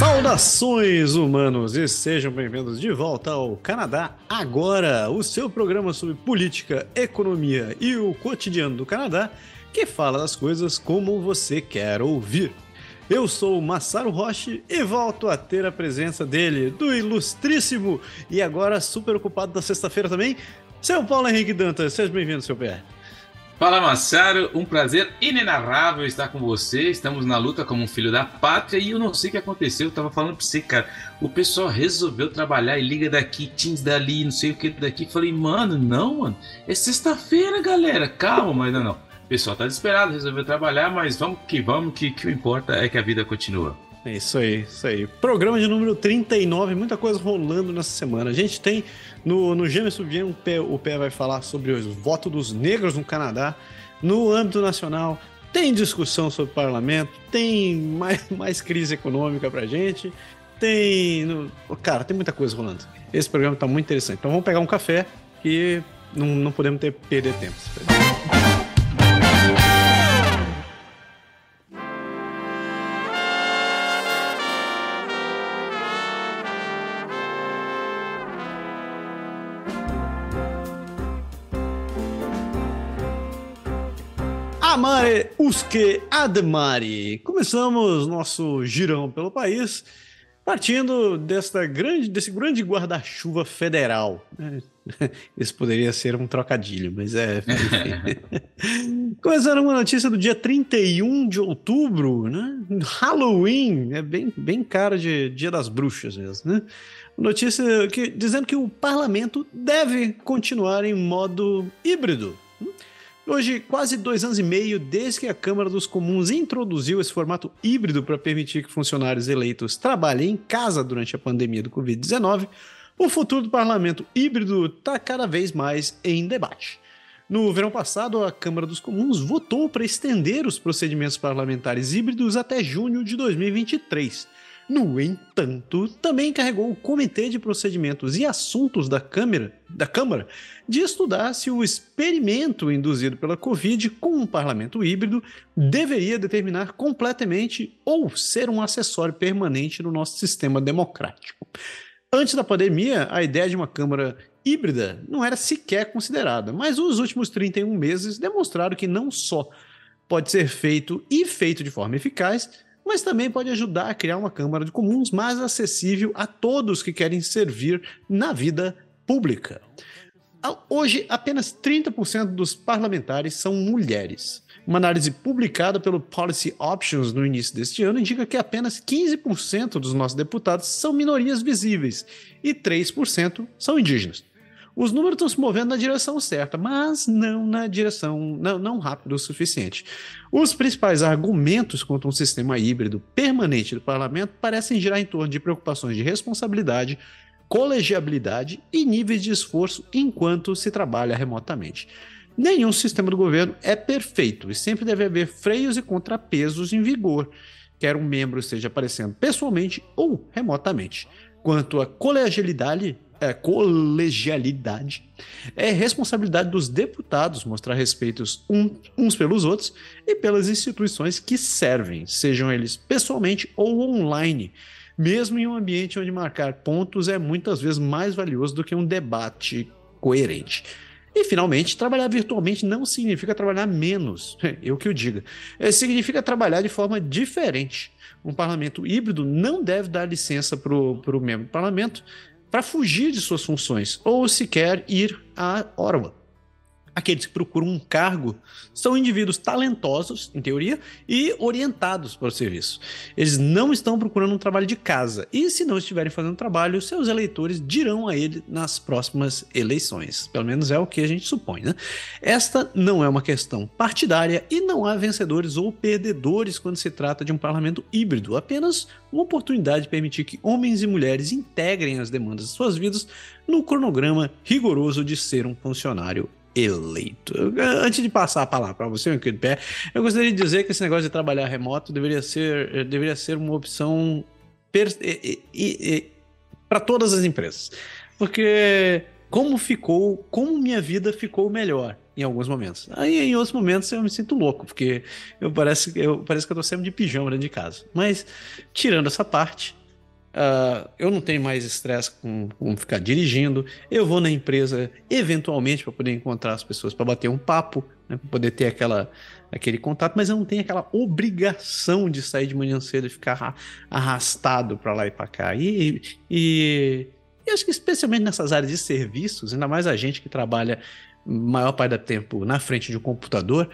Saudações humanos e sejam bem-vindos de volta ao Canadá Agora, o seu programa sobre política, economia e o cotidiano do Canadá, que fala das coisas como você quer ouvir. Eu sou Massaro Roche e volto a ter a presença dele, do ilustríssimo e agora super ocupado da sexta-feira também, seu Paulo Henrique Dantas. Seja bem-vindo, seu PR. Fala Massaro, um prazer inenarrável estar com você. Estamos na luta como um filho da pátria e eu não sei o que aconteceu. Eu tava falando pra você, cara. O pessoal resolveu trabalhar e liga daqui, Teams dali, não sei o que daqui. Falei, mano, não, mano. É sexta-feira, galera. Calma, mas não, não. O pessoal tá desesperado, resolveu trabalhar, mas vamos que vamos, que, que o importa é que a vida continua. É isso aí, isso aí. Programa de número 39, muita coisa rolando nessa semana. A gente tem no, no Gêmeos Subien, o pé, o pé vai falar sobre o voto dos negros no Canadá. No âmbito nacional, tem discussão sobre o parlamento, tem mais, mais crise econômica pra gente, tem. No, cara, tem muita coisa rolando. Esse programa tá muito interessante. Então vamos pegar um café e não, não podemos ter, perder tempo. Amare Usque Ademari. Começamos nosso girão pelo país partindo desta grande, desse grande guarda-chuva federal. Esse poderia ser um trocadilho, mas é. Começando uma notícia do dia 31 de outubro, né? Halloween, é bem, bem cara de Dia das Bruxas mesmo, né? Notícia que, dizendo que o parlamento deve continuar em modo híbrido. Hoje, quase dois anos e meio desde que a Câmara dos Comuns introduziu esse formato híbrido para permitir que funcionários eleitos trabalhem em casa durante a pandemia do Covid-19, o futuro do parlamento híbrido está cada vez mais em debate. No verão passado, a Câmara dos Comuns votou para estender os procedimentos parlamentares híbridos até junho de 2023 no entanto, também encarregou o Comitê de Procedimentos e Assuntos da Câmara, da Câmara de estudar se o experimento induzido pela Covid com um parlamento híbrido deveria determinar completamente ou ser um acessório permanente no nosso sistema democrático. Antes da pandemia, a ideia de uma Câmara híbrida não era sequer considerada, mas os últimos 31 meses demonstraram que não só pode ser feito e feito de forma eficaz, mas também pode ajudar a criar uma Câmara de Comuns mais acessível a todos que querem servir na vida pública. Hoje, apenas 30% dos parlamentares são mulheres. Uma análise publicada pelo Policy Options no início deste ano indica que apenas 15% dos nossos deputados são minorias visíveis e 3% são indígenas. Os números estão se movendo na direção certa, mas não na direção, não, não rápido o suficiente. Os principais argumentos contra um sistema híbrido permanente do parlamento parecem girar em torno de preocupações de responsabilidade, colegiabilidade e níveis de esforço enquanto se trabalha remotamente. Nenhum sistema do governo é perfeito e sempre deve haver freios e contrapesos em vigor, quer um membro esteja aparecendo pessoalmente ou remotamente. Quanto à colegialidade, é, colegialidade, é responsabilidade dos deputados mostrar respeitos uns pelos outros e pelas instituições que servem, sejam eles pessoalmente ou online, mesmo em um ambiente onde marcar pontos é muitas vezes mais valioso do que um debate coerente. E, finalmente, trabalhar virtualmente não significa trabalhar menos, eu que o diga. É, significa trabalhar de forma diferente. Um parlamento híbrido não deve dar licença para o membro do parlamento para fugir de suas funções ou sequer ir à Orwa. Aqueles que procuram um cargo são indivíduos talentosos, em teoria, e orientados para o serviço. Eles não estão procurando um trabalho de casa, e se não estiverem fazendo trabalho, seus eleitores dirão a ele nas próximas eleições. Pelo menos é o que a gente supõe, né? Esta não é uma questão partidária e não há vencedores ou perdedores quando se trata de um parlamento híbrido, apenas uma oportunidade de permitir que homens e mulheres integrem as demandas de suas vidas no cronograma rigoroso de ser um funcionário eleito. Antes de passar a palavra para você, meu querido Pé, eu gostaria de dizer que esse negócio de trabalhar remoto deveria ser, deveria ser uma opção para todas as empresas. Porque como ficou, como minha vida ficou melhor em alguns momentos. Aí em outros momentos eu me sinto louco, porque eu parece, eu, parece que eu tô sempre de pijama dentro de casa. Mas, tirando essa parte, Uh, eu não tenho mais estresse com, com, ficar dirigindo. Eu vou na empresa eventualmente para poder encontrar as pessoas para bater um papo, né, para poder ter aquela, aquele contato, mas eu não tenho aquela obrigação de sair de manhã cedo e ficar arrastado para lá e para cá. E, e, e, acho que especialmente nessas áreas de serviços, ainda mais a gente que trabalha maior parte do tempo na frente de um computador,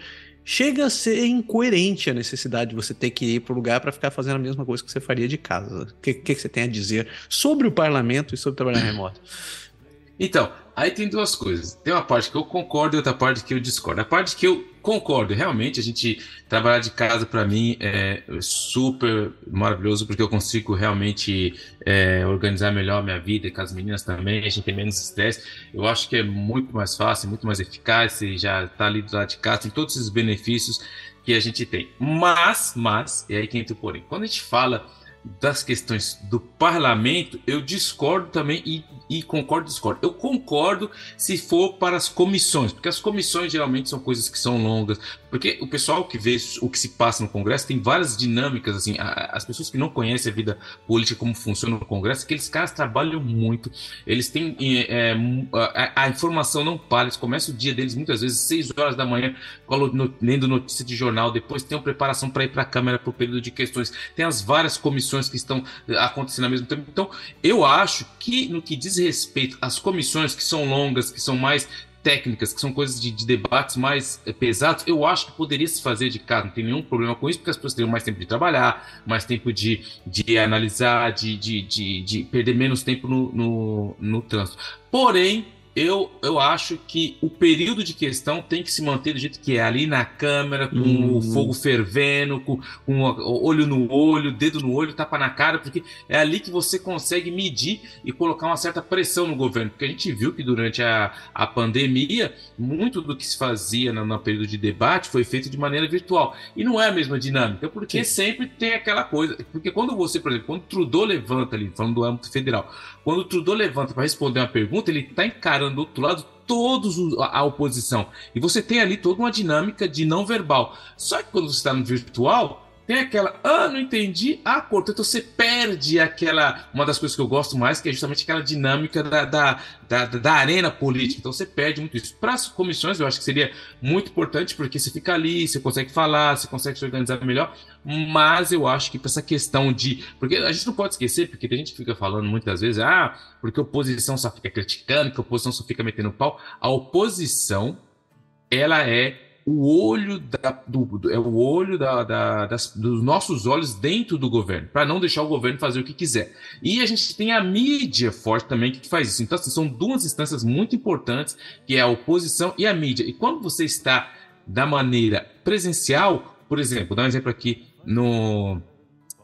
chega a ser incoerente a necessidade de você ter que ir para o lugar para ficar fazendo a mesma coisa que você faria de casa. O que, que, você tem a dizer sobre o parlamento e sobre trabalhar remoto? Então, aí tem duas coisas. Tem uma parte que eu concordo e outra parte que eu discordo. A parte que eu concordo, realmente, a gente trabalhar de casa para mim é super maravilhoso porque eu consigo realmente é, organizar melhor a minha vida e com as meninas também, a gente tem menos estresse. Eu acho que é muito mais fácil, muito mais eficaz, e já está ali do lado de casa, tem todos esses benefícios que a gente tem. Mas, mas, e aí que entra o porém, quando a gente fala das questões do parlamento, eu discordo também e, e concordo discordo. Eu concordo se for para as comissões, porque as comissões geralmente são coisas que são longas, porque o pessoal que vê o que se passa no Congresso tem várias dinâmicas, assim, as pessoas que não conhecem a vida política, como funciona no Congresso, aqueles caras trabalham muito, eles têm é, a, a, informação não para, eles começam o dia deles muitas vezes 6 horas da manhã, lendo notícia de jornal, depois tem uma preparação para ir para a Câmara para o período de questões, tem as várias comissões que estão acontecendo ao mesmo tempo. Então, eu acho que no que diz respeito às comissões que são longas, que são mais técnicas, que são coisas de, de debates mais é, pesados, eu acho que poderia se fazer de casa, não tem nenhum problema com isso, porque as pessoas teriam mais tempo de trabalhar, mais tempo de, de analisar, de, de, de, de perder menos tempo no, no, no trânsito. Porém, eu, eu acho que o período de questão tem que se manter do jeito que é, ali na câmera, com uhum. o fogo fervendo, com, com o olho no olho, dedo no olho, tapa na cara, porque é ali que você consegue medir e colocar uma certa pressão no governo. Porque a gente viu que durante a, a pandemia, muito do que se fazia no, no período de debate foi feito de maneira virtual. E não é a mesma dinâmica, porque Sim. sempre tem aquela coisa. Porque quando você, por exemplo, quando Trudeau levanta ali, falando do âmbito federal, quando o Trudeau levanta para responder uma pergunta, ele está encarando do outro lado todos a oposição. E você tem ali toda uma dinâmica de não verbal. Só que quando você está no virtual, tem aquela, ah, não entendi, ah, cortou. Então você perde aquela, uma das coisas que eu gosto mais, que é justamente aquela dinâmica da, da, da, da arena política. Então você perde muito isso. Para as comissões, eu acho que seria muito importante, porque você fica ali, você consegue falar, você consegue se organizar melhor. Mas eu acho que para essa questão de. Porque a gente não pode esquecer, porque tem gente que fica falando muitas vezes, ah, porque a oposição só fica criticando, que a oposição só fica metendo pau. A oposição, ela é o olho da, do, é o olho da, da, das, dos nossos olhos dentro do governo, para não deixar o governo fazer o que quiser. E a gente tem a mídia forte também que faz isso. Então, assim, são duas instâncias muito importantes, que é a oposição e a mídia. E quando você está da maneira presencial, por exemplo, dá um exemplo aqui no,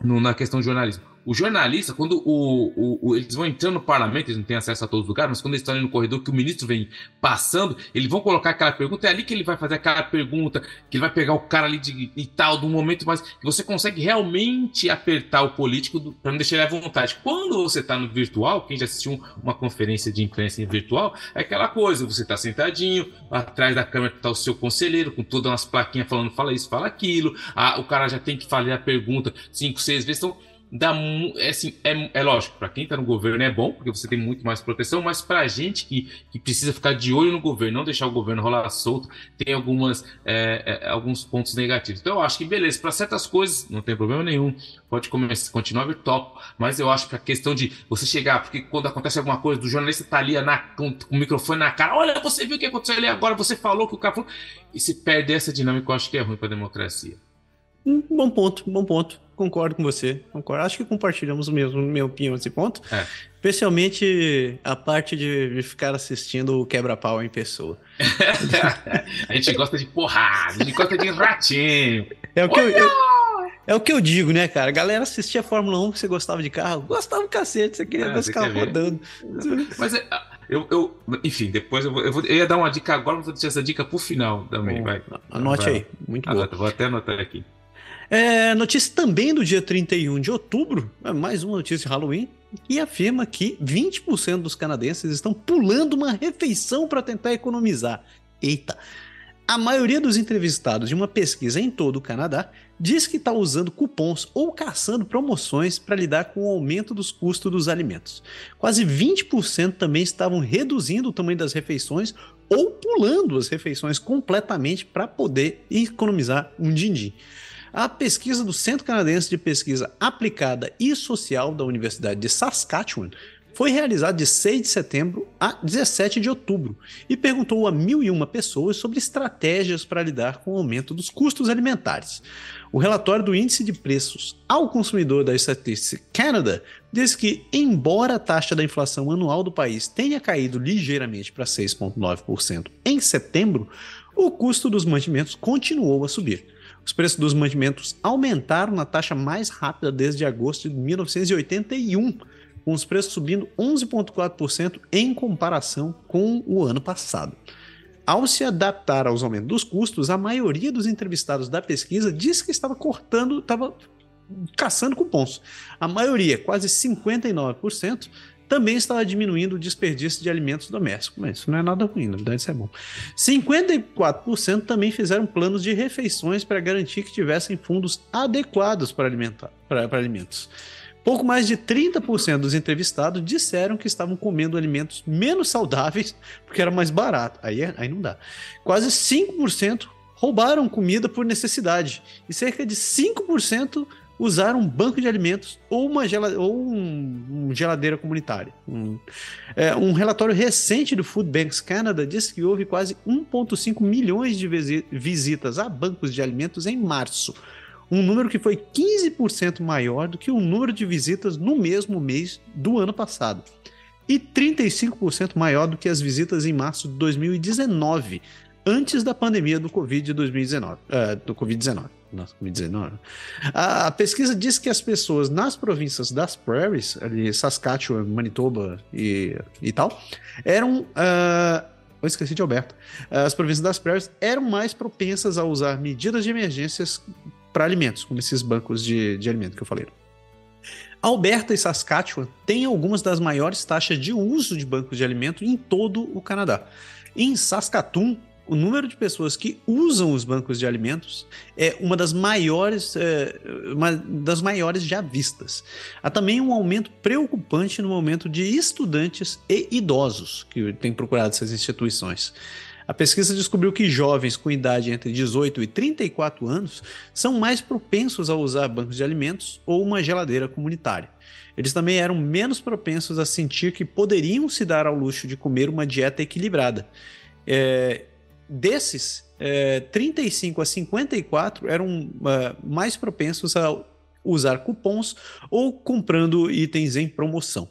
no na questão do jornalismo o jornalista, quando o, o, o, eles vão entrando no parlamento, eles não têm acesso a todos os lugares, mas quando eles estão ali no corredor, que o ministro vem passando, eles vão colocar aquela pergunta, é ali que ele vai fazer aquela pergunta, que ele vai pegar o cara ali de, e tal, de um momento mais. você consegue realmente apertar o político para não deixar ele à vontade. Quando você está no virtual, quem já assistiu uma conferência de imprensa em virtual, é aquela coisa, você está sentadinho, atrás da câmera está o seu conselheiro, com todas umas plaquinhas falando, fala isso, fala aquilo, a, o cara já tem que fazer a pergunta cinco, seis vezes. Então, dá é, assim, é, é lógico, para quem está no governo é bom, porque você tem muito mais proteção, mas para a gente que, que precisa ficar de olho no governo, não deixar o governo rolar solto, tem algumas, é, é, alguns pontos negativos. Então eu acho que beleza, para certas coisas não tem problema nenhum, pode começar, continuar virtual, mas eu acho que a questão de você chegar, porque quando acontece alguma coisa, do jornalista tá ali na, com, com o microfone na cara, olha, você viu o que aconteceu ali agora, você falou que o cara falou, e se perde essa dinâmica, eu acho que é ruim para a democracia. Um bom ponto, bom ponto. Concordo com você. Concordo. Acho que compartilhamos o mesmo minha opinião nesse ponto. É. Especialmente a parte de, ficar assistindo o quebra-pau em pessoa. a gente gosta de porrada, a gente gosta de ratinho. É o que eu, eu, é o que eu digo, né, cara? A galera assistia a Fórmula 1 que você gostava de carro, gostava do cacete, você queria ah, ver os carros rodando. Mas é, Eu, eu, enfim, depois eu, vou, eu, vou, eu ia dar uma dica agora, mas vou deixar essa dica pro final também. Bom, vai. Anote vai. aí, muito bom. Vou até anotar aqui. É, notícia também do dia 31 de outubro, é mais uma notícia de Halloween, que afirma que 20% dos canadenses estão pulando uma refeição para tentar economizar. Eita! A maioria dos entrevistados de uma pesquisa em todo o Canadá diz que está usando cupons ou caçando promoções para lidar com o aumento dos custos dos alimentos. Quase 20% também estavam reduzindo o tamanho das refeições ou pulando as refeições completamente para poder economizar um din-din. A pesquisa do Centro Canadense de Pesquisa Aplicada e Social da Universidade de Saskatchewan foi realizado de 6 de setembro a 17 de outubro e perguntou a 1.001 pessoas sobre estratégias para lidar com o aumento dos custos alimentares. O relatório do Índice de Preços ao Consumidor da Statistics Canada diz que, embora a taxa da inflação anual do país tenha caído ligeiramente para 6,9% em setembro, o custo dos mantimentos continuou a subir. Os preços dos mantimentos aumentaram na taxa mais rápida desde agosto de 1981 com os preços subindo 11,4% em comparação com o ano passado. Ao se adaptar aos aumentos dos custos, a maioria dos entrevistados da pesquisa disse que estava cortando, estava caçando cupons. A maioria, quase 59%, também estava diminuindo o desperdício de alimentos domésticos. Mas isso não é nada ruim, na verdade isso é bom. 54% também fizeram planos de refeições para garantir que tivessem fundos adequados para, alimentar, para, para alimentos. Pouco mais de 30% dos entrevistados disseram que estavam comendo alimentos menos saudáveis porque era mais barato. Aí, é, aí não dá. Quase 5% roubaram comida por necessidade e cerca de 5% usaram um banco de alimentos ou uma gela ou um, um geladeira comunitária. Um, é, um, relatório recente do Food Banks Canada diz que houve quase 1,5 milhões de visitas a bancos de alimentos em março, um número que foi 15% maior do que o número de visitas no mesmo mês do ano passado, e 35% maior do que as visitas em março de 2019, antes da pandemia do Covid-19. Uh, do Covid-19. Nossa, Covid-19. A, pesquisa diz que as pessoas nas províncias das Prairies, ali Saskatchewan, Manitoba e, e tal, eram. Uh, eu esqueci de Alberta. As províncias das prairies eram mais propensas a usar medidas de emergências para alimentos, como esses bancos de, de alimento que eu falei. Alberta e Saskatchewan têm algumas das maiores taxas de uso de bancos de alimento em todo o Canadá. Em Saskatoon, o número de pessoas que usam os bancos de alimentos é uma das maiores, é, uma das maiores já vistas. Há também um aumento preocupante no aumento de estudantes e idosos que têm procurado essas instituições. A pesquisa descobriu que jovens com idade entre 18 e 34 anos são mais propensos a usar bancos de alimentos ou uma geladeira comunitária. Eles também eram menos propensos a sentir que poderiam se dar ao luxo de comer uma dieta equilibrada. É, desses, é, 35 a 54 eram uh, mais propensos a usar cupons ou comprando itens em promoção.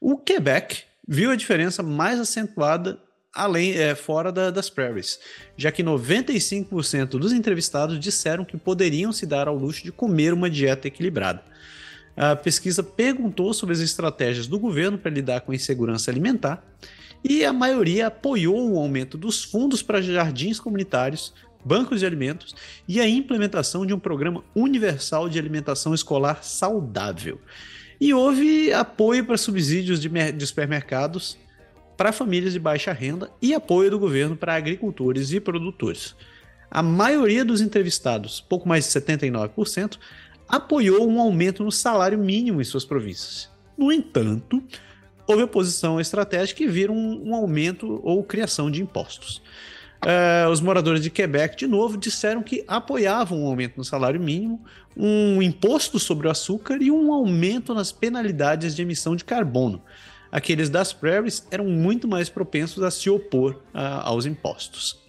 O Quebec viu a diferença mais acentuada além é, fora da, das prairies, já que 95% dos entrevistados disseram que poderiam se dar ao luxo de comer uma dieta equilibrada. A pesquisa perguntou sobre as estratégias do governo para lidar com a insegurança alimentar e a maioria apoiou o aumento dos fundos para jardins comunitários, bancos de alimentos e a implementação de um programa universal de alimentação escolar saudável. E houve apoio para subsídios de, de supermercados para famílias de baixa renda e apoio do governo para agricultores e produtores. A maioria dos entrevistados, pouco mais de 79%, apoiou um aumento no salário mínimo em suas províncias. No entanto, houve oposição estratégica e viram um, um aumento ou criação de impostos. Uh, os moradores de Quebec, de novo, disseram que apoiavam um aumento no salário mínimo, um imposto sobre o açúcar e um aumento nas penalidades de emissão de carbono, aqueles das prairies eram muito mais propensos a se opor a, aos impostos.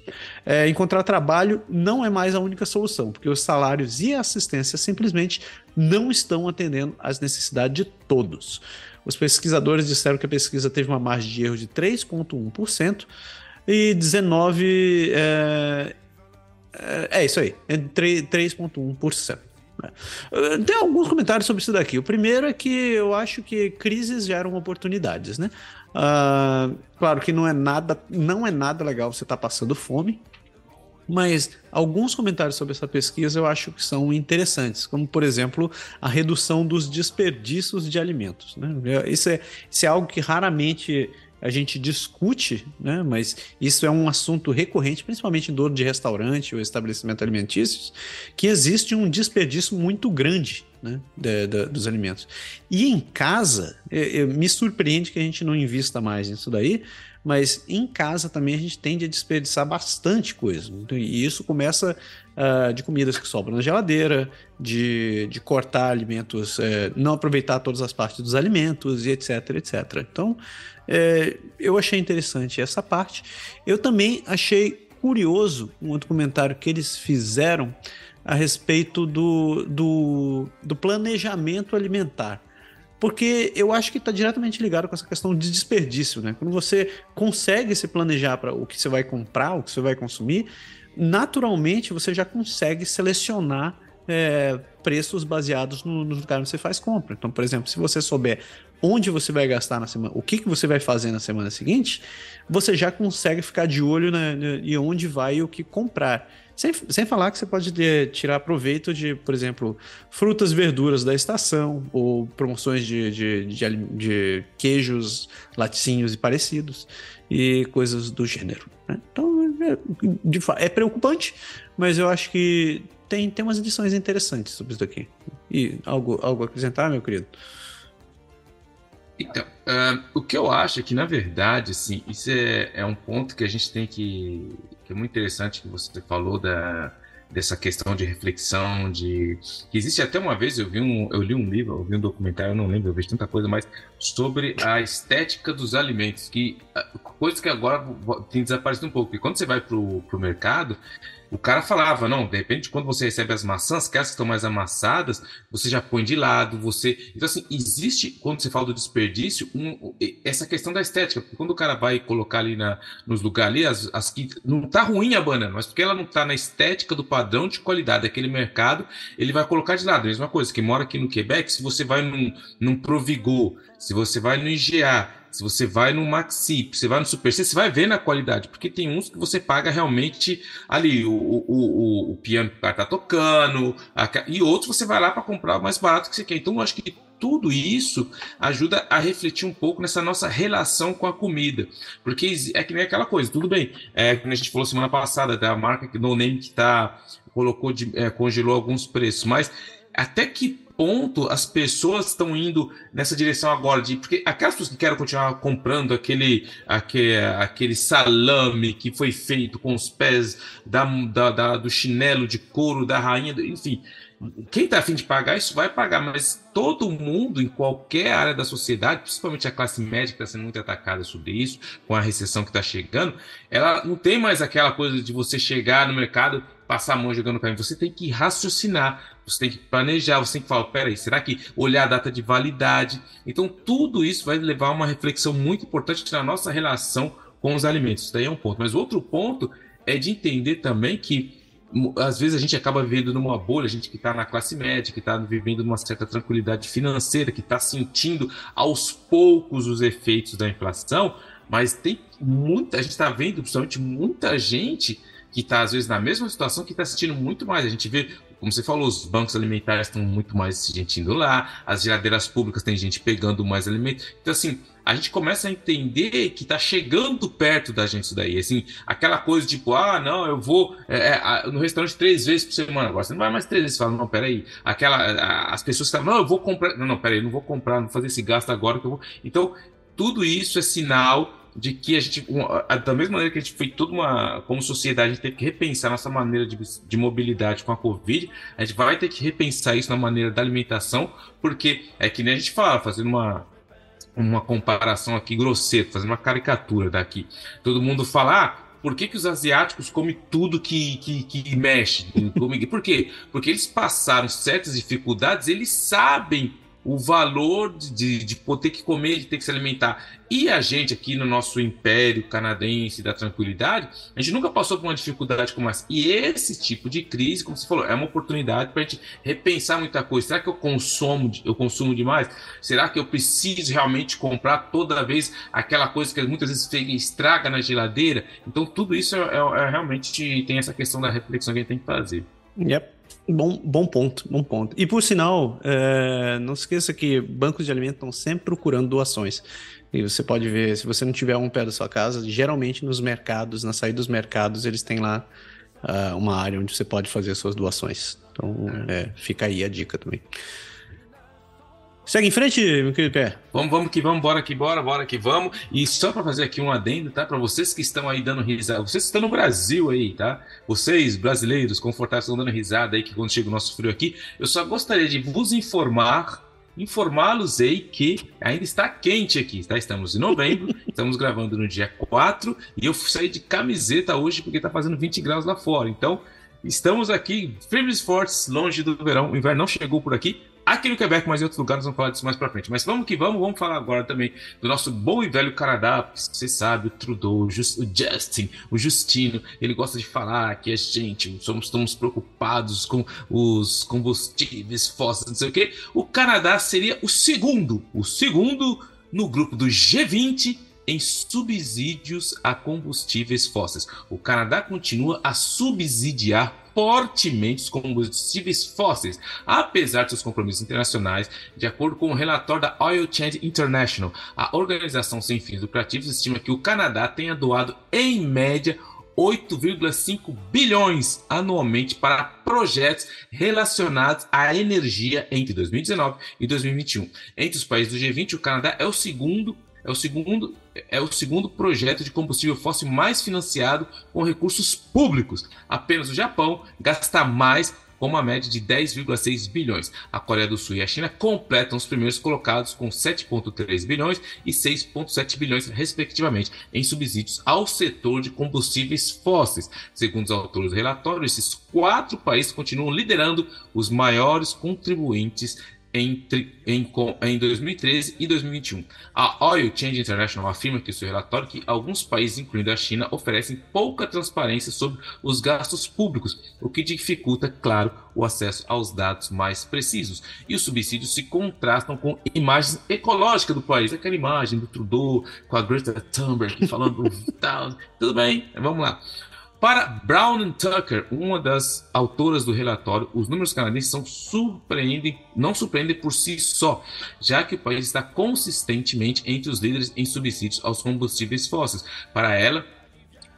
É, encontrar trabalho não é mais a única solução, porque os salários e a assistência simplesmente não estão atendendo às necessidades de todos. Os pesquisadores disseram que a pesquisa teve uma margem de erro de 3,1% e 19%. É, é, é isso aí, 3,1%. É. Tem alguns comentários sobre isso daqui. O primeiro é que eu acho que crises geram oportunidades, né? Uh, claro que não é nada, não é nada legal você estar tá passando fome, mas alguns comentários sobre essa pesquisa eu acho que são interessantes, como por exemplo a redução dos desperdícios de alimentos. Né? Isso, é, isso é algo que raramente a gente discute, né? mas isso é um assunto recorrente, principalmente em dono de restaurante ou estabelecimento alimentícios, que existe um desperdício muito grande né, de, de, dos alimentos. E em casa, eu, eu, me surpreende que a gente não invista mais nisso daí, mas em casa também a gente tende a desperdiçar bastante coisa. Então, e isso começa uh, de comidas que sobram na geladeira, de, de cortar alimentos, é, não aproveitar todas as partes dos alimentos e etc, etc. Então, é, eu achei interessante essa parte. Eu também achei curioso um outro comentário que eles fizeram a respeito do, do, do planejamento alimentar porque eu acho que está diretamente ligado com essa questão de desperdício, né? Quando você consegue se planejar para o que você vai comprar, o que você vai consumir, naturalmente você já consegue selecionar é, preços baseados no, no lugar onde você faz compra. Então, por exemplo, se você souber onde você vai gastar na semana, o que, que você vai fazer na semana seguinte, você já consegue ficar de olho na, na, e onde vai o que comprar. Sem, sem falar que você pode tirar proveito de, por exemplo, frutas e verduras da estação, ou promoções de, de, de, de queijos, laticínios e parecidos, e coisas do gênero. Né? Então, é, é, preocupante, mas eu acho que tem, tem umas edições interessantes sobre isso daqui. E algo, algo a acrescentar, meu querido? Então, uh, o que eu acho é que, na verdade, assim, isso é, é um ponto que a gente tem que que é muito interessante que você falou da, dessa questão de reflexão, de que existe até uma vez eu vi um, eu li um livro, eu vi um documentário, eu não lembro, eu vi tanta coisa, mas sobre a estética dos alimentos, que coisa que agora tem desaparecido um pouco. Porque quando você vai para o mercado, o cara falava, não, de repente, quando você recebe as maçãs, que estão mais amassadas, você já põe de lado, você. Então, assim, existe, quando você fala do desperdício, um, essa questão da estética. Porque quando o cara vai colocar ali na, nos lugares ali, as, as que. Não tá ruim a banana, mas porque ela não tá na estética do padrão de qualidade daquele mercado, ele vai colocar de lado. Mesma coisa, que mora aqui no Quebec, se você vai num, num Provigor, se você vai no IGA, se você vai no Maxi, você vai no Super C, você vai ver na qualidade, porque tem uns que você paga realmente ali, o, o, o, o piano que tá tocando, a, e outros você vai lá para comprar o mais barato que você quer. Então, eu acho que tudo isso ajuda a refletir um pouco nessa nossa relação com a comida. Porque é que nem aquela coisa, tudo bem. É, como a gente falou semana passada, da marca No Name que tá, colocou de, é, congelou alguns preços, mas até que ponto as pessoas estão indo nessa direção agora de porque aquelas pessoas que querem continuar comprando aquele aquele, aquele salame que foi feito com os pés da, da, da do chinelo de couro da rainha, enfim, quem está afim de pagar isso vai pagar, mas todo mundo em qualquer área da sociedade, principalmente a classe média que está sendo muito atacada sobre isso, com a recessão que está chegando, ela não tem mais aquela coisa de você chegar no mercado, passar a mão jogando para mim. Você tem que raciocinar, você tem que planejar, você tem que falar, peraí, será que olhar a data de validade? Então tudo isso vai levar a uma reflexão muito importante na nossa relação com os alimentos. Isso daí é um ponto. Mas outro ponto é de entender também que às vezes a gente acaba vivendo numa bolha, a gente que está na classe média, que está vivendo uma certa tranquilidade financeira, que está sentindo aos poucos os efeitos da inflação, mas tem muita, a gente está vendo principalmente muita gente que está às vezes na mesma situação que está sentindo muito mais. A gente vê, como você falou, os bancos alimentares estão muito mais gente indo lá, as geladeiras públicas tem gente pegando mais alimento. Então assim, a gente começa a entender que está chegando perto da gente isso daí. Assim, aquela coisa tipo, ah, não, eu vou é, é, no restaurante três vezes por semana. Agora você não vai mais três vezes. Você fala, não, peraí. Aquela, a, as pessoas que falam, não, eu vou comprar. Não, não, peraí, não vou comprar, não vou fazer esse gasto agora que eu vou. Então, tudo isso é sinal de que a gente, da mesma maneira que a gente foi toda uma, como sociedade, a gente teve que repensar nossa maneira de, de mobilidade com a Covid, a gente vai ter que repensar isso na maneira da alimentação, porque é que nem a gente fala, fazendo uma, uma comparação aqui grosseira, fazendo uma caricatura daqui. Todo mundo fala, ah, por que, que os asiáticos comem tudo que, que, que mexe? Por quê? Porque eles passaram certas dificuldades, eles sabem o valor de, de poder que comer, de ter que se alimentar. E a gente aqui no nosso império canadense da tranquilidade, a gente nunca passou por uma dificuldade como essa. E esse tipo de crise, como você falou, é uma oportunidade para a gente repensar muita coisa. Será que eu consumo, eu consumo demais? Será que eu preciso realmente comprar toda vez aquela coisa que muitas vezes estraga na geladeira? Então tudo isso é, é, é realmente tem essa questão da reflexão que a gente tem que fazer. Yep. Bom, bom ponto, bom ponto. E por sinal, é, não se esqueça que bancos de alimentos estão sempre procurando doações. E você pode ver, se você não tiver um pé da sua casa, geralmente nos mercados, na saída dos mercados, eles têm lá uh, uma área onde você pode fazer suas doações. Então, é, fica aí a dica também. Segue em frente, meu querido Pé. Vamos, vamos que vamos, bora que bora, bora que vamos. E só para fazer aqui um adendo, tá? Para vocês que estão aí dando risada, vocês que estão no Brasil aí, tá? Vocês, brasileiros, confortáveis, estão dando risada aí que quando chega o nosso frio aqui, eu só gostaria de vos informar, informá-los aí que ainda está quente aqui, tá? Estamos em novembro, estamos gravando no dia 4 e eu saí de camiseta hoje porque tá fazendo 20 graus lá fora. Então, estamos aqui firmes e fortes, longe do verão. O inverno não chegou por aqui, aqui no Quebec, mas em outros lugares vamos falar disso mais pra frente. Mas vamos que vamos, vamos falar agora também do nosso bom e velho Canadá, você sabe, o Trudeau, o, Just, o Justin, o Justino, ele gosta de falar que a gente somos, estamos preocupados com os combustíveis fósseis, não sei o que. O Canadá seria o segundo, o segundo no grupo do G20 em subsídios a combustíveis fósseis. O Canadá continua a subsidiar fortemente os combustíveis fósseis, apesar de seus compromissos internacionais, de acordo com o relatório da Oil Change International. A organização sem fins lucrativos estima que o Canadá tenha doado, em média, 8,5 bilhões anualmente para projetos relacionados à energia entre 2019 e 2021. Entre os países do G20, o Canadá é o segundo é o segundo é o segundo projeto de combustível fóssil mais financiado com recursos públicos. Apenas o Japão gasta mais com uma média de 10,6 bilhões. A Coreia do Sul e a China completam os primeiros colocados com 7,3 bilhões e 6,7 bilhões, respectivamente, em subsídios ao setor de combustíveis fósseis. Segundo os autores do relatório, esses quatro países continuam liderando os maiores contribuintes entre, em, em 2013 e 2021. A Oil Change International afirma que seu relatório que alguns países, incluindo a China, oferecem pouca transparência sobre os gastos públicos, o que dificulta, claro, o acesso aos dados mais precisos. E os subsídios se contrastam com imagens ecológicas do país, aquela imagem do Trudeau com a Greta Thunberg falando tal. Tudo bem, vamos lá. Para Brown Tucker, uma das autoras do relatório, os números canadenses são surpreendem, não surpreendem por si só, já que o país está consistentemente entre os líderes em subsídios aos combustíveis fósseis. Para ela,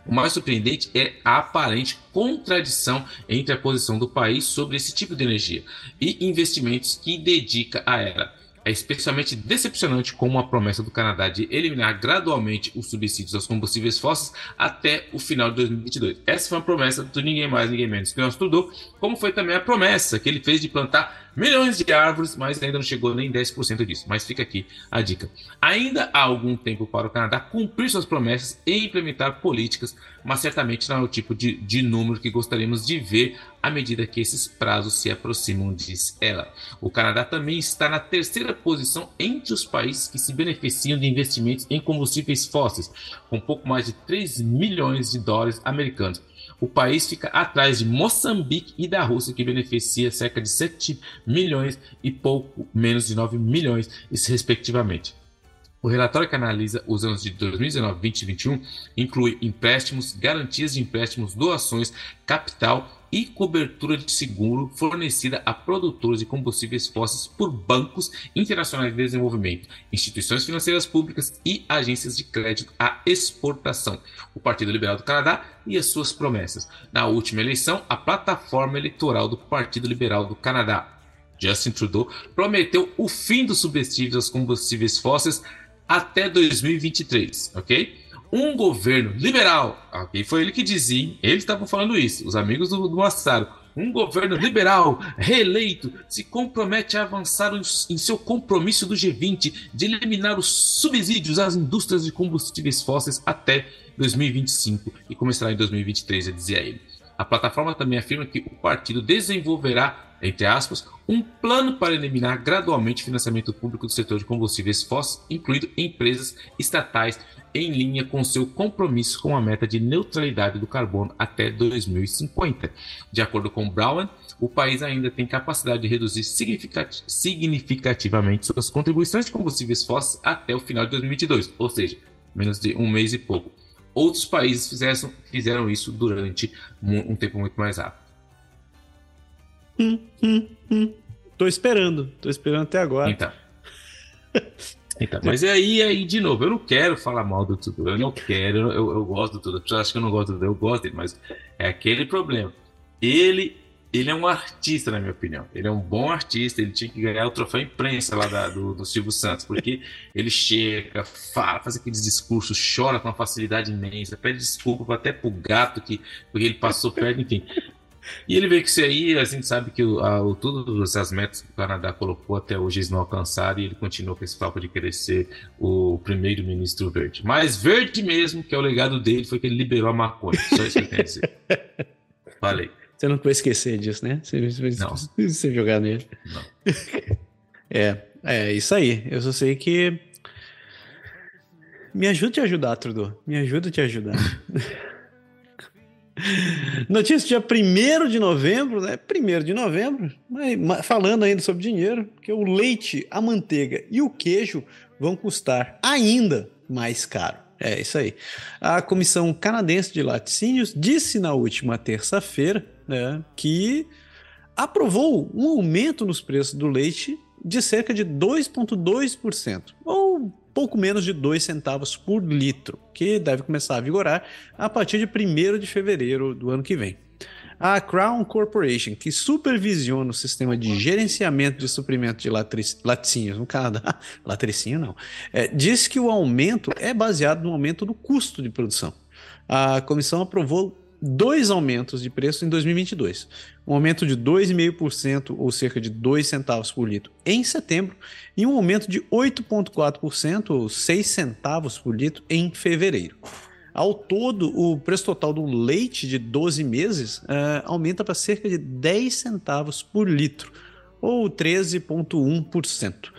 o mais surpreendente é a aparente contradição entre a posição do país sobre esse tipo de energia e investimentos que dedica a ela. É especialmente decepcionante como a promessa do Canadá de eliminar gradualmente os subsídios aos combustíveis fósseis até o final de 2022. Essa foi uma promessa do ninguém mais, ninguém menos que nós Trudeau, como foi também a promessa que ele fez de plantar milhões de árvores, mas ainda não chegou nem 10% disso. Mas fica aqui a dica. Ainda há algum tempo para o Canadá cumprir suas promessas e implementar políticas, mas certamente não é o tipo de, de número que gostaríamos de ver à medida que esses prazos se aproximam, diz ela. O Canadá também está na terceira posição entre os países que se beneficiam de investimentos em combustíveis fósseis, com pouco mais de 3 milhões de dólares americanos o país fica atrás de Moçambique e da Rússia, que beneficia cerca de 7 milhões e pouco menos de 9 milhões, respectivamente. O relatório que analisa os anos de 2019, 20 e 2021 inclui empréstimos, garantias de empréstimos, doações, capital e cobertura de seguro fornecida a produtores de combustíveis fósseis por bancos internacionais de desenvolvimento, instituições financeiras públicas e agências de crédito à exportação, o Partido Liberal do Canadá e as suas promessas. Na última eleição, a plataforma eleitoral do Partido Liberal do Canadá, Justin Trudeau, prometeu o fim dos subsídios aos combustíveis fósseis até 2023, ok? um governo liberal, aqui foi ele que dizia, eles estavam falando isso, os amigos do, do Massaro, um governo liberal, reeleito, se compromete a avançar em seu compromisso do G20 de eliminar os subsídios às indústrias de combustíveis fósseis até 2025 e começará em 2023, dizia ele. A plataforma também afirma que o partido desenvolverá, entre aspas, um plano para eliminar gradualmente o financiamento público do setor de combustíveis fósseis, incluindo empresas estatais, em linha com seu compromisso com a meta de neutralidade do carbono até 2050. De acordo com Brown, o país ainda tem capacidade de reduzir significativamente suas contribuições de combustíveis fósseis até o final de 2022, ou seja, menos de um mês e pouco. Outros países fizeram, fizeram isso durante um, um tempo muito mais rápido. Hum, hum, hum. Tô esperando, tô esperando até agora. Então. Então, mas é aí, aí, de novo, eu não quero falar mal do tudo, eu não quero, eu, eu gosto do tudo. As pessoas acham que eu não gosto do tudo, eu gosto dele, mas é aquele problema. Ele ele é um artista, na minha opinião. Ele é um bom artista, ele tinha que ganhar o troféu imprensa lá da, do, do Silvio Santos, porque ele chega, fala, faz aqueles discursos, chora com uma facilidade imensa, pede desculpa até pro gato que porque ele passou perto, enfim. E ele vê que isso aí, a gente sabe que o, a, o, todas as metas que o Canadá colocou até hoje eles não alcançaram e ele continua com esse papo de querer ser o primeiro-ministro verde. Mas verde mesmo, que é o legado dele, foi que ele liberou a maconha. Só isso que eu quero dizer. Falei. Você não vai esquecer disso, né? Você, não. você jogar nele. Não. É, é isso aí. Eu só sei que. Me ajuda a te ajudar, Trudeau. Me ajuda a te ajudar. Notícia dia 1 de novembro, né? 1 de novembro, mas, falando ainda sobre dinheiro, que o leite, a manteiga e o queijo vão custar ainda mais caro. É isso aí. A Comissão Canadense de Laticínios disse na última terça-feira né, que aprovou um aumento nos preços do leite de cerca de 2,2%, ou pouco menos de 2 centavos por litro, que deve começar a vigorar a partir de 1 de fevereiro do ano que vem. A Crown Corporation, que supervisiona o sistema de gerenciamento de suprimento de laticínios no Canadá, latricinho não, é, diz que o aumento é baseado no aumento do custo de produção. A comissão aprovou dois aumentos de preço em 2022. Um aumento de 2,5%, ou cerca de 2 centavos por litro, em setembro, e um aumento de 8,4%, ou 6 centavos por litro, em fevereiro. Ao todo, o preço total do leite de 12 meses uh, aumenta para cerca de 10 centavos por litro, ou 13,1%.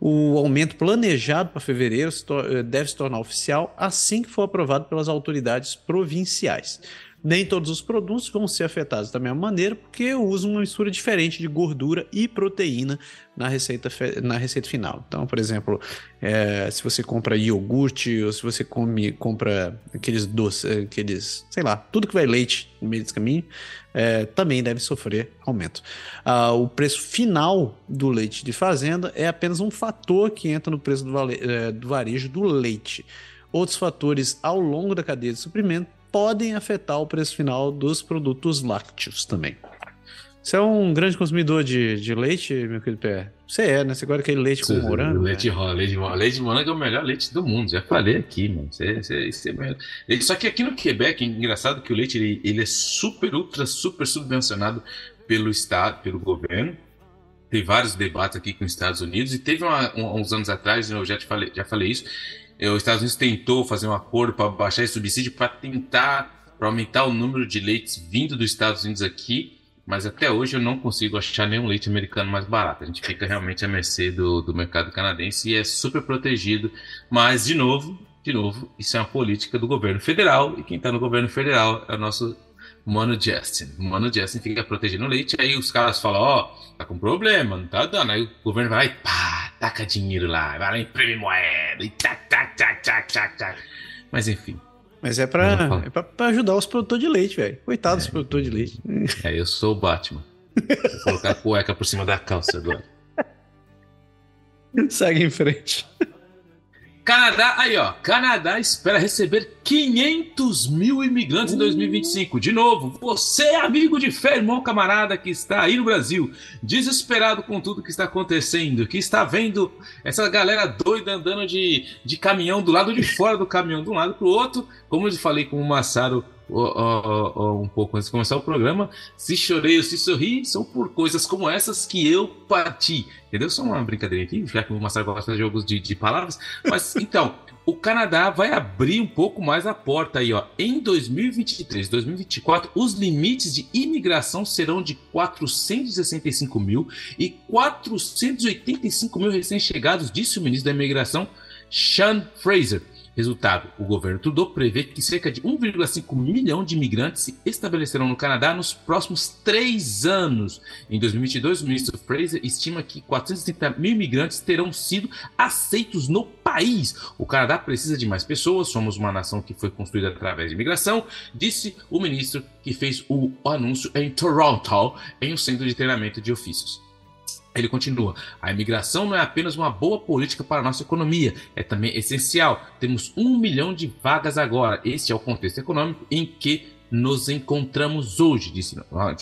O aumento planejado para fevereiro eh, deve se tornar oficial assim que for aprovado pelas autoridades provinciais. Nem todos os produtos vão ser afetados da mesma maneira, porque usam uma mistura diferente de gordura e proteína na receita, na receita final. Então, por exemplo, é, se você compra iogurte ou se você come, compra aqueles doces, aqueles, sei lá, tudo que vai leite no meio desse caminho, é, também deve sofrer aumento. Ah, o preço final do leite de fazenda é apenas um fator que entra no preço do, vale, é, do varejo do leite. Outros fatores ao longo da cadeia de suprimento podem afetar o preço final dos produtos lácteos também. Você é um grande consumidor de, de leite, meu querido pé? Você é, né? Você gosta daquele leite com morango? Leite né? rola, leite de morango. Leite de morango é o melhor leite do mundo. Já falei aqui, mano. Você, você, você é Só que aqui no Quebec, é engraçado que o leite ele, ele é super, ultra, super subvencionado pelo Estado, pelo governo. Tem vários debates aqui com os Estados Unidos. E teve uma, um, uns anos atrás, eu já te falei, já falei isso os Estados Unidos tentou fazer um acordo para baixar esse subsídio para tentar aumentar o número de leites vindo dos Estados Unidos aqui, mas até hoje eu não consigo achar nenhum leite americano mais barato. A gente fica realmente à mercê do, do mercado canadense e é super protegido. Mas, de novo, de novo, isso é uma política do governo federal e quem está no governo federal é o nosso Mano Justin. O Mano Justin fica protegendo o leite, aí os caras falam, ó, oh, tá com problema, não tá dando. Aí o governo vai lá e pá, taca dinheiro lá, vai lá, imprime moeda, e tac, tac, tac, tac, tac, tac. Mas enfim. Mas é pra, é pra, pra ajudar os produtores de leite, velho. Coitados é. dos produtores de leite. É, eu sou o Batman. Vou colocar a cueca por cima da calça agora. Segue em frente. Canadá, aí ó, Canadá espera receber 500 mil imigrantes em 2025. De novo, você, amigo de fé, irmão camarada que está aí no Brasil, desesperado com tudo que está acontecendo, que está vendo essa galera doida andando de, de caminhão do lado de fora do caminhão, de um lado para o outro. Como eu falei com o Massaro um pouco antes de começar o programa, se chorei ou se sorri, são por coisas como essas que eu parti. Entendeu? Só uma brincadeira aqui, já que o Massaro gosta de jogos de, de palavras. Mas então, o Canadá vai abrir um pouco mais a porta aí, ó. Em 2023, 2024, os limites de imigração serão de 465 mil e 485 mil recém-chegados, disse o ministro da Imigração, Sean Fraser. Resultado: o governo Trudeau prevê que cerca de 1,5 milhão de imigrantes se estabelecerão no Canadá nos próximos três anos. Em 2022, o ministro Fraser estima que 430 mil imigrantes terão sido aceitos no país. O Canadá precisa de mais pessoas, somos uma nação que foi construída através de imigração, disse o ministro que fez o anúncio em Toronto, em um centro de treinamento de ofícios. Ele continua: a imigração não é apenas uma boa política para a nossa economia, é também essencial. Temos um milhão de vagas agora. Este é o contexto econômico em que nos encontramos hoje, disse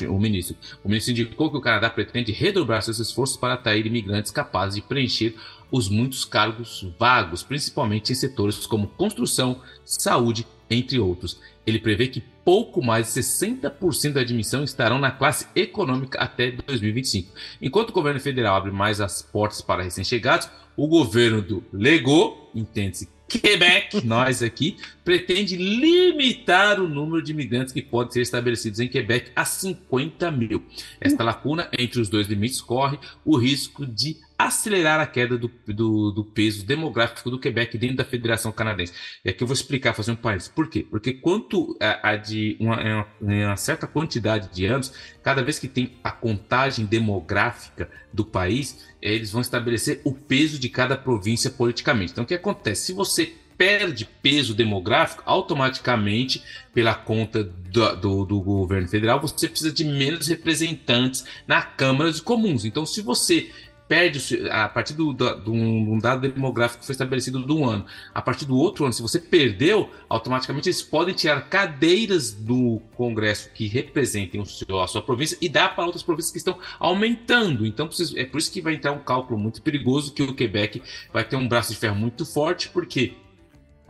o ministro. O ministro indicou que o Canadá pretende redobrar seus esforços para atrair imigrantes capazes de preencher os muitos cargos vagos, principalmente em setores como construção, saúde, entre outros. Ele prevê que pouco mais de 60% da admissão estarão na classe econômica até 2025. Enquanto o governo federal abre mais as portas para recém-chegados, o governo do Legou, entende-se Quebec, nós aqui, pretende limitar o número de imigrantes que podem ser estabelecidos em Quebec a 50 mil. Esta lacuna entre os dois limites corre o risco de acelerar a queda do, do, do, peso demográfico do Quebec dentro da Federação Canadense. E aqui eu vou explicar, fazer um parênteses. Por quê? Porque quanto a, a de uma, uma, certa quantidade de anos, cada vez que tem a contagem demográfica do país, eles vão estabelecer o peso de cada província politicamente. Então, o que acontece? Se você perde peso demográfico, automaticamente, pela conta do, do, do, governo federal, você precisa de menos representantes na Câmara dos Comuns. Então, se você perde a partir do, do, do, um dado demográfico que foi estabelecido do ano, a partir do outro ano, se você perdeu, automaticamente eles podem tirar cadeiras do Congresso que representem o seu, a sua província e dar para outras províncias que estão aumentando. Então é por isso que vai entrar um cálculo muito perigoso que o Quebec vai ter um braço de ferro muito forte, porque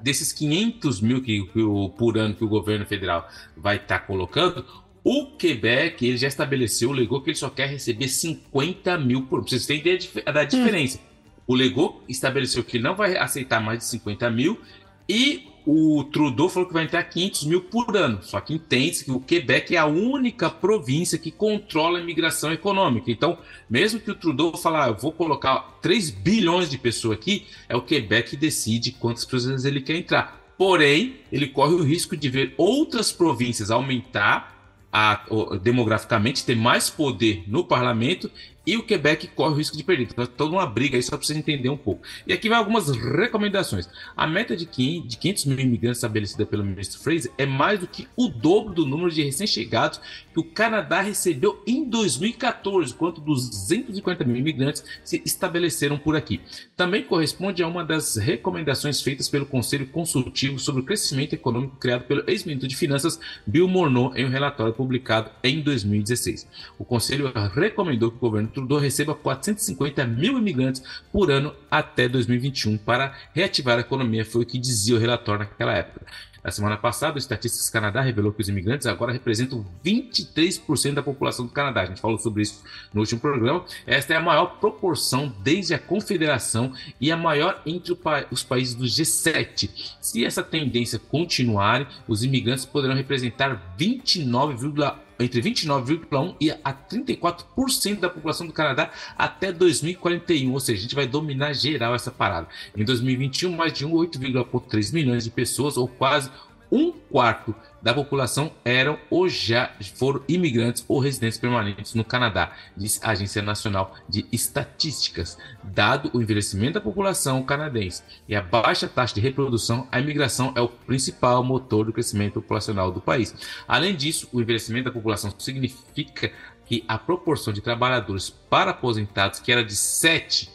desses 500 mil que, que o, por ano que o governo federal vai estar tá colocando, o Quebec ele já estabeleceu, o Legou, que ele só quer receber 50 mil por ano. Vocês têm ideia da diferença. Hum. O Legou estabeleceu que ele não vai aceitar mais de 50 mil e o Trudeau falou que vai entrar 500 mil por ano. Só que entende que o Quebec é a única província que controla a imigração econômica. Então, mesmo que o Trudeau falar, ah, eu vou colocar 3 bilhões de pessoas aqui, é o Quebec que decide quantas pessoas ele quer entrar. Porém, ele corre o risco de ver outras províncias aumentar a, demograficamente ter mais poder no parlamento e o Quebec corre o risco de perder. Então, toda uma briga aí só para você entender um pouco. E aqui vai algumas recomendações. A meta de 500 mil imigrantes estabelecida pelo ministro Fraser é mais do que o dobro do número de recém-chegados que o Canadá recebeu em 2014, quando 240 mil imigrantes se estabeleceram por aqui. Também corresponde a uma das recomendações feitas pelo Conselho Consultivo sobre o Crescimento Econômico criado pelo ex-ministro de Finanças Bill Morneau em um relatório publicado em 2016. O Conselho recomendou que o governo Trudeau receba 450 mil imigrantes por ano até 2021 para reativar a economia, foi o que dizia o relatório naquela época. Na semana passada, o Estatísticas Canadá revelou que os imigrantes agora representam 23% da população do Canadá. A gente falou sobre isso no último programa. Esta é a maior proporção desde a Confederação e a maior entre os países do G7. Se essa tendência continuar, os imigrantes poderão representar 29,1% entre 29,1% e a 34% da população do Canadá até 2041, ou seja, a gente vai dominar geral essa parada. Em 2021, mais de 8,3 milhões de pessoas, ou quase um quarto da população eram ou já foram imigrantes ou residentes permanentes no Canadá, diz a Agência Nacional de Estatísticas. Dado o envelhecimento da população canadense e a baixa taxa de reprodução, a imigração é o principal motor do crescimento populacional do país. Além disso, o envelhecimento da população significa que a proporção de trabalhadores para aposentados, que era de 7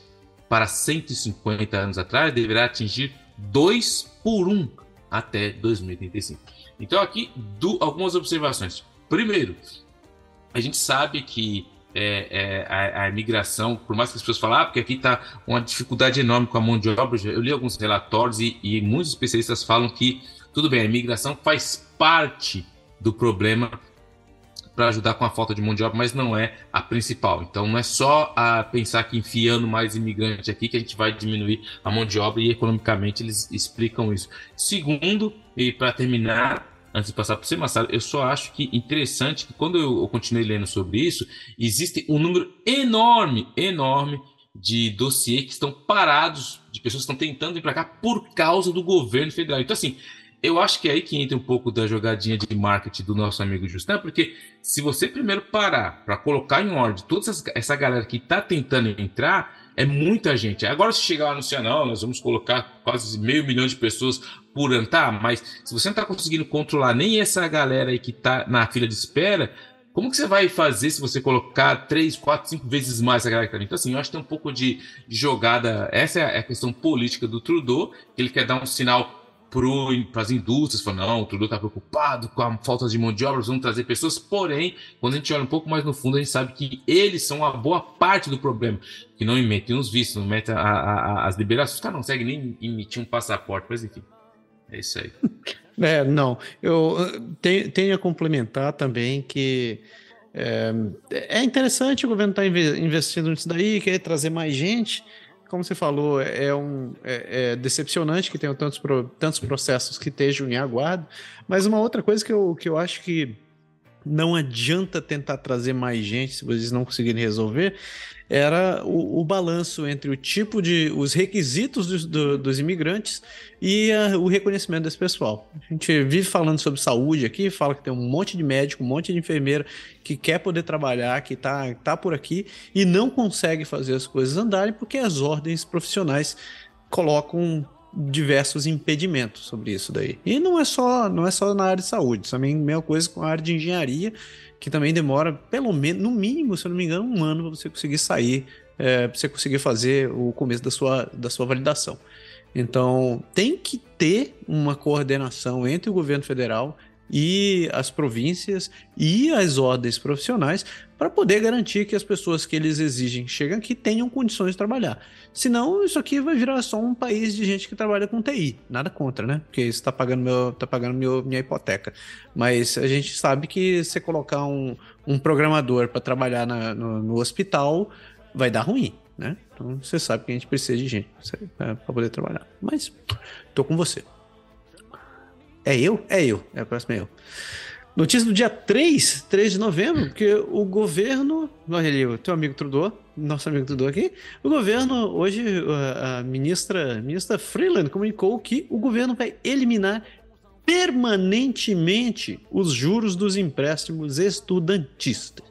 para 150 anos atrás, deverá atingir 2 por 1 até 2035. Então, aqui, do, algumas observações. Primeiro, a gente sabe que é, é, a, a, imigração, por mais que as pessoas falem, ah, porque aqui está uma dificuldade enorme com a mão de obra, eu li alguns relatórios e, e muitos especialistas falam que, tudo bem, a imigração faz parte do problema para ajudar com a falta de mão de obra, mas não é a principal. Então não é só a pensar que enfiando mais imigrante aqui que a gente vai diminuir a mão de obra e economicamente eles explicam isso. Segundo, e para terminar, antes de passar para você, Massaro, eu só acho que interessante que quando eu, continuei lendo sobre isso, existe um número enorme, enorme de dossiês que estão parados, de pessoas que estão tentando vir para cá por causa do governo federal. Então, assim, eu acho que é aí que entra um pouco da jogadinha de marketing do nosso amigo Justin, porque se você primeiro parar para colocar em ordem toda essa galera que está tentando entrar, é muita gente. Agora, se chegar lá no não, nós vamos colocar quase meio milhão de pessoas por tá? Mas se você não está conseguindo controlar nem essa galera aí que está na fila de espera, como que você vai fazer se você colocar três, quatro, cinco vezes mais a galera que tá Então, assim, eu acho que tem um pouco de jogada. Essa é a questão política do Trudeau, ele quer dar um sinal para as indústrias, falando, não, o Trudeau está preocupado com a falta de mão de obra, vamos trazer pessoas, porém, quando a gente olha um pouco mais no fundo, a gente sabe que eles são a boa parte do problema, que não emitem os vistos, não metem as liberações, os caras não conseguem nem emitir um passaporte, mas enfim, é isso aí. É, não, eu tenho, tenho a complementar também que é, é interessante o governo estar tá investindo nisso daí, querer trazer mais gente, como você falou, é, um, é, é decepcionante que tenham tantos, tantos processos que estejam em aguardo. Mas uma outra coisa que eu, que eu acho que não adianta tentar trazer mais gente se vocês não conseguirem resolver, era o, o balanço entre o tipo de. os requisitos dos, do, dos imigrantes e a, o reconhecimento desse pessoal. A gente vive falando sobre saúde aqui, fala que tem um monte de médico, um monte de enfermeira que quer poder trabalhar, que está tá por aqui e não consegue fazer as coisas andarem porque as ordens profissionais colocam diversos impedimentos sobre isso daí. E não é só, não é só na área de saúde, também a mesma coisa com a área de engenharia, que também demora pelo menos, no mínimo, se eu não me engano, um ano para você conseguir sair, é, para você conseguir fazer o começo da sua, da sua validação. Então, tem que ter uma coordenação entre o governo federal e as províncias e as ordens profissionais para poder garantir que as pessoas que eles exigem chegam aqui tenham condições de trabalhar. Senão, isso aqui vai virar só um país de gente que trabalha com TI. Nada contra, né? Porque isso está pagando, meu, tá pagando meu, minha hipoteca. Mas a gente sabe que você colocar um, um programador para trabalhar na, no, no hospital vai dar ruim. Né? Então você sabe que a gente precisa de gente para poder trabalhar. Mas tô com você. É eu? É eu. É a próxima é eu. Notícia do dia 3, 3 de novembro, que o governo. Olha ali, o teu amigo Trudeau, nosso amigo Trudeau aqui. O governo, hoje, a ministra, ministra Freeland comunicou que o governo vai eliminar permanentemente os juros dos empréstimos estudantistas.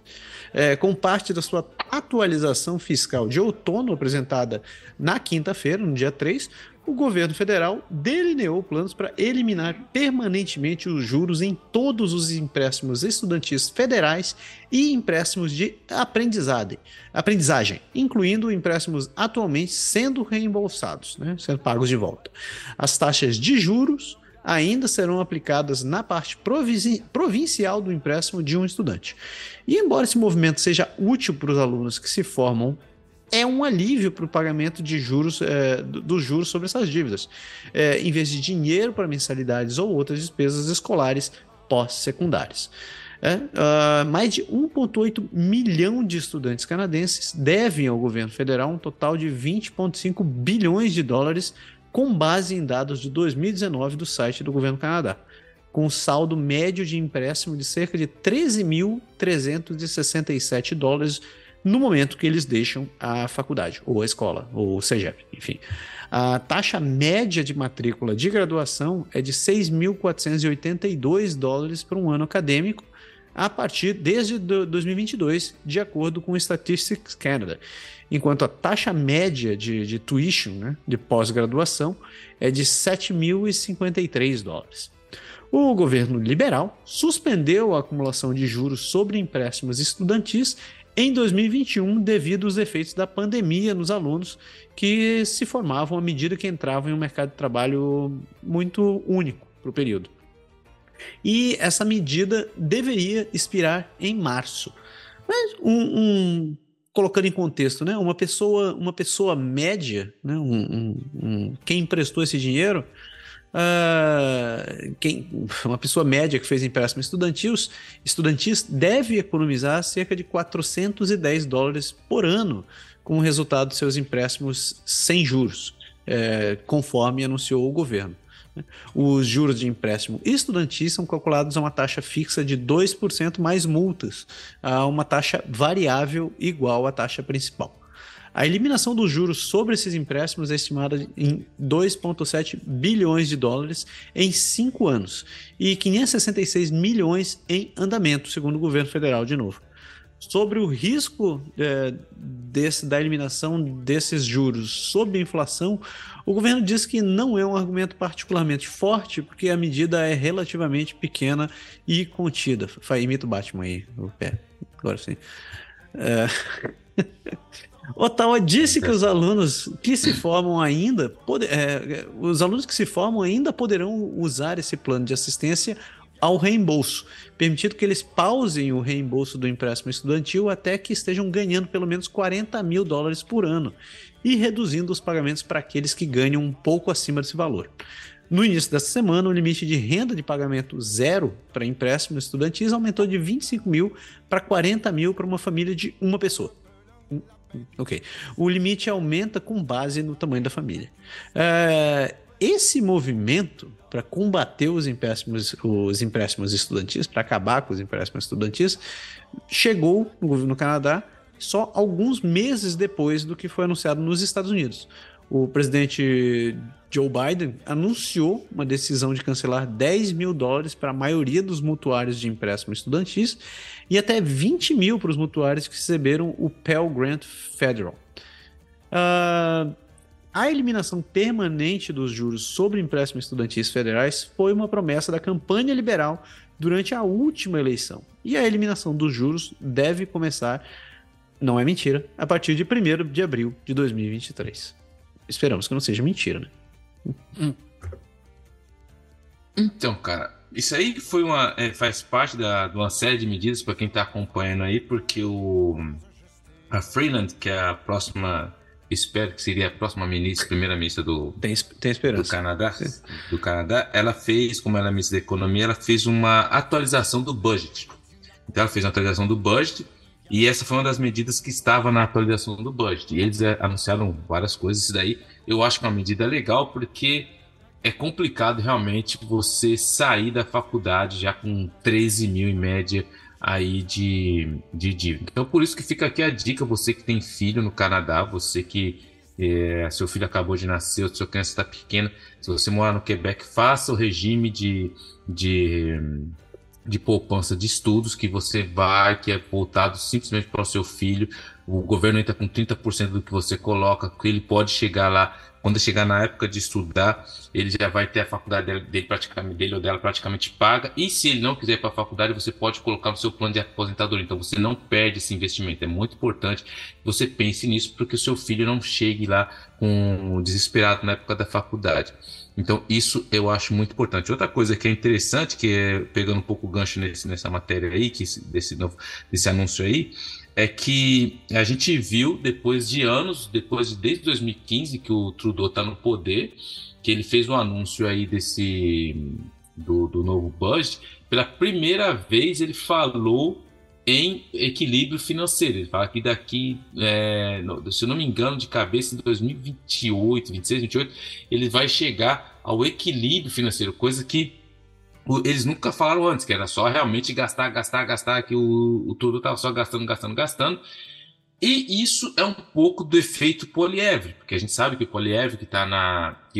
É, com parte da sua atualização fiscal de outono apresentada na quinta-feira, no dia 3, o governo federal delineou planos para eliminar permanentemente os juros em todos os empréstimos estudantis federais e empréstimos de aprendizagem, aprendizagem incluindo empréstimos atualmente sendo reembolsados, né, sendo pagos de volta. As taxas de juros ainda serão aplicadas na parte provincial do empréstimo de um estudante. E embora esse movimento seja útil para os alunos que se formam é um alívio para o pagamento de juros é, dos juros sobre essas dívidas, é, em vez de dinheiro para mensalidades ou outras despesas escolares pós-secundárias. É, uh, mais de 1,8 milhão de estudantes canadenses devem ao governo federal um total de 20,5 bilhões de dólares, com base em dados de 2019 do site do governo Canadá, com saldo médio de empréstimo de cerca de 13.367 dólares no momento que eles deixam a faculdade, ou a escola, ou o CEGEP, enfim. A taxa média de matrícula de graduação é de 6.482 dólares por um ano acadêmico, a partir desde 2022, de acordo com o Statistics Canada, enquanto a taxa média de, de tuition, né, de pós-graduação, é de 7.053 dólares. O governo liberal suspendeu a acumulação de juros sobre empréstimos estudantis em 2021 devido aos efeitos da pandemia nos alunos que se formavam à medida que entravam em um mercado de trabalho muito único para o período. E essa medida deveria expirar em março. Mas um, um, colocando em contexto, né, uma pessoa, uma pessoa média, né, um, quem emprestou esse dinheiro, Uh, quem, uma pessoa média que fez empréstimo estudantis, estudantis deve economizar cerca de 410 dólares por ano como resultado dos seus empréstimos sem juros, é, conforme anunciou o governo. Os juros de empréstimo estudantis são calculados a uma taxa fixa de 2% mais multas, a uma taxa variável igual à taxa principal. A eliminação dos juros sobre esses empréstimos é estimada em 2,7 bilhões de dólares em cinco anos e 566 milhões em andamento, segundo o governo federal, de novo. Sobre o risco é, desse, da eliminação desses juros sob a inflação, o governo diz que não é um argumento particularmente forte, porque a medida é relativamente pequena e contida. Imita o Batman aí, o pé. Agora sim. É... Ottawa disse que os alunos que se formam ainda, pode, é, os alunos que se formam ainda poderão usar esse plano de assistência ao reembolso, permitindo que eles pausem o reembolso do empréstimo estudantil até que estejam ganhando pelo menos 40 mil dólares por ano e reduzindo os pagamentos para aqueles que ganham um pouco acima desse valor. No início dessa semana, o limite de renda de pagamento zero para empréstimos estudantis aumentou de 25 mil para 40 mil para uma família de uma pessoa. Ok. O limite aumenta com base no tamanho da família. É, esse movimento para combater os empréstimos, os empréstimos estudantis, para acabar com os empréstimos estudantis, chegou no do Canadá só alguns meses depois do que foi anunciado nos Estados Unidos. O presidente Joe Biden anunciou uma decisão de cancelar 10 mil dólares para a maioria dos mutuários de empréstimo estudantis e até 20 mil para os mutuários que receberam o Pell Grant Federal. Uh, a eliminação permanente dos juros sobre empréstimos estudantis federais foi uma promessa da campanha liberal durante a última eleição. E a eliminação dos juros deve começar, não é mentira, a partir de 1 de abril de 2023. Esperamos que não seja mentira, né? Hum. Então, cara, isso aí foi uma, é, faz parte da, de uma série de medidas para quem está acompanhando aí, porque o a Freeland, que é a próxima, espero que seria a próxima ministra, primeira ministra do, tem, tem esperança. do Canadá, do Canadá, ela fez, como ela é ministra da Economia, ela fez uma atualização do budget. Então, ela fez uma atualização do budget e essa foi uma das medidas que estava na atualização do budget. E eles é, anunciaram várias coisas. Isso daí eu acho que é uma medida legal, porque é complicado realmente você sair da faculdade já com 13 mil em média aí de, de dívida. Então, por isso que fica aqui a dica: você que tem filho no Canadá, você que é, seu filho acabou de nascer, ou sua criança está pequena, se você morar no Quebec, faça o regime de, de de poupança de estudos que você vai, que é voltado simplesmente para o seu filho. O governo entra com 30% do que você coloca, que ele pode chegar lá. Quando chegar na época de estudar, ele já vai ter a faculdade dele, dele, praticamente, dele ou dela praticamente paga. E se ele não quiser ir para a faculdade, você pode colocar no seu plano de aposentadoria. Então você não perde esse investimento. É muito importante que você pense nisso, porque o seu filho não chegue lá com desesperado na época da faculdade. Então, isso eu acho muito importante. Outra coisa que é interessante, que é pegando um pouco o gancho nesse, nessa matéria aí, que desse, novo, desse anúncio aí, é que a gente viu depois de anos, depois de desde 2015 que o Trudeau está no poder, que ele fez um anúncio aí desse do, do novo budget, pela primeira vez ele falou em equilíbrio financeiro. Ele fala que daqui, é, se eu não me engano, de cabeça, em 2028, 26, 28, ele vai chegar ao equilíbrio financeiro, coisa que eles nunca falaram antes, que era só realmente gastar, gastar, gastar, que o, o tudo estava só gastando, gastando, gastando. E isso é um pouco do efeito Polievre, porque a gente sabe que o Polievre, que está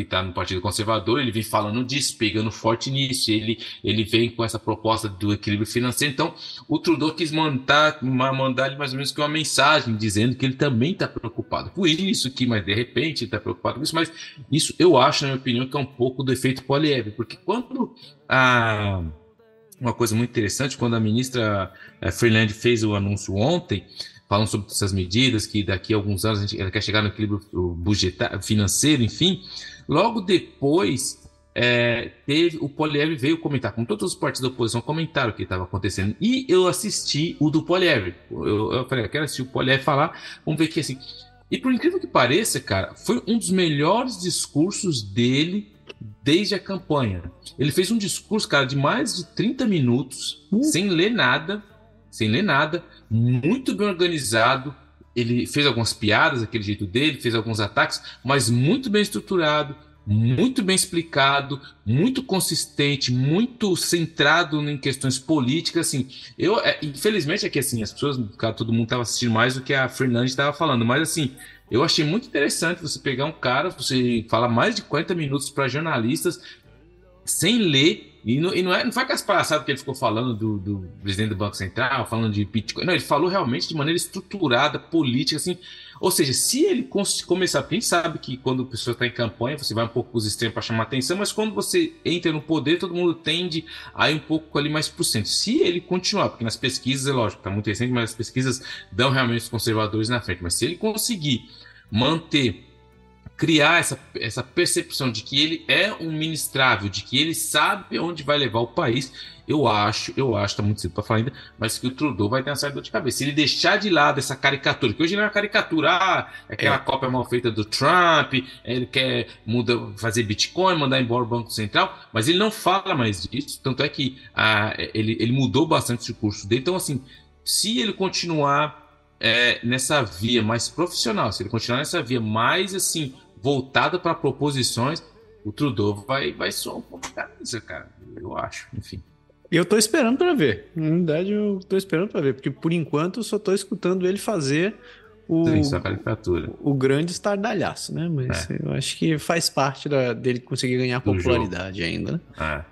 tá no Partido Conservador, ele vem falando disso, pegando forte nisso, ele, ele vem com essa proposta do equilíbrio financeiro. Então, o Trudeau quis mandar, mandar mais ou menos que uma mensagem dizendo que ele também está preocupado com isso, que mas de repente ele está preocupado com isso, mas isso eu acho, na minha opinião, que é um pouco do efeito Polievre, porque quando a uma coisa muito interessante, quando a ministra eh, Freeland fez o anúncio ontem, falando sobre essas medidas, que daqui a alguns anos a gente, quer chegar no equilíbrio budgetário, financeiro, enfim. Logo depois, é, teve o Poliev veio comentar, como todos os partidos da oposição comentaram o que estava acontecendo. E eu assisti o do Poliev. Eu, eu falei, eu quero assistir o Poliev falar, vamos ver que assim. E por incrível que pareça, cara, foi um dos melhores discursos dele desde a campanha. Ele fez um discurso, cara, de mais de 30 minutos, uh. sem ler nada, sem ler nada, muito bem organizado. Ele fez algumas piadas, aquele jeito dele, fez alguns ataques, mas muito bem estruturado, muito bem explicado, muito consistente, muito centrado em questões políticas, assim. Eu, é, infelizmente, é que assim, as pessoas, cara, todo mundo estava assistindo mais do que a Fernandes estava falando, mas assim, eu achei muito interessante você pegar um cara, você falar mais de 40 minutos para jornalistas sem ler e não, e não, é, não foi aquelas palhaçadas que ele ficou falando do, do, presidente do Banco Central, falando de Bitcoin. Não, ele falou realmente de maneira estruturada, política, assim. Ou seja, se ele começar, quem sabe que quando a pessoa está em campanha, você vai um pouco para os extremos para chamar atenção, mas quando você entra no poder, todo mundo tende a ir um pouco ali mais por cento. Se ele continuar, porque nas pesquisas, é lógico, está muito recente, mas as pesquisas dão realmente os conservadores na frente. Mas se ele conseguir manter criar essa, essa percepção de que ele é um ministrável, de que ele sabe onde vai levar o país, eu acho, eu acho, tá muito cedo para falar ainda, mas que o Trudeau vai ter uma saída de cabeça. Se ele deixar de lado essa caricatura, que hoje não é uma caricatura, ah, é aquela é. cópia mal feita do Trump, ele quer muda, fazer Bitcoin, mandar embora o Banco Central, mas ele não fala mais disso, tanto é que ah, ele, ele mudou bastante o curso dele. Então, assim, se ele continuar é, nessa via mais profissional, se ele continuar nessa via mais assim voltada para proposições, o Trudeau vai, vai soar um pouco camisa, cara. Eu acho, enfim. Eu tô esperando para ver. Na verdade, eu tô esperando para ver, porque por enquanto eu só tô escutando ele fazer o, Sim, caricatura. o grande estardalhaço, né? Mas é. eu acho que faz parte da, dele conseguir ganhar Do popularidade jogo. ainda, né? É.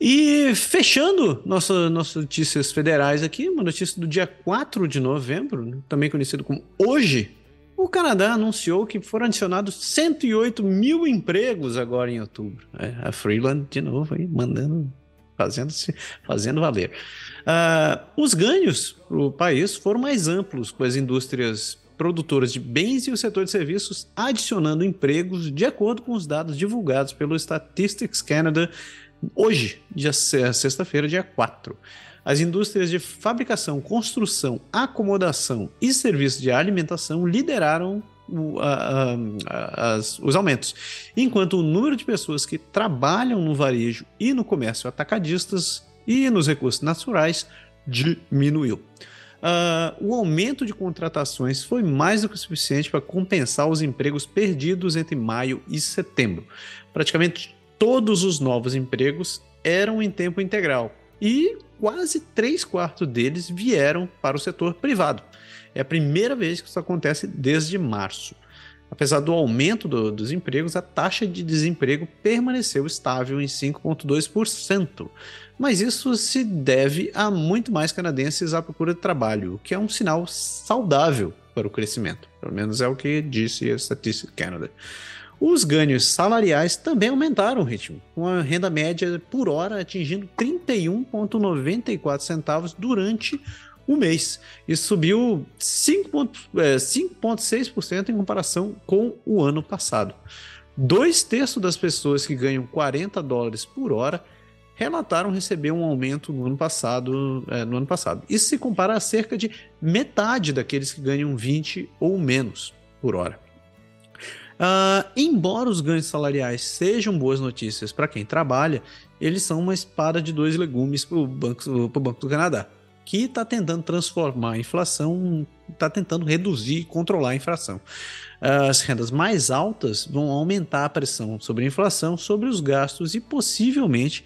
E fechando nossa, nossas notícias federais aqui, uma notícia do dia 4 de novembro, né? também conhecido como Hoje, o Canadá anunciou que foram adicionados 108 mil empregos agora em outubro. É, a Freeland, de novo, aí, mandando, fazendo, fazendo valer. Uh, os ganhos para o país foram mais amplos, com as indústrias produtoras de bens e o setor de serviços adicionando empregos, de acordo com os dados divulgados pelo Statistics Canada hoje, dia sexta-feira, dia 4. As indústrias de fabricação, construção, acomodação e serviços de alimentação lideraram o, a, a, as, os aumentos, enquanto o número de pessoas que trabalham no varejo e no comércio atacadistas e nos recursos naturais diminuiu. Uh, o aumento de contratações foi mais do que suficiente para compensar os empregos perdidos entre maio e setembro. Praticamente todos os novos empregos eram em tempo integral e quase três quartos deles vieram para o setor privado. É a primeira vez que isso acontece desde março. Apesar do aumento do, dos empregos, a taxa de desemprego permaneceu estável em 5,2%. Mas isso se deve a muito mais canadenses à procura de trabalho, o que é um sinal saudável para o crescimento. Pelo menos é o que disse a Statistics Canada. Os ganhos salariais também aumentaram o ritmo, com a renda média por hora atingindo 31,94 centavos durante o mês. Isso subiu 5,6% é, em comparação com o ano passado. Dois terços das pessoas que ganham 40 dólares por hora relataram receber um aumento no ano passado. É, no ano passado. Isso se compara a cerca de metade daqueles que ganham 20 ou menos por hora. Uh, embora os ganhos salariais sejam boas notícias para quem trabalha, eles são uma espada de dois legumes para o Banco, Banco do Canadá, que está tentando transformar a inflação, está tentando reduzir e controlar a inflação. As rendas mais altas vão aumentar a pressão sobre a inflação, sobre os gastos e possivelmente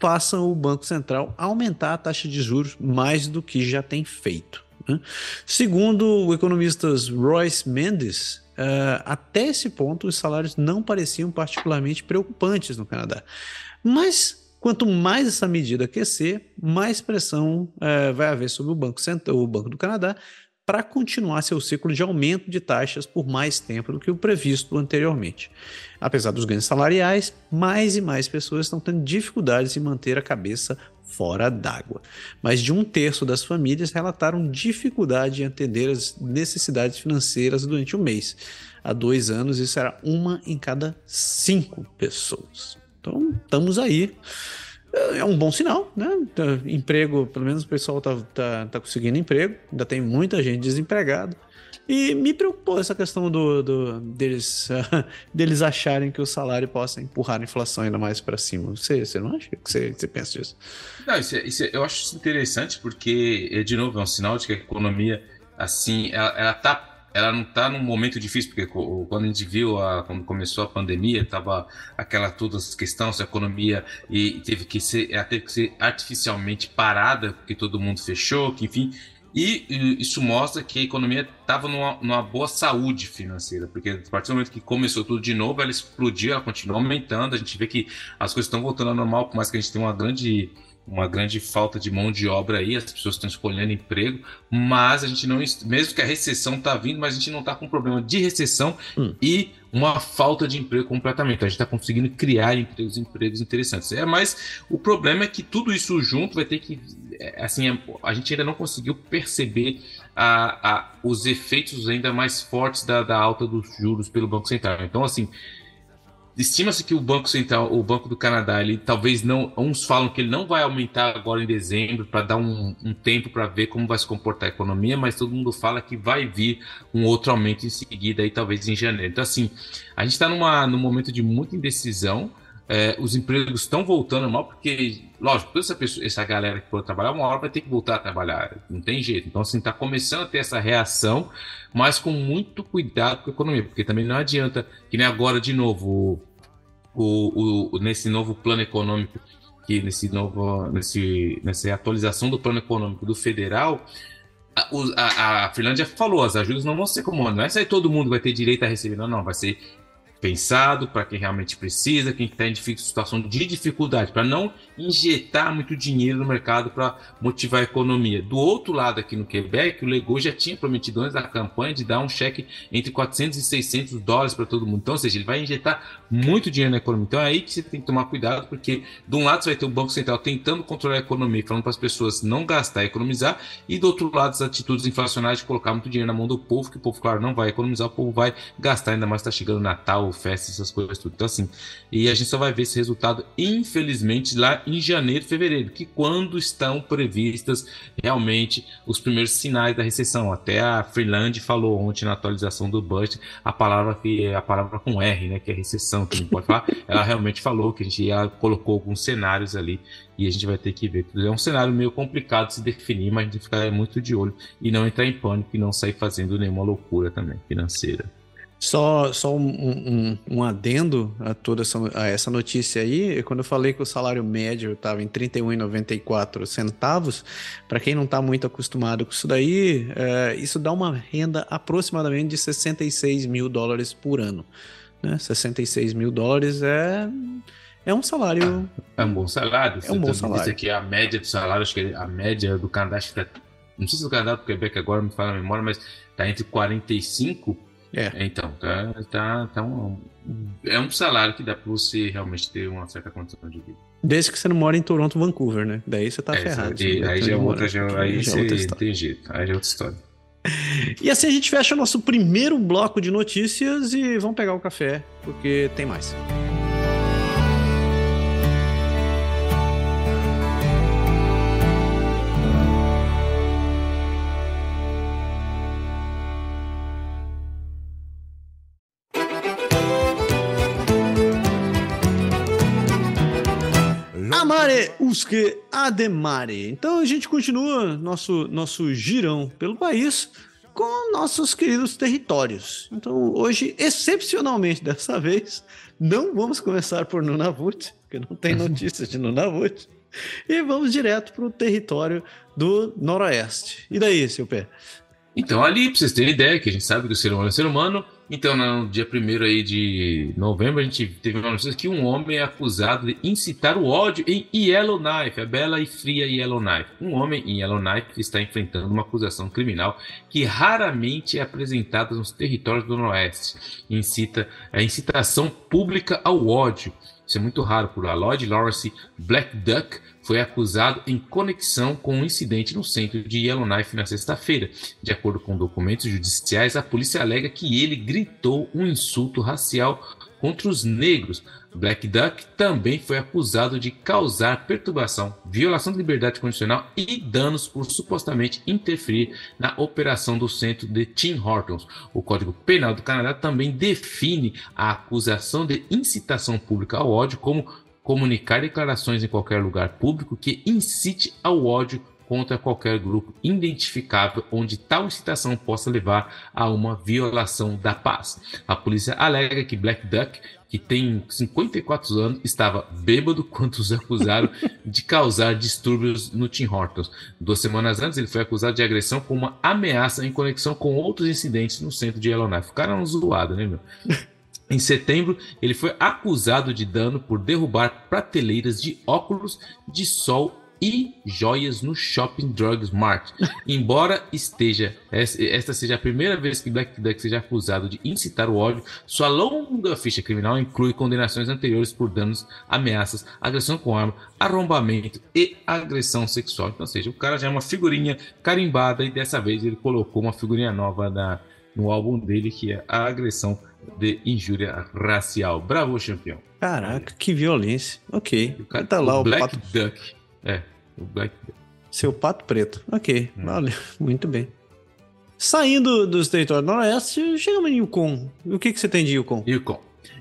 façam o Banco Central aumentar a taxa de juros mais do que já tem feito. Né? Segundo o economista Royce Mendes, Uh, até esse ponto, os salários não pareciam particularmente preocupantes no Canadá. Mas quanto mais essa medida aquecer, mais pressão uh, vai haver sobre o Banco Central, o Banco do Canadá, para continuar seu ciclo de aumento de taxas por mais tempo do que o previsto anteriormente. Apesar dos ganhos salariais, mais e mais pessoas estão tendo dificuldades em manter a cabeça fora d'água. Mais de um terço das famílias relataram dificuldade em atender as necessidades financeiras durante o mês. Há dois anos, isso era uma em cada cinco pessoas. Então, estamos aí. é um bom sinal, né? Emprego, pelo menos o pessoal tá, tá, tá conseguindo emprego, ainda tem muita gente desempregada. E me preocupou essa questão do, do deles, uh, deles acharem que o salário possa empurrar a inflação ainda mais para cima. Você, você não acha? O que você, você pensa disso? Não, isso, é, isso é, eu acho isso interessante porque, é, de novo, é um sinal de que a economia, assim, ela, ela tá ela não está num momento difícil, porque quando a gente viu, a, quando começou a pandemia, estava aquela toda essa questão, se a economia e teve que ser, teve que ser artificialmente parada, porque todo mundo fechou, que enfim, e isso mostra que a economia estava numa, numa, boa saúde financeira, porque a partir do momento que começou tudo de novo, ela explodiu, ela continua aumentando. A gente vê que as coisas estão voltando ao normal, por mais que a gente tenha uma grande uma grande falta de mão de obra aí, as pessoas estão escolhendo emprego, mas a gente não, mesmo que a recessão está vindo, mas a gente não está com problema de recessão hum. e uma falta de emprego completamente. A gente está conseguindo criar empregos, empregos interessantes. É, mas o problema é que tudo isso junto vai ter que, é, assim, a gente ainda não conseguiu perceber a, a, os efeitos ainda mais fortes da, da alta dos juros pelo Banco Central. Então, assim, Estima-se que o Banco Central, o Banco do Canadá, ele talvez não. Uns falam que ele não vai aumentar agora em dezembro para dar um, um tempo para ver como vai se comportar a economia, mas todo mundo fala que vai vir um outro aumento em seguida, aí talvez em janeiro. Então, assim, a gente está num momento de muita indecisão. É, os empregos estão voltando mal, porque, lógico, toda essa, pessoa, essa galera que for trabalhar, uma hora vai ter que voltar a trabalhar, não tem jeito. Então, assim, está começando a ter essa reação, mas com muito cuidado com a economia, porque também não adianta, que nem agora, de novo, o, o, nesse novo plano econômico, que nesse novo, nesse, nessa atualização do plano econômico do federal, a, a, a Finlândia falou, as ajudas não vão ser como não é aí todo mundo vai ter direito a receber, não, não, vai ser pensado para quem realmente precisa, quem está em situação de dificuldade, para não injetar muito dinheiro no mercado para motivar a economia. Do outro lado, aqui no Quebec, o Legault já tinha prometido antes da campanha de dar um cheque entre 400 e 600 dólares para todo mundo. Então, ou seja, ele vai injetar muito dinheiro na economia. Então, é aí que você tem que tomar cuidado, porque de um lado você vai ter o Banco Central tentando controlar a economia, falando para as pessoas não gastar, economizar, e do outro lado as atitudes inflacionárias de colocar muito dinheiro na mão do povo, que o povo, claro, não vai economizar, o povo vai gastar, ainda mais está chegando Natal, festas, essas coisas tudo. Então, assim, e a gente só vai ver esse resultado, infelizmente, lá em janeiro, fevereiro, que quando estão previstas realmente os primeiros sinais da recessão. Até a Freeland falou ontem na atualização do budget a palavra que é a palavra com R, né, que é recessão, que não pode falar. Ela realmente falou que a gente já colocou alguns cenários ali e a gente vai ter que ver. É um cenário meio complicado de se definir, mas a gente ficar muito de olho e não entrar em pânico e não sair fazendo nenhuma loucura também financeira. Só, só um, um, um, adendo a toda essa, a essa notícia aí, quando eu falei que o salário médio estava em R$ 31,94 centavos, para quem não está muito acostumado com isso daí, é, isso dá uma renda aproximadamente de 66 mil dólares por ano. Né? 66 mil dólares é, é um salário. É um bom salário. É um bom salário. Disse aqui a média do salário, acho que a média do Canadá, acho que tá, não sei se o Canadá do Quebec agora me fala a memória, mas está entre 45 é. Então, tá, tá, tá um, é um salário que dá para você realmente ter uma certa condição de vida. Desde que você não mora em Toronto, Vancouver, né? Daí você tá é, ferrado. E, aí já é outra, já, aí já é você tem jeito. Aí já é outra história. E assim a gente fecha o nosso primeiro bloco de notícias e vamos pegar o café, porque tem mais. Amare usque ademare. Então a gente continua nosso, nosso girão pelo país com nossos queridos territórios. Então hoje, excepcionalmente dessa vez, não vamos começar por Nunavut, porque não tem notícias de Nunavut, e vamos direto para o território do Noroeste. E daí, seu pé? Então ali, para vocês terem ideia, que a gente sabe que o ser humano é ser humano, então, no dia 1 aí de novembro, a gente teve uma notícia que um homem é acusado de incitar o ódio em Yellowknife, a bela e fria Yellowknife. Um homem em Yellowknife está enfrentando uma acusação criminal que raramente é apresentada nos territórios do Noroeste. Incita a incitação pública ao ódio. Isso é muito raro por lá. Lloyd Lawrence Black Duck foi acusado em conexão com um incidente no centro de Yellowknife na sexta-feira. De acordo com documentos judiciais, a polícia alega que ele gritou um insulto racial contra os negros. Black Duck também foi acusado de causar perturbação, violação de liberdade condicional e danos por supostamente interferir na operação do centro de Tim Hortons. O Código Penal do Canadá também define a acusação de incitação pública ao ódio como comunicar declarações em qualquer lugar público que incite ao ódio contra qualquer grupo identificável onde tal incitação possa levar a uma violação da paz. A polícia alega que Black Duck, que tem 54 anos, estava bêbado quando os acusaram de causar distúrbios no Tim Hortons. Duas semanas antes, ele foi acusado de agressão com uma ameaça em conexão com outros incidentes no centro de Yellowknife. O cara é um zoado, né, meu? Em setembro, ele foi acusado de dano por derrubar prateleiras de óculos de sol e joias no Shopping Drugs Mart. Embora esteja esta seja a primeira vez que Black Duck seja acusado de incitar o ódio, sua longa ficha criminal inclui condenações anteriores por danos, ameaças, agressão com arma, arrombamento e agressão sexual. Então, ou seja, o cara já é uma figurinha carimbada e dessa vez ele colocou uma figurinha nova na, no álbum dele que é a agressão de injúria racial. Bravo, campeão. Caraca, que violência. Ok. O cara tá lá o, o Black pato... Duck. É, o Black Duck. Seu pato preto. Ok, hum. vale. Muito bem. Saindo dos territórios noroeste, chegamos em Yukon. O que, que você tem de Yukon? Yukon.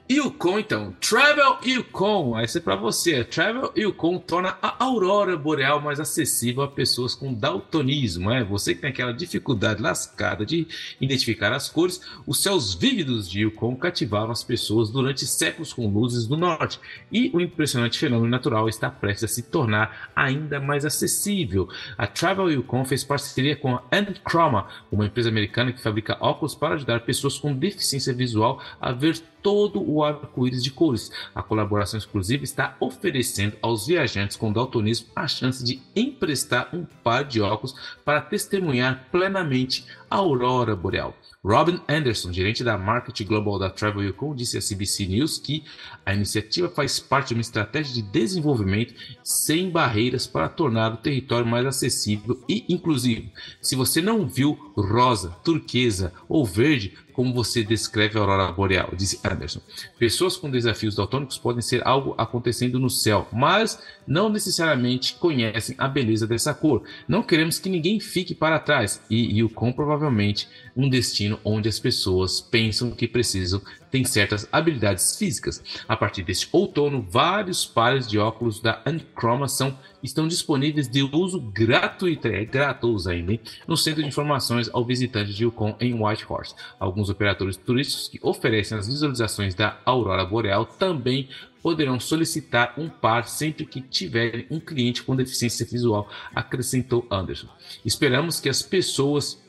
Yukon, então. Travel Yukon. Essa é para você. Travel Yukon torna a aurora boreal mais acessível a pessoas com daltonismo. É? Você que tem aquela dificuldade lascada de identificar as cores, os céus vívidos de Yukon cativavam as pessoas durante séculos com luzes do norte. E o impressionante fenômeno natural está prestes a se tornar ainda mais acessível. A Travel Yukon fez parceria com a Enchroma, uma empresa americana que fabrica óculos para ajudar pessoas com deficiência visual a ver todo o arco-íris de cores. A colaboração exclusiva está oferecendo aos viajantes com daltonismo a chance de emprestar um par de óculos para testemunhar plenamente a aurora boreal. Robin Anderson, gerente da Market Global da Travel Yukon, disse à CBC News que a iniciativa faz parte de uma estratégia de desenvolvimento sem barreiras para tornar o território mais acessível e inclusivo. Se você não viu rosa, turquesa ou verde, como você descreve a aurora boreal, disse Anderson. Pessoas com desafios daltônicos podem ser algo acontecendo no céu, mas não necessariamente conhecem a beleza dessa cor. Não queremos que ninguém fique para trás e Yukon provavelmente um destino onde as pessoas pensam que precisam tem certas habilidades físicas. A partir deste outono, vários pares de óculos da Anchroma são, estão disponíveis de uso gratuito, é gratuito ainda, hein? no centro de informações ao visitante de Yukon em Whitehorse. Alguns operadores turísticos que oferecem as visualizações da aurora boreal também poderão solicitar um par sempre que tiverem um cliente com deficiência visual, acrescentou Anderson. Esperamos que as pessoas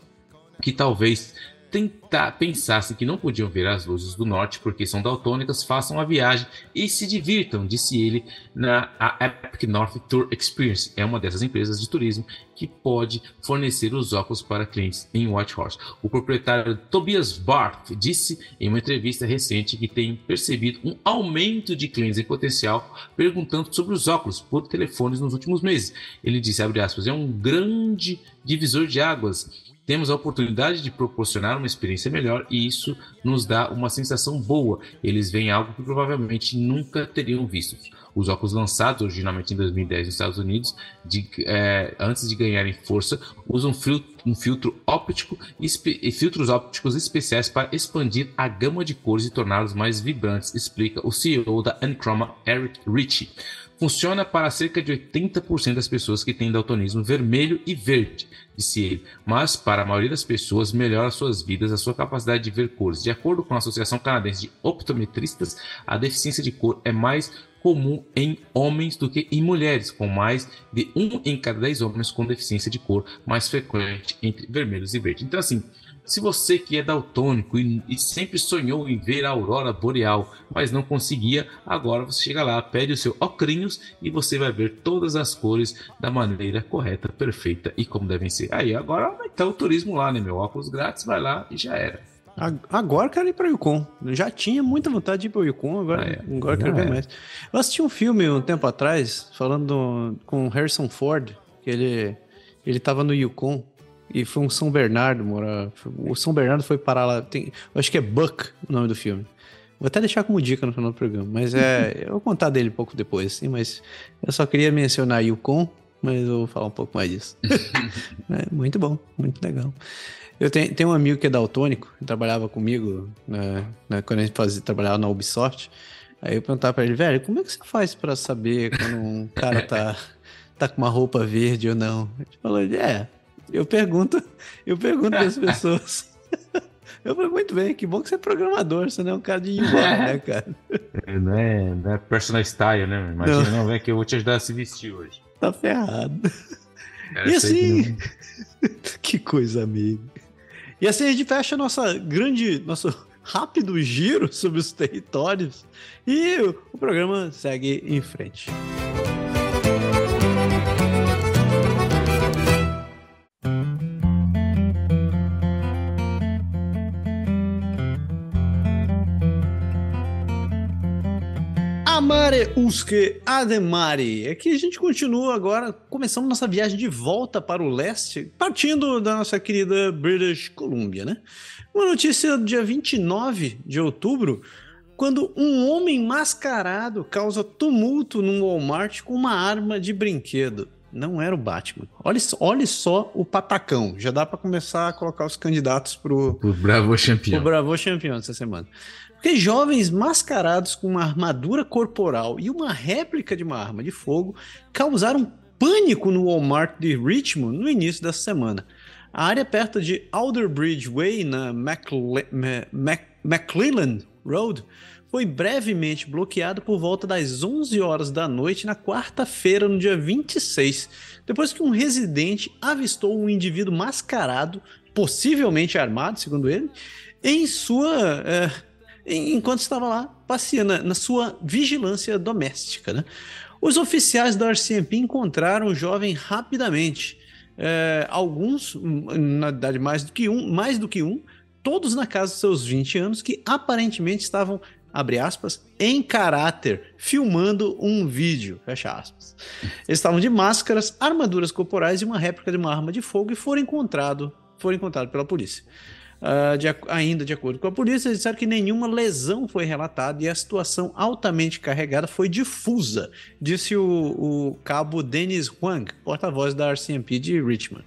que talvez tentar, pensassem que não podiam ver as luzes do norte porque são daltônicas, façam a viagem e se divirtam, disse ele na Epic North Tour Experience. É uma dessas empresas de turismo que pode fornecer os óculos para clientes em Whitehorse. O proprietário Tobias Barth disse em uma entrevista recente que tem percebido um aumento de clientes em potencial perguntando sobre os óculos por telefones nos últimos meses. Ele disse, aspas, é um grande divisor de águas temos a oportunidade de proporcionar uma experiência melhor e isso nos dá uma sensação boa. Eles veem algo que provavelmente nunca teriam visto. Os óculos lançados originalmente em 2010 nos Estados Unidos, de, é, antes de ganharem força, usam um filtro óptico e filtros ópticos especiais para expandir a gama de cores e torná-los mais vibrantes, explica o CEO da Enchroma, Eric Ritchie funciona para cerca de 80% das pessoas que têm daltonismo vermelho e verde, disse ele, mas para a maioria das pessoas melhora suas vidas a sua capacidade de ver cores. De acordo com a Associação Canadense de Optometristas, a deficiência de cor é mais comum em homens do que em mulheres, com mais de um em cada dez homens com deficiência de cor mais frequente entre vermelhos e verdes. Então, assim, se você que é daltônico e, e, sempre sonhou em ver a aurora boreal, mas não conseguia, agora você chega lá, pede o seu ocrinhos e você vai ver todas as cores da maneira correta, perfeita e como devem ser. Aí agora vai estar o turismo lá, né, meu? Óculos grátis, vai lá e já era. Agora quero ir para Yukon. Eu já tinha muita vontade de ir para Yukon, agora, ah, é. agora quero ver é. mais. Eu assisti um filme um tempo atrás, falando com Harrison Ford, que ele, ele tava no Yukon e foi um São Bernardo, mora. O São Bernardo foi parar lá. Tem, acho que é Buck o nome do filme. Vou até deixar como dica no final do programa, mas é. eu vou contar dele um pouco depois, sim, mas eu só queria mencionar Yukon, mas eu vou falar um pouco mais disso. é, muito bom, muito legal. Eu tenho, tenho um amigo que é daltônico, que trabalhava comigo né, né, quando a gente fazia, trabalhava na Ubisoft. Aí eu perguntava pra ele, velho, como é que você faz para saber quando um cara tá, tá com uma roupa verde ou não? Ele falou, é, eu pergunto, eu pergunto para as pessoas. Eu falei, muito bem, que bom que você é programador, você não é um cara de UI, né, cara? É, não é, não é personal style, né? Imagina, não, não vem que eu vou te ajudar a se vestir hoje. Tá ferrado. Cara, e assim, que coisa, amigo. E assim a gente fecha nossa grande, nosso rápido giro sobre os territórios e o programa segue em frente. Amare usque ademare. Aqui a gente continua agora, começando nossa viagem de volta para o leste, partindo da nossa querida British Columbia, né? Uma notícia do dia 29 de outubro, quando um homem mascarado causa tumulto num Walmart com uma arma de brinquedo. Não era o Batman. Olha, olha só o patacão. Já dá para começar a colocar os candidatos pro, o Bravo Champion. O Bravo Champion essa semana. Porque jovens mascarados com uma armadura corporal e uma réplica de uma arma de fogo causaram pânico no Walmart de Richmond no início dessa semana. A área perto de Alderbridge Way, na McClellan Road, foi brevemente bloqueada por volta das 11 horas da noite na quarta-feira, no dia 26, depois que um residente avistou um indivíduo mascarado, possivelmente armado, segundo ele, em sua eh, enquanto estava lá passeando na sua vigilância doméstica. Né? Os oficiais da RCMP encontraram o jovem rapidamente. É, alguns, na verdade, mais do que um, mais do que um, todos na casa dos seus 20 anos, que aparentemente estavam, abre aspas, em caráter, filmando um vídeo, fecha aspas. Eles estavam de máscaras, armaduras corporais e uma réplica de uma arma de fogo e foram encontrados foram encontrados pela polícia. Uh, de, ainda de acordo com a polícia, disseram que nenhuma lesão foi relatada e a situação altamente carregada foi difusa, disse o, o cabo Dennis Huang, porta-voz da RCMP de Richmond.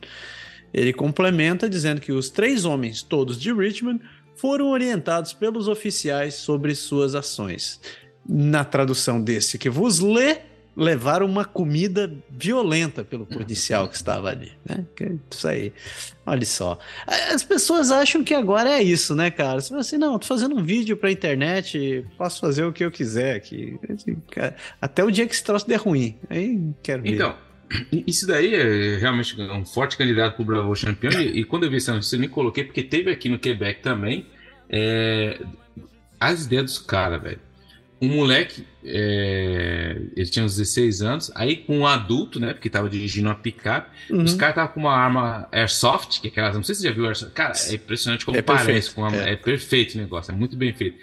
Ele complementa dizendo que os três homens, todos de Richmond, foram orientados pelos oficiais sobre suas ações. Na tradução desse que vos lê, levaram uma comida violenta pelo policial que estava ali, né? Isso aí. Olha só. As pessoas acham que agora é isso, né, cara? Você fala assim, não, tô fazendo um vídeo pra internet, posso fazer o que eu quiser aqui. Até o dia que esse troço der ruim. Aí quero ver. Então, isso daí é realmente um forte candidato pro Bravo Champion. E, e quando eu vi essa notícia, eu me coloquei, porque teve aqui no Quebec também é, as ideias dos caras, velho um moleque, é, ele tinha uns 16 anos, aí com um adulto, né, porque tava dirigindo uma picape, uhum. os caras estavam com uma arma airsoft, que é aquelas, não sei se você já viu airsoft, cara, é impressionante como é parece, com uma, é. é. perfeito o negócio, é muito bem feito.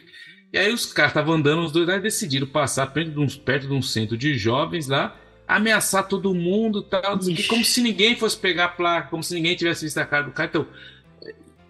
E aí os caras estavam andando, os dois lá decidiram passar perto de, um, perto de um centro de jovens lá, ameaçar todo mundo tal, como se ninguém fosse pegar a placa, como se ninguém tivesse visto a cara do cara, então...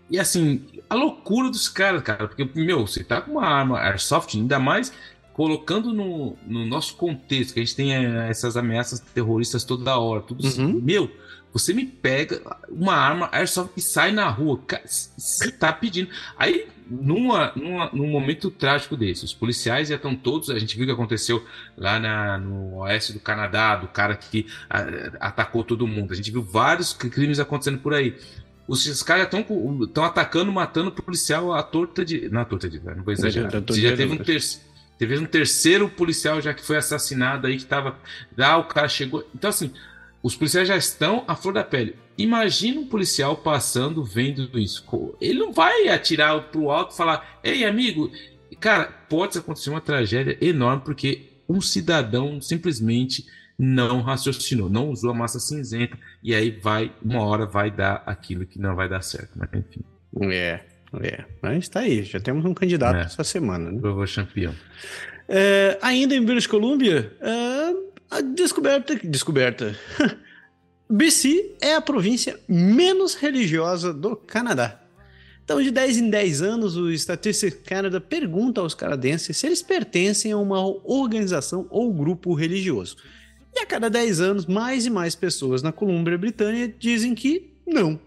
E assim, a loucura dos caras, cara, porque, meu, você tá com uma arma airsoft, ainda mais colocando no, no nosso contexto, que a gente tem eh, essas ameaças terroristas toda hora, tudo assim, uhum. meu, você me pega uma arma airsoft e sai na rua, você tá pedindo. Aí, numa, numa, num momento trágico desse, os policiais já estão todos, a gente viu o que aconteceu lá na, no oeste do Canadá, do cara que a, atacou todo mundo, a gente viu vários crimes acontecendo por aí. Os, os caras estão atacando, matando o policial à torta de. À torta de. Não vou exagerar. Já teve um terceiro Teve um terceiro policial já que foi assassinado aí, que tava. Ah, o cara chegou. Então, assim, os policiais já estão à flor da pele. Imagina um policial passando, vendo isso. Ele não vai atirar pro alto e falar: Ei, amigo. Cara, pode acontecer uma tragédia enorme porque um cidadão simplesmente não raciocinou, não usou a massa cinzenta e aí vai, uma hora vai dar aquilo que não vai dar certo. Mas enfim. É. É, mas tá aí, já temos um candidato é. essa semana. Né? Vovô campeão. É, ainda em British Columbia, é, a descoberta. Descoberta. BC é a província menos religiosa do Canadá. Então, de 10 em 10 anos, o Statistics Canada pergunta aos canadenses se eles pertencem a uma organização ou grupo religioso. E a cada 10 anos, mais e mais pessoas na Colômbia Britânia dizem que não.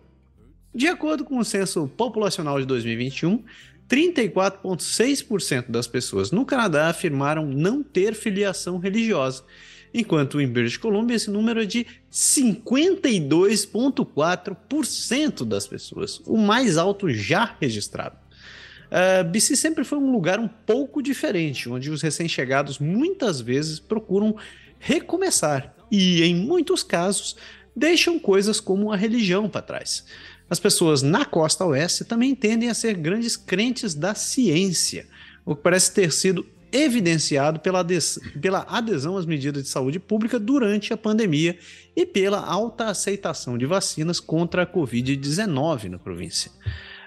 De acordo com o censo populacional de 2021, 34,6% das pessoas no Canadá afirmaram não ter filiação religiosa, enquanto em British Columbia esse número é de 52,4% das pessoas, o mais alto já registrado. Uh, ah, BC sempre foi um lugar um pouco diferente, onde os recém-chegados muitas vezes procuram recomeçar e, em muitos casos, deixam coisas como a religião para trás. As pessoas na costa oeste também tendem a ser grandes crentes da ciência, o que parece ter sido evidenciado pela, pela adesão às medidas de saúde pública durante a pandemia e pela alta aceitação de vacinas contra a Covid-19 na província.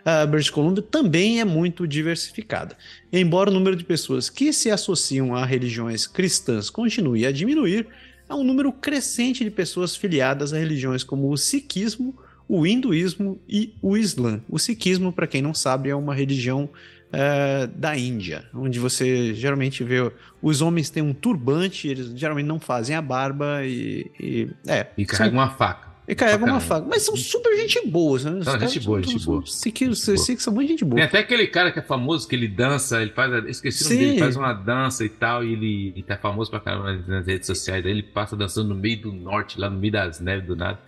A British Columbia também é muito diversificada. Embora o número de pessoas que se associam a religiões cristãs continue a diminuir, há um número crescente de pessoas filiadas a religiões como o sikhismo, o hinduísmo e o islã. O sikhismo, para quem não sabe, é uma religião uh, da Índia, onde você geralmente vê os homens têm um turbante, eles geralmente não fazem a barba e. E, é, e carregam uma faca. E carregam uma faca. Mas são super gente boas, né? Não, gente boa, gente boa. Sikhs são muito gente boa. Tem até aquele cara que é famoso, que ele dança, ele faz. Esqueci o nome dele, ele faz uma dança e tal, e ele, ele tá famoso pra caramba nas redes sociais. Aí ele passa dançando no meio do norte, lá no meio das neves do nada.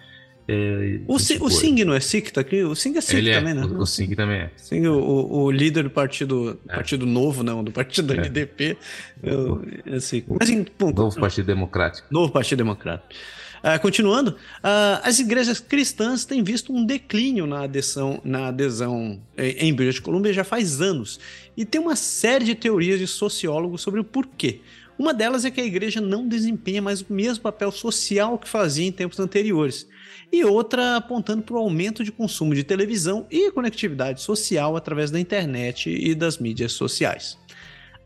É, o, si, o Singh não é Sikh, tá aqui? O Singh é Sikh Ele também, é, né? O, o Singh também é. Singh, o, o líder do partido, é. partido novo, não, do partido é. NDP. Eu, é Sikh. Mas, em, bom, novo Partido Democrático. Novo Partido Democrático. Uh, continuando, uh, as igrejas cristãs têm visto um declínio na adesão, na adesão em British Columbia já faz anos. E tem uma série de teorias de sociólogos sobre o porquê. Uma delas é que a igreja não desempenha mais o mesmo papel social que fazia em tempos anteriores e outra apontando para o aumento de consumo de televisão e conectividade social através da internet e das mídias sociais.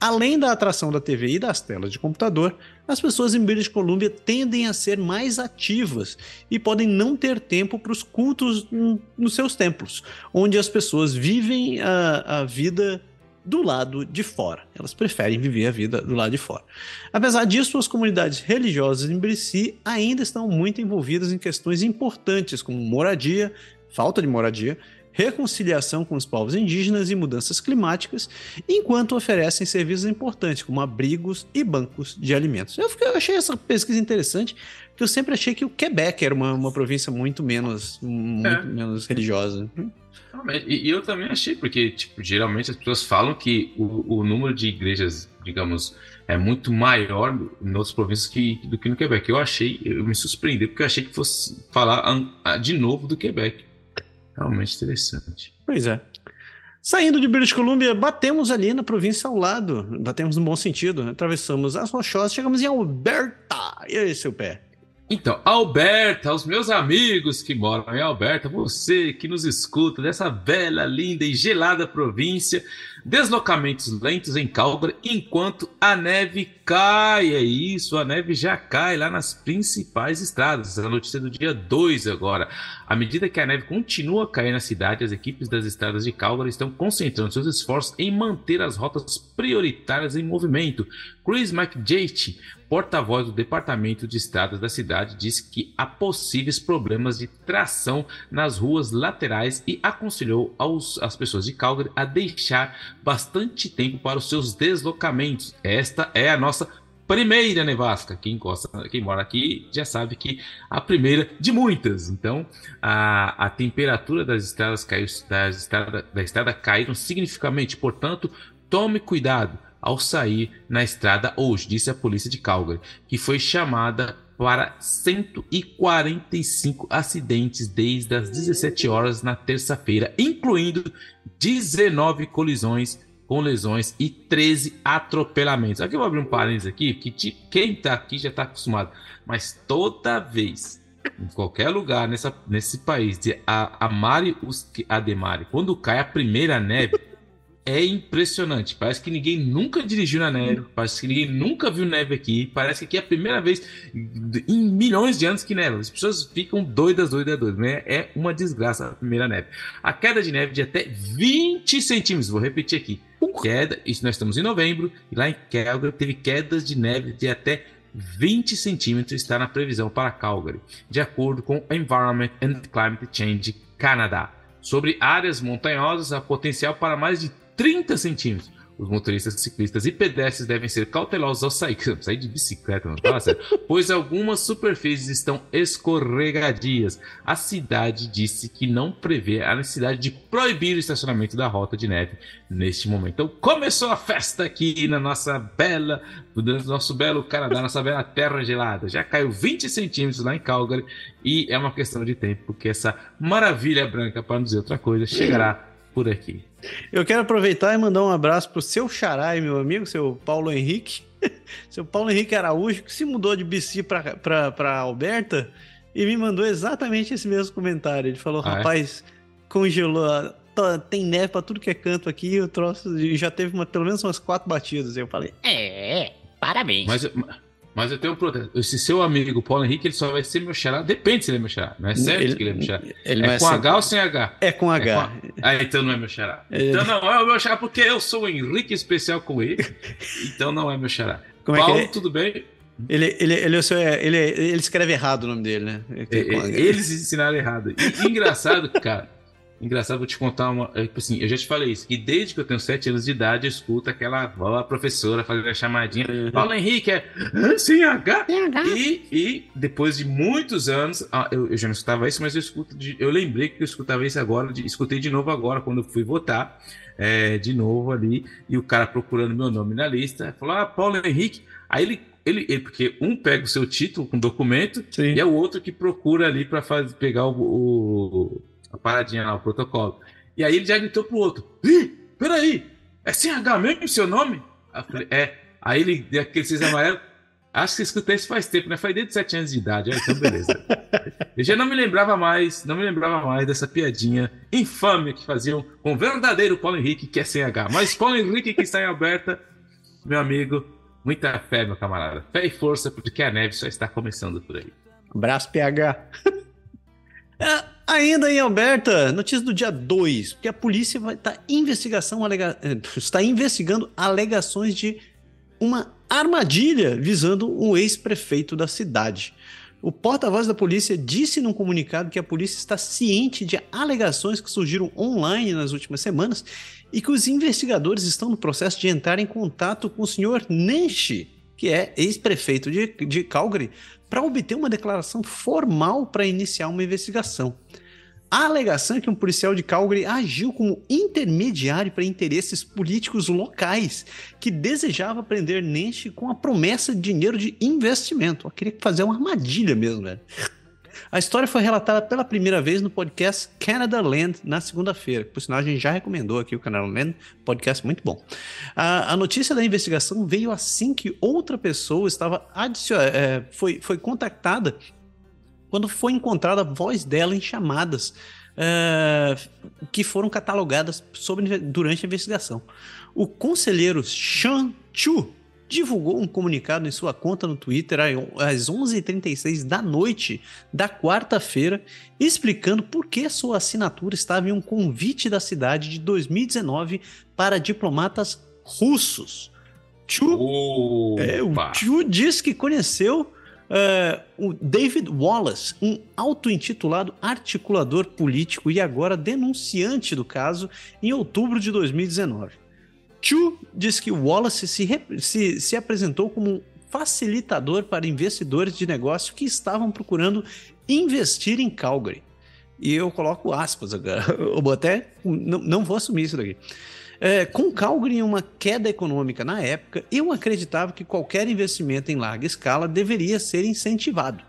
Além da atração da TV e das telas de computador, as pessoas em British Columbia tendem a ser mais ativas e podem não ter tempo para os cultos nos seus templos, onde as pessoas vivem a, a vida do lado de fora. Elas preferem viver a vida do lado de fora. Apesar disso, as comunidades religiosas em Brici ainda estão muito envolvidas em questões importantes como moradia, falta de moradia, reconciliação com os povos indígenas e mudanças climáticas, enquanto oferecem serviços importantes como abrigos e bancos de alimentos. Eu, fiquei, eu achei essa pesquisa interessante, porque eu sempre achei que o Quebec era uma, uma província muito menos, muito é. menos religiosa. E, eu também achei, porque tipo, geralmente as pessoas falam que o, o, número de igrejas, digamos, é muito maior em outras províncias que, do que no Quebec. Eu achei, eu me surpreendi, porque eu achei que fosse falar de novo do Quebec. Realmente interessante. Pois é. Saindo de British Columbia, batemos ali na província ao lado. Batemos no bom sentido. Atravessamos as rochosas, chegamos em Alberta. E aí, seu pé? Então, Alberta, os meus amigos que moram em Alberta, você que nos escuta dessa bela, linda e gelada província, deslocamentos lentos em Calgary enquanto a neve cai. É isso, a neve já cai lá nas principais estradas. Essa é notícia do dia 2 agora. À medida que a neve continua a cair na cidade, as equipes das estradas de Calgary estão concentrando seus esforços em manter as rotas prioritárias em movimento. Chris McJate, porta-voz do Departamento de Estradas da cidade, disse que há possíveis problemas de tração nas ruas laterais e aconselhou aos, as pessoas de Calgary a deixar bastante tempo para os seus deslocamentos. Esta é a nossa primeira nevasca. Quem, gosta, quem mora aqui já sabe que a primeira de muitas. Então, a, a temperatura das estradas caiu, das estrada, da estrada caíram significativamente. Portanto, tome cuidado ao sair na estrada hoje, disse a polícia de Calgary, que foi chamada para 145 acidentes desde as 17 horas na terça-feira, incluindo 19 colisões com lesões e 13 atropelamentos. Aqui eu vou abrir um parênteses aqui, que quem está aqui já está acostumado, mas toda vez, em qualquer lugar nessa, nesse país, de a, a Mari Ademari, quando cai a primeira neve, é impressionante. Parece que ninguém nunca dirigiu na neve, parece que ninguém nunca viu neve aqui. Parece que aqui é a primeira vez em milhões de anos que neva. As pessoas ficam doidas, doidas, doidas. Né? É uma desgraça a primeira neve. A queda de neve de até 20 centímetros, vou repetir aqui. Queda, isso nós estamos em novembro, e lá em Calgary teve quedas de neve de até 20 centímetros está na previsão para Calgary, de acordo com Environment and Climate Change Canadá. Sobre áreas montanhosas, há potencial para mais de 30 centímetros. Os motoristas, ciclistas e pedestres devem ser cautelosos ao sair, sair de bicicleta, não fala sério, pois algumas superfícies estão escorregadias. A cidade disse que não prevê a necessidade de proibir o estacionamento da rota de neve neste momento. Então começou a festa aqui na nossa bela, no nosso belo Canadá, nossa bela terra gelada. Já caiu 20 centímetros lá em Calgary e é uma questão de tempo, porque essa maravilha branca, para não dizer outra coisa, chegará por aqui. Eu quero aproveitar e mandar um abraço pro seu xará meu amigo, seu Paulo Henrique. seu Paulo Henrique Araújo, que se mudou de BC para Alberta e me mandou exatamente esse mesmo comentário. Ele falou: ah, é? rapaz, é? congelou, tá, tem neve para tudo que é canto aqui, o troço já teve uma, pelo menos umas quatro batidas. Eu falei: é, parabéns. Mas, mas eu tenho um protesto. Esse seu amigo, Paulo Henrique, ele só vai ser meu xará. Depende se ele é meu xará. Não é certo ele, que ele é meu xará. Ele é, é com ser... H ou sem H? É com H. É com a... Ah, então não é meu xará. Ele... Então não é o meu xará, porque eu sou o Henrique especial com ele. Então não é meu xará. Como Paulo, é que é? tudo bem? Ele, ele, ele, ele, ele, escreve errado o nome dele, né? Eles ensinaram errado. E, engraçado, cara. Engraçado, vou te contar uma. É, tipo assim, eu já te falei isso, que desde que eu tenho 7 anos de idade, eu escuto aquela a professora fazer a chamadinha. Uhum. Paulo Henrique é sem H. E, e depois de muitos anos, ah, eu, eu, já não escutava isso, mas eu escuto. De, eu lembrei que eu escutava isso agora, de, escutei de novo agora, quando eu fui votar, é, de novo ali, e o cara procurando meu nome na lista, falou: Ah, Paulo Henrique. Aí ele ele, ele, porque um pega o seu título com documento Sim. e é o outro que procura ali para pegar o, o, a paradinha lá, o protocolo. E aí ele já gritou pro outro: Ih, peraí, é sem H mesmo seu nome? Aí falei, é. Aí ele deu aquele seis amarelo. Acho que escutei isso faz tempo, né? Foi desde 7 anos de idade. então, beleza. Eu já não me lembrava mais, não me lembrava mais dessa piadinha infame que faziam com o verdadeiro Paulo Henrique, que é sem H. Mas Paulo Henrique, que está em aberta, meu amigo, muita fé, meu camarada. Fé e força, porque a neve só está começando por aí. Abraço, PH. Ainda em Alberta, notícia do dia 2, porque a polícia vai tá alega, é, está investigando alegações de uma armadilha visando um ex-prefeito da cidade. O porta-voz da polícia disse num comunicado que a polícia está ciente de alegações que surgiram online nas últimas semanas e que os investigadores estão no processo de entrar em contato com o senhor Nenshi, que é ex-prefeito de, de Calgary, para obter uma declaração formal para iniciar uma investigação. A alegação é que um policial de Calgary agiu como intermediário para interesses políticos locais que desejava prender Nenche com a promessa de dinheiro de investimento. Eu queria fazer uma armadilha mesmo, velho. A história foi relatada pela primeira vez no podcast Canada Land na segunda-feira. Por sinal, a gente já recomendou aqui o Canada Land, podcast muito bom. A, a notícia da investigação veio assim que outra pessoa estava é, foi, foi contactada quando foi encontrada a voz dela em chamadas é, que foram catalogadas sobre, durante a investigação. O conselheiro Sean Chu divulgou um comunicado em sua conta no Twitter às 11h36 da noite da quarta-feira, explicando por que sua assinatura estava em um convite da cidade de 2019 para diplomatas russos. Chu, é, o Chu disse que conheceu uh, o David Wallace, um auto-intitulado articulador político e agora denunciante do caso, em outubro de 2019. Chu diz que Wallace se, se, se apresentou como um facilitador para investidores de negócio que estavam procurando investir em Calgary. E eu coloco aspas agora. Eu até não, não vou assumir isso daqui. É, com Calgary em uma queda econômica na época, eu acreditava que qualquer investimento em larga escala deveria ser incentivado.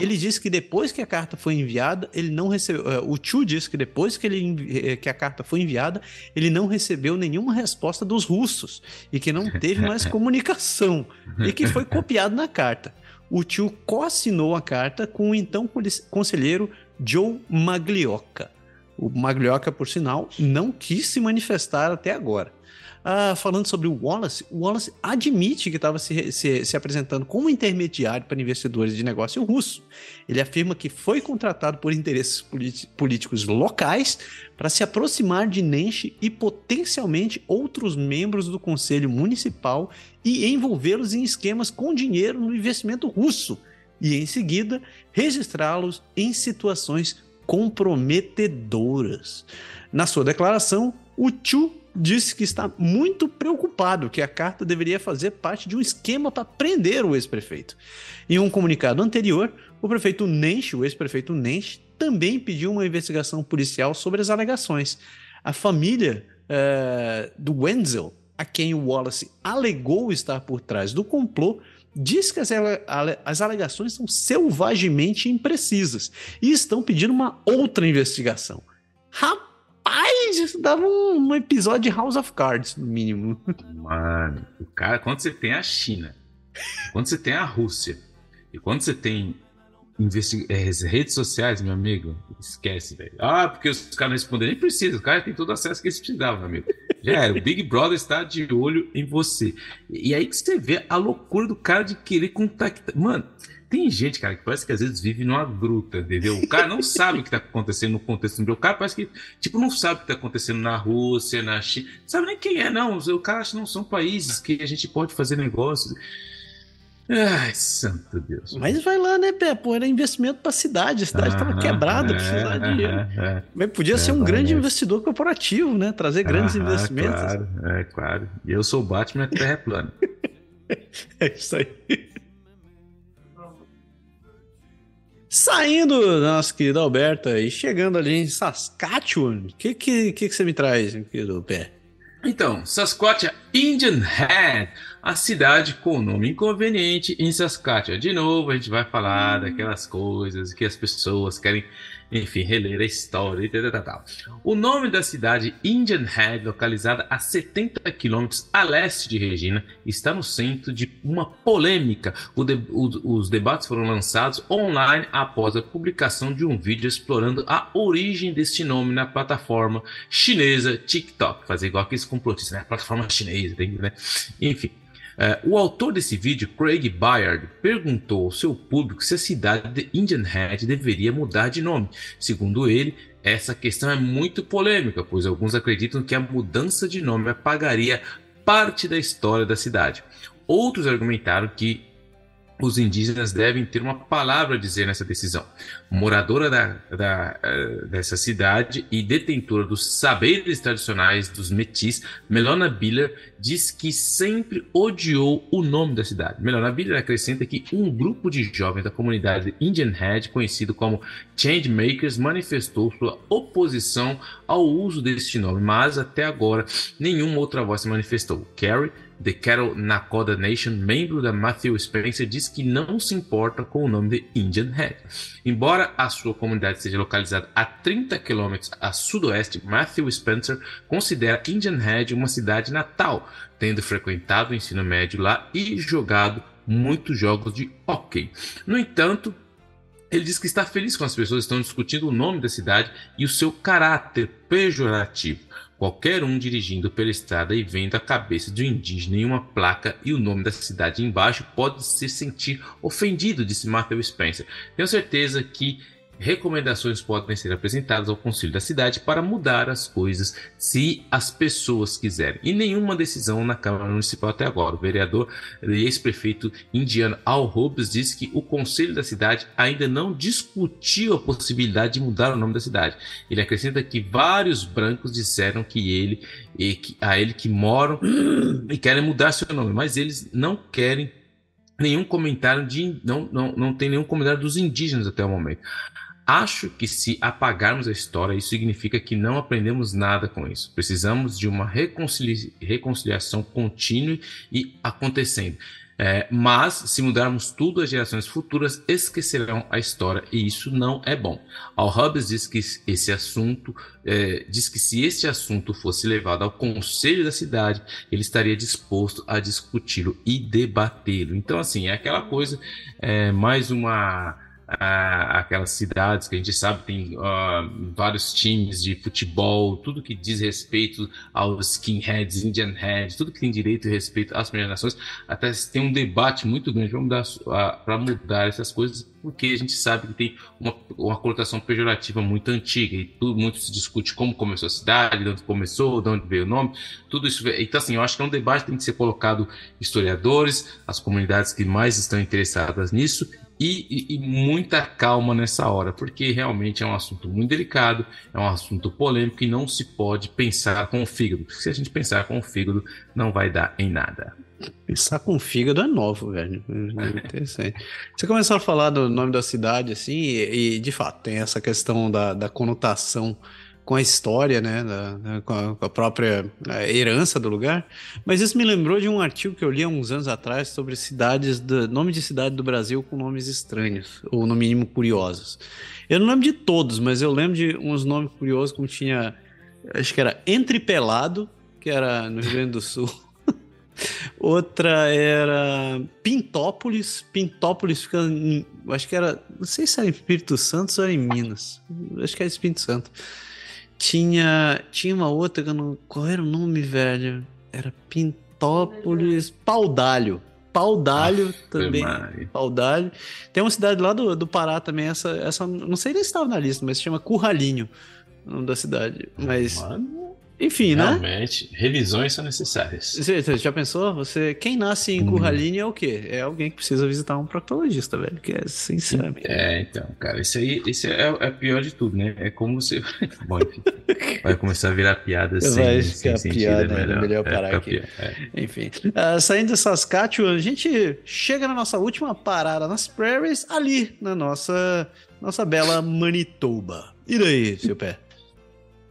Ele disse que depois que a carta foi enviada, ele não recebeu. Eh, o Chu disse que depois que, ele, eh, que a carta foi enviada, ele não recebeu nenhuma resposta dos russos e que não teve mais comunicação e que foi copiado na carta. O Chu co-assinou a carta com o então conselheiro Joe Maglioca. O Maglioca, por sinal, não quis se manifestar até agora. Ah, falando sobre o Wallace, o Wallace admite que estava se, se, se, apresentando como intermediário para investidores de negócio russo. Ele afirma que foi contratado por interesses políticos locais para se aproximar de Nenche e potencialmente outros membros do conselho municipal e envolvê-los em esquemas com dinheiro no investimento russo e, em seguida, registrá-los em situações comprometedoras. Na sua declaração, o Chu disse que está muito preocupado que a carta deveria fazer parte de um esquema para prender o ex-prefeito. Em um comunicado anterior, o prefeito Nench, o ex-prefeito Nench, também pediu uma investigação policial sobre as alegações. A família uh, do Wenzel, a quem o Wallace alegou estar por trás do complô, diz que as, as alegações são selvagemente imprecisas e estão pedindo uma outra investigação. Rapaz! Rapaz, isso dava um, um, episódio de House of Cards, no mínimo. Mano, o cara, quando você tem a China, quando você tem a Rússia, e quando você tem é, redes sociais, meu amigo, esquece, velho. Ah, porque os caras não respondem, nem precisa, os caras têm todo o acesso que eles precisavam, meu amigo. Já era, o Big Brother está de olho em você. E aí que você vê a loucura do cara de querer contactar. Mano, tem gente, cara, que parece que às vezes vive numa gruta, entendeu? O cara não sabe o que está acontecendo no contexto mundial. O cara parece que, tipo, não sabe o que está acontecendo na Rússia, na China. Não sabe nem quem é, não. O cara acha que não são países que a gente pode fazer negócios. Ai, santo Deus. Mas vai lá, né, Pé? Pô, era investimento para a cidade. A cidade estava quebrada, é, precisava de dinheiro. É, Mas podia é, ser um grande investidor corporativo, né? Trazer grandes investimentos. Claro, é claro. E eu sou o Batman, terra é plana. é isso aí. Saindo da nossa querida Alberta e chegando ali em Saskatchewan, o que, que, que, que você me traz, querido Pé? Então, Saskatchewan Indian Head, a cidade com o nome inconveniente em Saskatchewan. De novo, a gente vai falar daquelas coisas que as pessoas querem enfim, reler a história e tal, tal. O nome da cidade Indian Head, localizada a 70 quilômetros a leste de Regina, está no centro de uma polêmica. De, o, os debates foram lançados online após a publicação de um vídeo explorando a origem deste nome na plataforma chinesa TikTok. Fazer igual aqueles complotistas, né? plataforma chinesa, né? Enfim. Uh, o autor desse vídeo, Craig Bayard, perguntou ao seu público se a cidade de Indian Head deveria mudar de nome. Segundo ele, essa questão é muito polêmica, pois alguns acreditam que a mudança de nome apagaria parte da história da cidade. Outros argumentaram que os indígenas devem ter uma palavra a dizer nessa decisão. Moradora da, da, uh, dessa cidade e detentora dos saberes tradicionais dos metis, Melona Biller diz que sempre odiou o nome da cidade. Melona Biller acrescenta que um grupo de jovens da comunidade Indian Head, conhecido como Changemakers, manifestou sua oposição ao uso deste nome, mas até agora nenhuma outra voz se manifestou. Carrie The Cattle Nakoda Nation, membro da Matthew Spencer, diz que não se importa com o nome de Indian Head. Embora a sua comunidade seja localizada a 30 km a sudoeste, Matthew Spencer considera Indian Head uma cidade natal, tendo frequentado o ensino médio lá e jogado muitos jogos de hockey. No entanto, ele diz que está feliz com as pessoas que estão discutindo o nome da cidade e o seu caráter pejorativo. Qualquer um dirigindo pela estrada e vendo a cabeça de um indígena em uma placa e o nome da cidade embaixo pode se sentir ofendido, disse Matthew Spencer. Tenho certeza que recomendações podem ser apresentadas ao Conselho da cidade para mudar as coisas se as pessoas quiserem. E nenhuma decisão na Câmara Municipal até agora. O vereador e ex-prefeito indiano Al Hobbs disse que o Conselho da cidade ainda não discutiu a possibilidade de mudar o nome da cidade. Ele acrescenta que vários brancos disseram que ele e que, a ele que moram e querem mudar seu nome, mas eles não querem nenhum comentário de não, não, não tem nenhum comentário dos indígenas até o momento. Acho que se apagarmos a história, isso significa que não aprendemos nada com isso. Precisamos de uma reconcilia reconciliação contínua e acontecendo. É, mas, se mudarmos tudo, as gerações futuras esquecerão a história e isso não é bom. Al Hobbes diz que esse assunto, é, diz que se este assunto fosse levado ao conselho da cidade, ele estaria disposto a discuti-lo e debatê-lo. Então, assim, é aquela coisa, é, mais uma aquelas cidades que a gente sabe tem vários times de futebol, tudo que diz respeito aos skinheads, Indian heads, tudo que tem direito e respeito às primeiras nações, até tem um debate muito grande para mudar, essas coisas, porque a gente sabe que tem uma, uma pejorativa muito antiga e tudo muito se discute como começou a cidade, de onde começou, de onde veio o nome, tudo isso. Então, assim, eu acho que é um debate que tem que ser colocado historiadores, as comunidades que mais estão interessadas nisso e, e, e, muita calma nessa hora, porque realmente é um assunto muito delicado, é um assunto polêmico e não se pode pensar com o fígado. Se a gente pensar com o fígado, não vai dar em nada. Pensar com o fígado é novo, velho. É interessante. Você começou a falar do nome da cidade, assim, e, e de fato tem essa questão da, da conotação com a história, né, da, com, a, com, a, própria herança do lugar. Mas isso me lembrou de um artigo que eu li há uns anos atrás sobre cidades, do, nome de cidade do Brasil com nomes estranhos, ou no mínimo curiosos. Eu não lembro de todos, mas eu lembro de uns nomes curiosos, como tinha, acho que era Entrepelado, que era no Rio Grande do Sul. Outra era Pintópolis. Pintópolis fica em, acho que era, não sei se era em Espírito Santo ou era em Minas. Acho que era Espírito Santo. Tinha, tinha uma outra que eu não. Qual era o nome, velho? Era Pintópolis. Paudalho. Paudalho ah, também. Paudalho. Tem uma cidade lá do, do Pará também, essa, essa. Não sei nem se estava na lista, mas se chama Curralinho, o nome da cidade. Mas. Mano. Enfim, né? Realmente, revisões são necessárias. Você, você, já pensou? Você, quem nasce em hum. Curraline é o quê? É alguém que precisa visitar um proctologista, velho. Que é sinceramente. É, então, cara, isso aí isso é, é pior de tudo, né? É como você. Bom, enfim, vai começar a virar piada vai sem, sem sentido. Piada, é melhor, melhor parar é, aqui. É. Enfim. Uh, saindo de Saskatchewan, a gente chega na nossa última parada nas prairies, ali na nossa, nossa bela Manitoba. E daí, seu pé?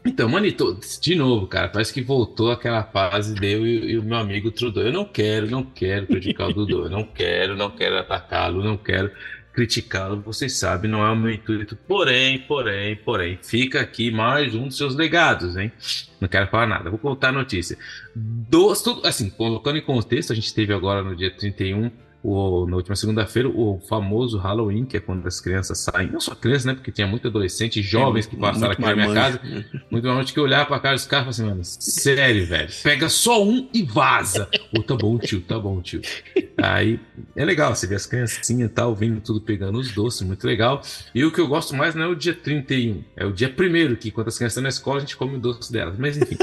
Então, Manito, de novo, cara, parece que voltou aquela fase de eu e, e o meu amigo Trudeau. Eu não quero, não quero prejudicar o Dudu, eu não quero, não quero atacá-lo, não quero criticá-lo, vocês sabem, não é o meu intuito. Porém, porém, porém, fica aqui mais um dos seus legados, hein? Não quero falar nada, vou contar a notícia. Tudo, assim, colocando em contexto, a gente teve agora no dia 31 o, na última segunda-feira, o famoso Halloween, que é quando as crianças saem, não só crianças, né? Porque tinha muito adolescente e jovens que passaram aqui na minha casa. Muito mais que olhar pra cara dos caras e assim, mano, sério, velho, pega só um e vaza. Ô, oh, tá bom, tio, tá bom, tio. Aí é legal, você vê as criancinhas e tal, vindo tudo pegando os doces, muito legal. E o que eu gosto mais não é o dia 31, é o dia primeiro, que quando as crianças estão na escola, a gente come o doce delas. Mas enfim.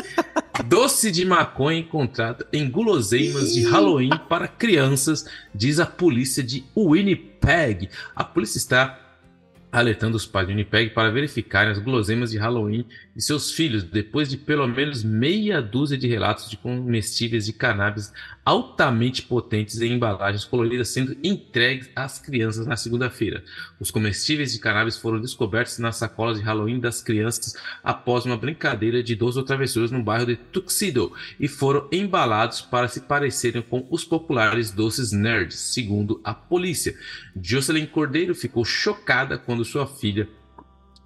Doce de maconha encontrado em guloseimas de Halloween para crianças, diz a polícia de Winnipeg. A polícia está alertando os pais de Winnipeg para verificarem as guloseimas de Halloween de seus filhos, depois de pelo menos meia dúzia de relatos de comestíveis de cannabis altamente potentes em embalagens coloridas sendo entregues às crianças na segunda-feira. Os comestíveis de cannabis foram descobertos nas sacolas de Halloween das crianças após uma brincadeira de 12 travessuras no bairro de Tuxedo e foram embalados para se parecerem com os populares doces nerds, segundo a polícia. Jocelyn Cordeiro ficou chocada quando sua filha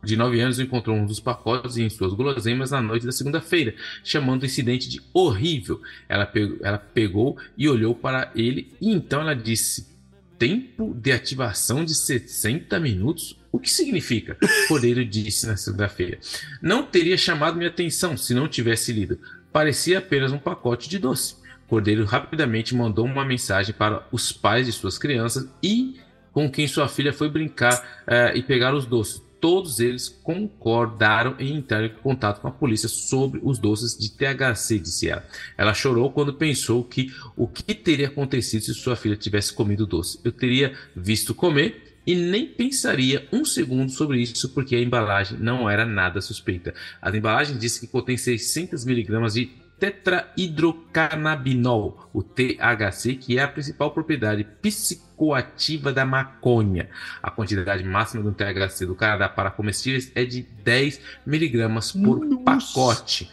de 9 anos encontrou um dos pacotes em suas guloseimas na noite da segunda-feira, chamando o incidente de horrível. Ela pegou, ela pegou e olhou para ele e então ela disse: Tempo de ativação de 60 minutos? O que significa? Cordeiro disse na segunda-feira. Não teria chamado minha atenção se não tivesse lido. Parecia apenas um pacote de doce. Cordeiro rapidamente mandou uma mensagem para os pais de suas crianças e com quem sua filha foi brincar uh, e pegar os doces todos eles concordaram em entrar em contato com a polícia sobre os doces de THC, disse ela. Ela chorou quando pensou que o que teria acontecido se sua filha tivesse comido doce. Eu teria visto comer e nem pensaria um segundo sobre isso porque a embalagem não era nada suspeita. A embalagem disse que contém 600 miligramas de tetrahidrocannabinol, o THC, que é a principal propriedade psicoativa da maconha. A quantidade máxima do THC do Canadá para comestíveis é de 10 miligramas por Nossa. pacote.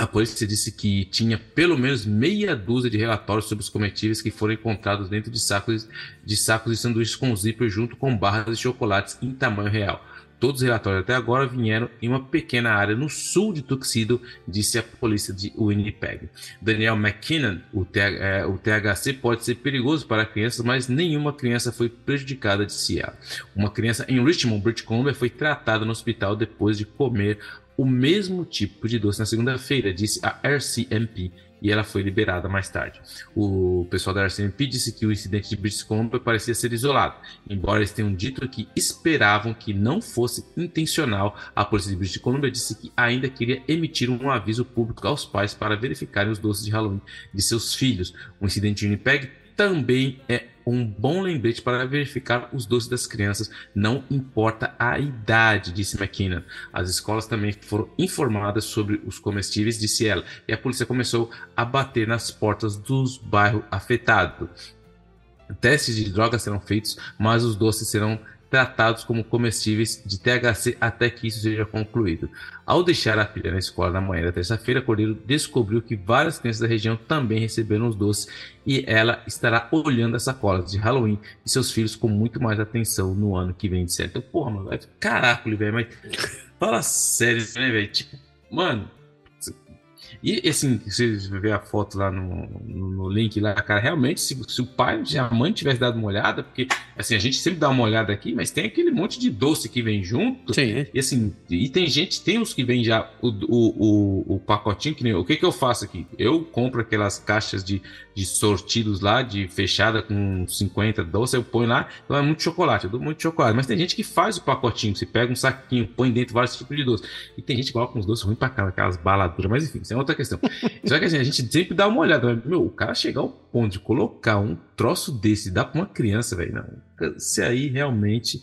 A polícia disse que tinha pelo menos meia dúzia de relatórios sobre os comestíveis que foram encontrados dentro de sacos de, sacos de sanduíches com zíper junto com barras de chocolates em tamanho real. Todos os relatórios até agora vieram em uma pequena área no sul de Tuxedo, disse a polícia de Winnipeg. Daniel McKinnon, o, é, o THC pode ser perigoso para crianças, mas nenhuma criança foi prejudicada, disse ela. Uma criança em Richmond, British Columbia, foi tratada no hospital depois de comer o mesmo tipo de doce na segunda-feira, disse a RCMP, e ela foi liberada mais tarde. O pessoal da RCMP disse que o incidente de British Columbia parecia ser isolado, embora eles tenham dito que esperavam que não fosse intencional. A polícia de British Columbia disse que ainda queria emitir um aviso público aos pais para verificarem os doces de Halloween de seus filhos. O incidente de Winnipeg também é um bom lembrete para verificar os doces das crianças, não importa a idade, disse McKinnon. As escolas também foram informadas sobre os comestíveis, disse ela, e a polícia começou a bater nas portas dos bairros afetados. Testes de drogas serão feitos, mas os doces serão tratados como comestíveis de THC até que isso seja concluído. Ao deixar a filha na escola na manhã da terça-feira, Cordeiro descobriu que várias crianças da região também receberam os doces e ela estará olhando as sacolas de Halloween de seus filhos com muito mais atenção no ano que vem, de certo. Porra, mano, caraca, velho, mas fala sério, né, velho? Tipo, mano, e assim, você vê a foto lá no, no, no link lá, cara, realmente, se, se, o pai e a mãe tivesse dado uma olhada, porque assim, a gente sempre dá uma olhada aqui, mas tem aquele monte de doce que vem junto. Sim. E assim, e tem gente, tem os que vem já o, o, o, o pacotinho, que nem, o que que eu faço aqui? Eu compro aquelas caixas de, de sortidos lá, de fechada com 50 doces, eu ponho lá, então é muito chocolate, eu dou muito chocolate. Mas tem gente que faz o pacotinho, você pega um saquinho, põe dentro vários tipos de doce. E tem gente que coloca uns doces ruins pra cá, aquelas baladuras, mas enfim, isso é outra questão. Só que assim, a gente sempre dá uma olhada, meu, o cara chegar ao ponto de colocar um troço desse dar pra uma criança, velho, não. Se aí realmente.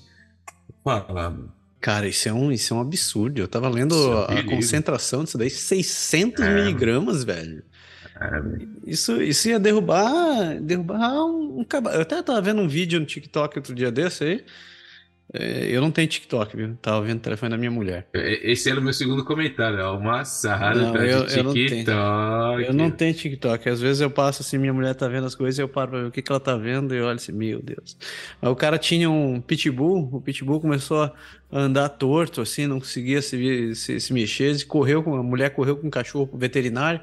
Fala, mano. Cara, isso é um, isso é um absurdo. Eu tava lendo é a concentração disso daí, 600 é, miligramas, velho. Isso, isso ia derrubar, derrubar um, um Eu até tava vendo um vídeo no TikTok outro dia desse aí. É, eu não tenho TikTok, viu? Tava vendo o telefone da minha mulher. Esse era o meu segundo comentário, é uma sarrada não, eu, eu não TikTok. Eu não tenho TikTok. Às vezes eu passo assim, minha mulher tá vendo as coisas e eu paro pra ver o que, que ela tá vendo e eu olho assim, meu Deus. Aí o cara tinha um pitbull, o pitbull começou a andar torto, assim, não conseguia se, se, se mexer, e correu com a mulher correu com o cachorro pro veterinário,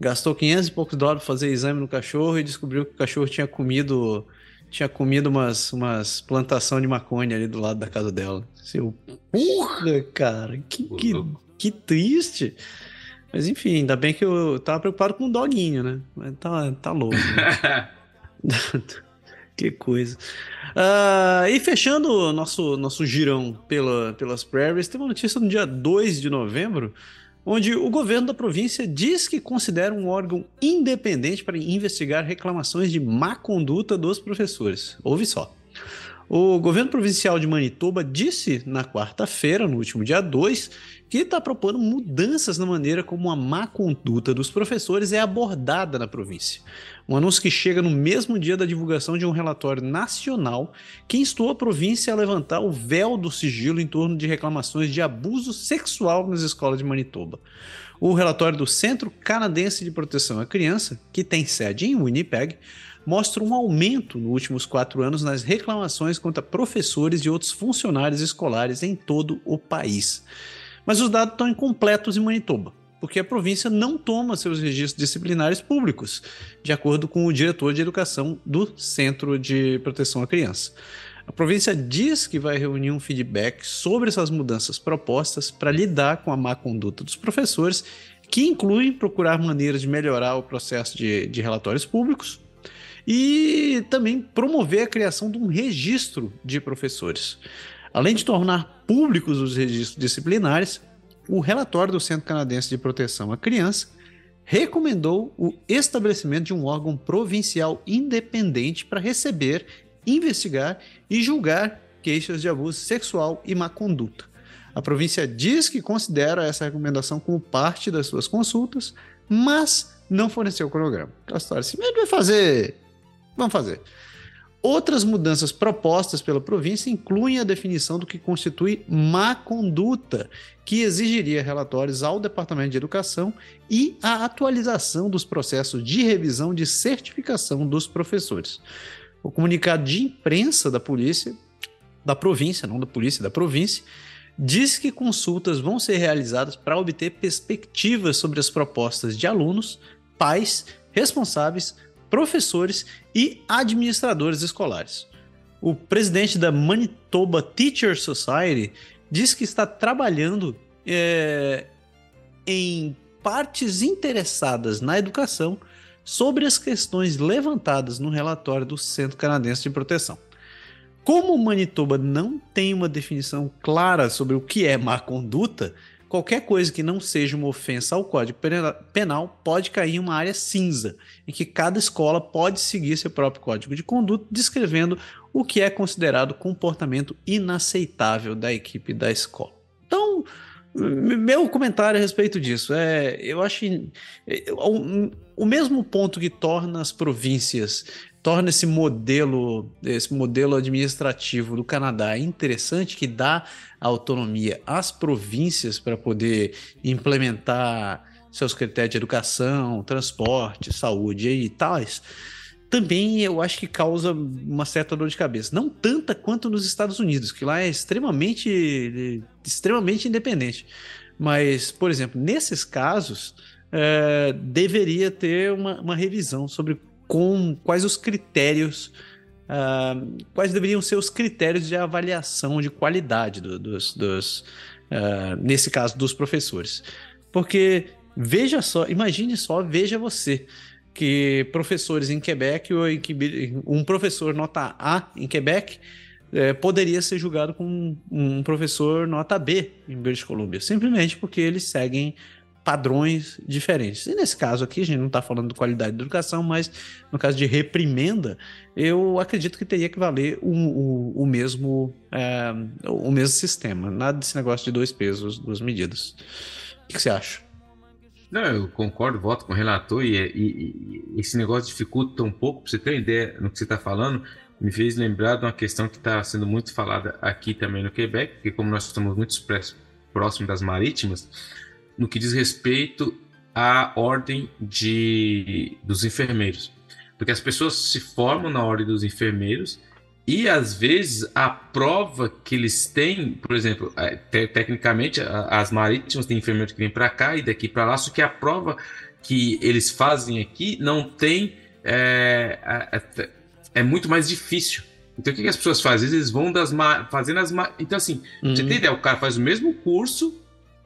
gastou 500 e poucos dólares pra fazer exame no cachorro e descobriu que o cachorro tinha comido tinha comido umas, umas plantação de maconha ali do lado da casa dela. Seu, porra, cara, que, que, que triste. Mas enfim, ainda bem que eu tava preocupado com o doguinho, né? Mas tá, tá louco. Né? que coisa. Uh, e fechando o nosso, nosso girão pela, pelas prairies, tem uma notícia no dia 2 de novembro onde o governo da província diz que considera um órgão independente para investigar reclamações de má conduta dos professores. Ouve só. O governo provincial de Manitoba disse na quarta-feira, no último dia 2, que está propondo mudanças na maneira como a má conduta dos professores é abordada na província. Um anúncio que chega no mesmo dia da divulgação de um relatório nacional que instou a província a levantar o véu do sigilo em torno de reclamações de abuso sexual nas escolas de Manitoba. O relatório do Centro Canadense de Proteção à Criança, que tem sede em Winnipeg, mostra um aumento nos últimos quatro anos nas reclamações contra professores e outros funcionários escolares em todo o país. Mas os dados estão incompletos em Manitoba, porque a província não toma seus registros disciplinares públicos, de acordo com o diretor de educação do Centro de Proteção à Criança. A província diz que vai reunir um feedback sobre essas mudanças propostas para lidar com a má conduta dos professores, que incluem procurar maneiras de melhorar o processo de, de relatórios públicos, e também promover a criação de um registro de professores. Além de tornar públicos os registros disciplinares, o relatório do Centro Canadense de Proteção à Criança recomendou o estabelecimento de um órgão provincial independente para receber, investigar e julgar queixas de abuso sexual e má conduta. A província diz que considera essa recomendação como parte das suas consultas, mas não forneceu o cronograma. Aquela história assim, vai fazer Vamos fazer. Outras mudanças propostas pela província incluem a definição do que constitui má conduta, que exigiria relatórios ao Departamento de Educação e a atualização dos processos de revisão de certificação dos professores. O comunicado de imprensa da polícia, da província, não da polícia, da província, diz que consultas vão ser realizadas para obter perspectivas sobre as propostas de alunos, pais, responsáveis, professores e administradores escolares. O presidente da Manitoba Teacher Society diz que está trabalhando é, em partes interessadas na educação sobre as questões levantadas no relatório do Centro Canadense de Proteção. Como Manitoba não tem uma definição clara sobre o que é má conduta, qualquer coisa que não seja uma ofensa ao Código Penal pode cair em uma área cinza, em que cada escola pode seguir seu próprio código de conduta, descrevendo o que é considerado comportamento inaceitável da equipe da escola. Então, meu comentário a respeito disso é, eu acho é, o, o mesmo ponto que torna as províncias torna esse modelo, esse modelo administrativo do Canadá interessante, que dá autonomia às províncias para poder implementar seus critérios de educação, transporte, saúde e tais, também eu acho que causa uma certa dor de cabeça. Não tanta quanto nos Estados Unidos, que lá é extremamente, extremamente independente. Mas, por exemplo, nesses casos, é, deveria ter uma, uma revisão sobre com quais os critérios, uh, quais deveriam ser os critérios de avaliação de qualidade do, dos, dos uh, nesse caso, dos professores. Porque veja só, imagine só, veja você que professores em Quebec ou em, um professor nota A em Quebec é, poderia ser julgado como um, um professor nota B em British Columbia, simplesmente porque eles seguem padrões diferentes. E nesse caso aqui, a gente não está falando de qualidade de educação, mas no caso de reprimenda, eu acredito que teria que valer o, o, o mesmo, é, o mesmo sistema. Nada desse negócio de dois pesos, duas medidas. O que, que você acha? Não, eu concordo, voto com o relator e, e, e esse negócio dificulta um pouco, para você ter uma ideia no que você está falando, me fez lembrar de uma questão que está sendo muito falada aqui também no Quebec, porque como nós estamos muito próximos das marítimas, no que diz respeito à ordem de, dos enfermeiros. Porque as pessoas se formam na ordem dos enfermeiros e às vezes a prova que eles têm, por exemplo, é, te, tecnicamente as marítimas têm enfermeiros que vêm para cá e daqui para lá, só que a prova que eles fazem aqui não tem. É, é, é muito mais difícil. Então o que, que, as pessoas fazem? Eles vão das fazendo as. Então, assim, uhum. você tem ideia? O cara faz o mesmo curso,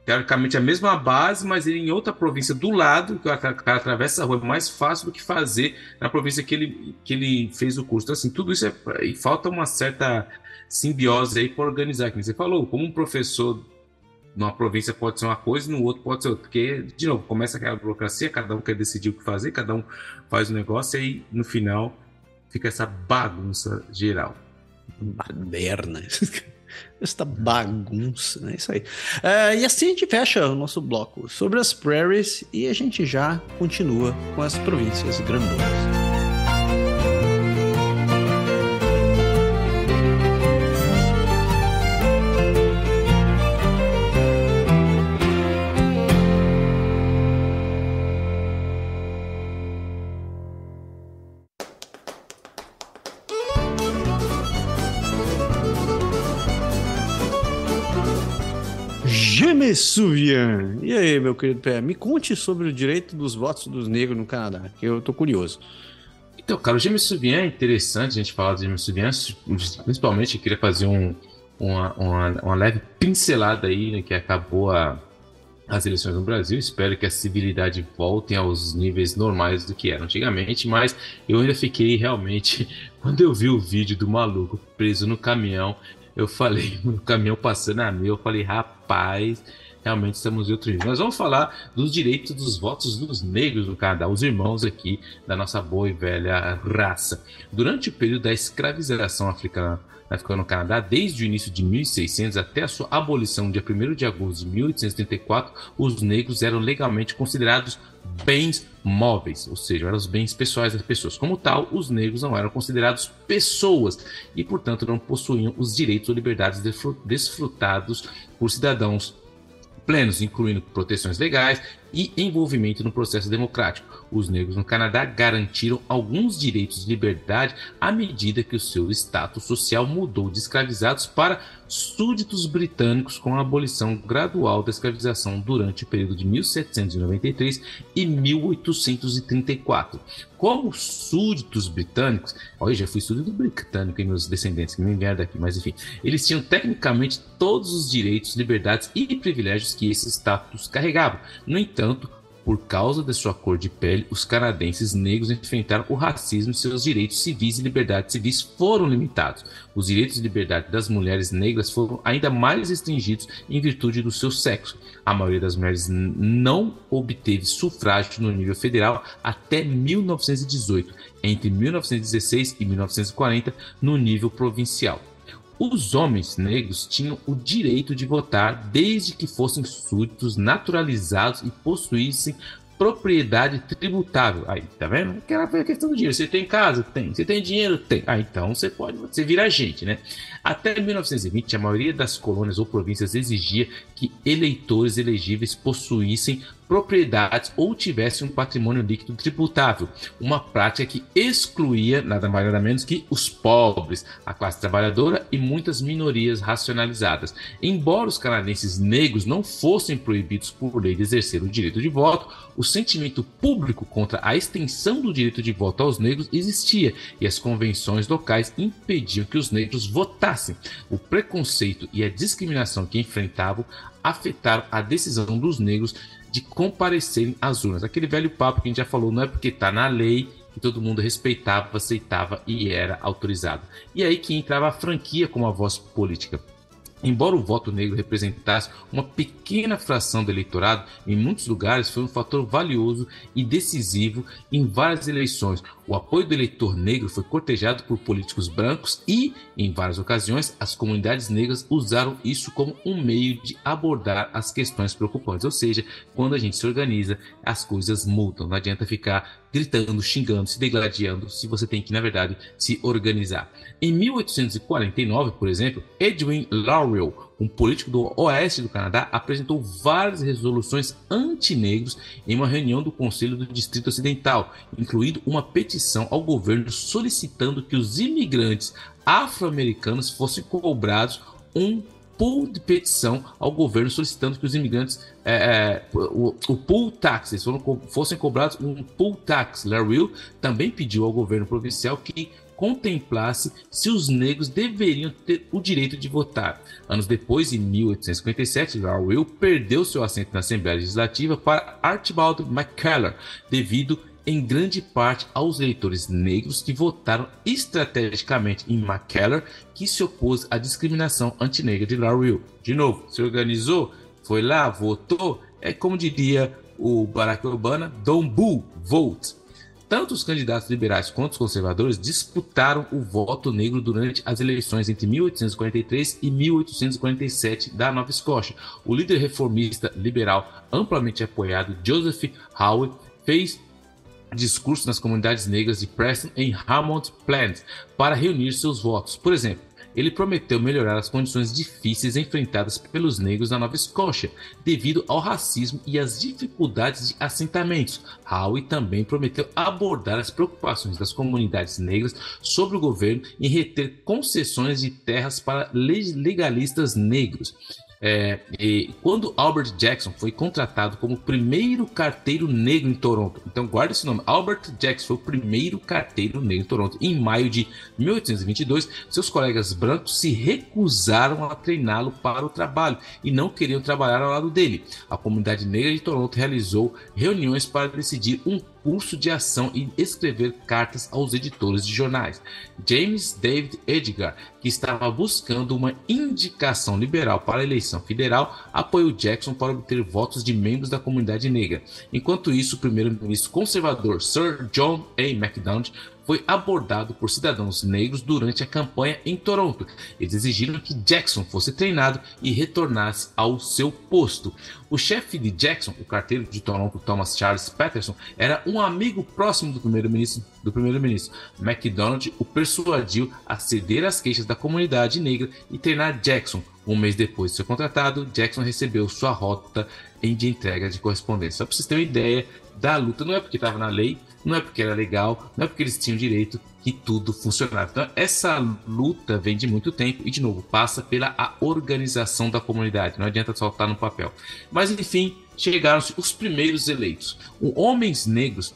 teoricamente a mesma base, mas ele em outra província do lado, que o cara atravessa a rua, é mais fácil do que fazer na província que ele, que ele fez o curso. Então, assim, tudo isso é. E falta uma certa simbiose aí para organizar. Como você falou, como um professor numa província pode ser uma coisa e no outro pode ser outra. Porque, de novo, começa aquela burocracia, cada um quer decidir o que fazer, cada um faz o negócio e aí, no final, fica essa bagunça geral. Baderna. esta bagunça, né? Isso aí. É, e assim a gente fecha o nosso bloco sobre as prairies e a gente já continua com as províncias grandonas. Suvian. E aí, meu querido Pé, me conte sobre o direito dos votos dos negros no Canadá, que eu tô curioso. Então, cara, o James é interessante a gente falar do James Suvian, principalmente eu queria fazer um, uma, uma, uma, leve pincelada aí, né, que acabou a, as eleições no Brasil. Espero que a civilidade volte aos níveis normais do que era antigamente, mas eu ainda fiquei realmente, quando eu vi o vídeo do maluco preso no caminhão, eu falei, no caminhão passando a mil, eu falei, rapaz, realmente estamos em outro nível. Nós vamos falar dos direitos dos votos dos negros do Canadá, os irmãos aqui da nossa boa e velha raça. Durante o período da escravização africana, africana no Canadá, desde o início de 1600 até a sua abolição, dia 1 de agosto de 1834, os negros eram legalmente considerados bens móveis, ou seja, eram os bens pessoais das pessoas. Como tal, os negros não eram considerados pessoas e, portanto, não possuíam os direitos ou liberdades desfrutados por cidadãos plenos, incluindo proteções legais e envolvimento no processo democrático. Os negros no Canadá garantiram alguns direitos de liberdade à medida que o seu status social mudou de escravizados para súditos britânicos com a abolição gradual da escravização durante o período de 1793 e 1834. Como súditos britânicos, olha, já fui súdito britânico em meus descendentes que nem vieram daqui, mas enfim, eles tinham tecnicamente todos os direitos, liberdades e privilégios que esse status carregava. No entanto, por causa de sua cor de pele, os canadenses negros enfrentaram o racismo e seus direitos civis e liberdades civis foram limitados. Os direitos e liberdades das mulheres negras foram ainda mais restringidos em virtude do seu sexo. A maioria das mulheres não obteve sufrágio no nível federal até 1918, entre 1916 e 1940 no nível provincial. Os homens negros tinham o direito de votar desde que fossem súditos naturalizados e possuíssem propriedade tributável. Aí, tá vendo? Aquela questão do dinheiro. Você tem casa? Tem. Você tem dinheiro? Tem. Ah, então você pode, você vira gente, né? Até 1920, a maioria das colônias ou províncias exigia que eleitores elegíveis possuíssem propriedades ou tivesse um patrimônio líquido tributável, uma prática que excluía nada mais nada menos que os pobres, a classe trabalhadora e muitas minorias racionalizadas. Embora os canadenses negros não fossem proibidos por lei de exercer o direito de voto, o sentimento público contra a extensão do direito de voto aos negros existia e as convenções locais impediam que os negros votassem. O preconceito e a discriminação que enfrentavam afetaram a decisão dos negros de comparecerem às urnas. Aquele velho papo que a gente já falou, não é porque está na lei que todo mundo respeitava, aceitava e era autorizado. E aí que entrava a franquia como a voz política. Embora o voto negro representasse uma pequena fração do eleitorado, em muitos lugares foi um fator valioso e decisivo em várias eleições. O apoio do eleitor negro foi cortejado por políticos brancos e, em várias ocasiões, as comunidades negras usaram isso como um meio de abordar as questões preocupantes. Ou seja, quando a gente se organiza, as coisas mudam. Não adianta ficar gritando, xingando, se degladiando, se você tem que, na verdade, se organizar. Em 1849, por exemplo, Edwin Laurel, um político do oeste do Canadá, apresentou várias resoluções anti-negros em uma reunião do Conselho do Distrito Ocidental, incluindo uma petição ao governo solicitando que os imigrantes afro-americanos fossem cobrados um pool de petição ao governo solicitando que os imigrantes é, é, o, o pool tax foram, fossem cobrados um pool tax. Larry Will também pediu ao governo provincial que contemplasse se os negros deveriam ter o direito de votar. Anos depois, em 1857, Larry Will perdeu seu assento na Assembleia Legislativa para Archibald McKellar, devido em grande parte aos eleitores negros que votaram estrategicamente em McKellar, que se opôs à discriminação antinegra de Larry De novo, se organizou, foi lá, votou, é como diria o Barack Obama, don't boo, vote. Tanto os candidatos liberais quanto os conservadores disputaram o voto negro durante as eleições entre 1843 e 1847 da Nova Escócia. O líder reformista liberal amplamente apoiado, Joseph Howe, fez discurso nas comunidades negras de Preston em Hammond Plant para reunir seus votos. Por exemplo, ele prometeu melhorar as condições difíceis enfrentadas pelos negros na Nova Escócia, devido ao racismo e às dificuldades de assentamentos. Howe também prometeu abordar as preocupações das comunidades negras sobre o governo em reter concessões de terras para legalistas negros. É, quando Albert Jackson foi contratado como primeiro carteiro negro em Toronto, então guarda esse nome, Albert Jackson foi o primeiro carteiro negro em Toronto. Em maio de 1822, seus colegas brancos se recusaram a treiná-lo para o trabalho e não queriam trabalhar ao lado dele. A comunidade negra de Toronto realizou reuniões para decidir um curso de ação e escrever cartas aos editores de jornais. James David Edgar, que estava buscando uma indicação liberal para a eleição federal, apoiou Jackson para obter votos de membros da comunidade negra. Enquanto isso, o primeiro-ministro conservador Sir John A. Macdonald foi abordado por cidadãos negros durante a campanha em Toronto. Eles exigiram que Jackson fosse treinado e retornasse ao seu posto. O chefe de Jackson, o carteiro de Toronto Thomas Charles Patterson, era um amigo próximo do primeiro-ministro. Do primeiro-ministro MacDonald o persuadiu a ceder às queixas da comunidade negra e treinar Jackson, Um mês depois de ser contratado, Jackson recebeu sua rota de entrega de correspondência. Só para vocês terem uma ideia da luta, não é porque estava na lei, não é porque era legal, não é porque eles tinham direito que tudo funcionava. Então, essa luta vem de muito tempo e, de novo, passa pela a organização da comunidade. Não adianta só estar no papel. Mas, enfim, chegaram os primeiros eleitos. Homens negros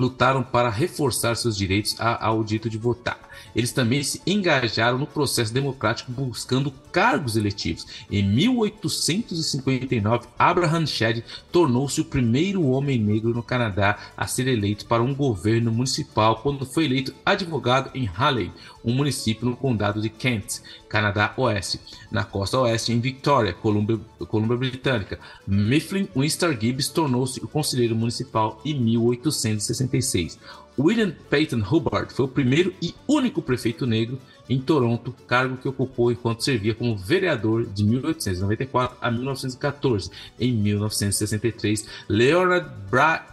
lutaram para reforçar seus direitos ao dito de votar. Eles também se engajaram no processo democrático buscando cargos eletivos. Em 1859, Abraham Shedd tornou-se o primeiro homem negro no Canadá a ser eleito para um governo municipal quando foi eleito advogado em Halley, um município no condado de Kent, Canadá Oeste, na costa oeste em Victoria, Colômbia, Colômbia Britânica. Mifflin Winstar Gibbs tornou-se o conselheiro municipal em 1866. William Peyton Hubbard foi o primeiro e único prefeito negro em Toronto, cargo que ocupou enquanto servia como vereador de 1894 a 1914. Em 1963, Leonard Bra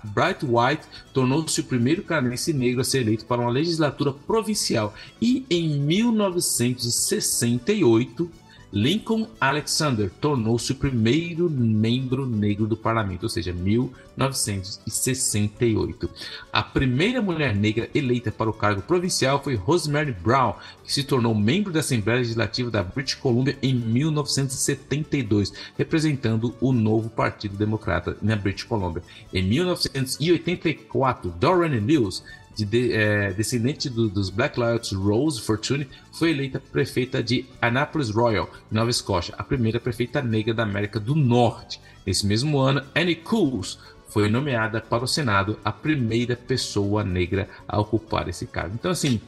White tornou-se o primeiro canadense negro a ser eleito para uma legislatura provincial e em 1968 Lincoln Alexander tornou-se o primeiro membro negro do parlamento, ou seja, 1968. A primeira mulher negra eleita para o cargo provincial foi Rosemary Brown, que se tornou membro da Assembleia Legislativa da British Columbia em 1972, representando o novo Partido Democrata na British Columbia. Em 1984, Dorian Lewis de, de é, descendente do, dos Black Lions Rose Fortune, foi eleita prefeita de Annapolis Royal, Nova Escócia, a primeira prefeita negra da América do Norte. Nesse mesmo ano, Annie Cools foi nomeada para o Senado a primeira pessoa negra a ocupar esse cargo. Então, assim,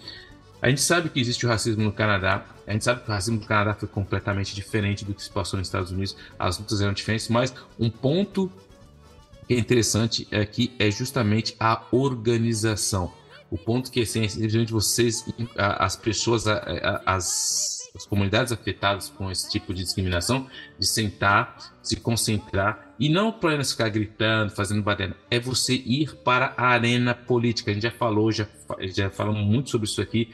a gente sabe que existe o racismo no Canadá, a gente sabe que o racismo no Canadá foi completamente diferente do que se passou nos Estados Unidos, as lutas eram diferentes, mas um ponto que é interessante é que é justamente a organização. O ponto que é simplesmente vocês, as pessoas, as, as comunidades afetadas com esse tipo de discriminação, de sentar, se concentrar e não para ficar gritando, fazendo batendo, é você ir para a arena política. A gente já falou, já, já falamos muito sobre isso aqui.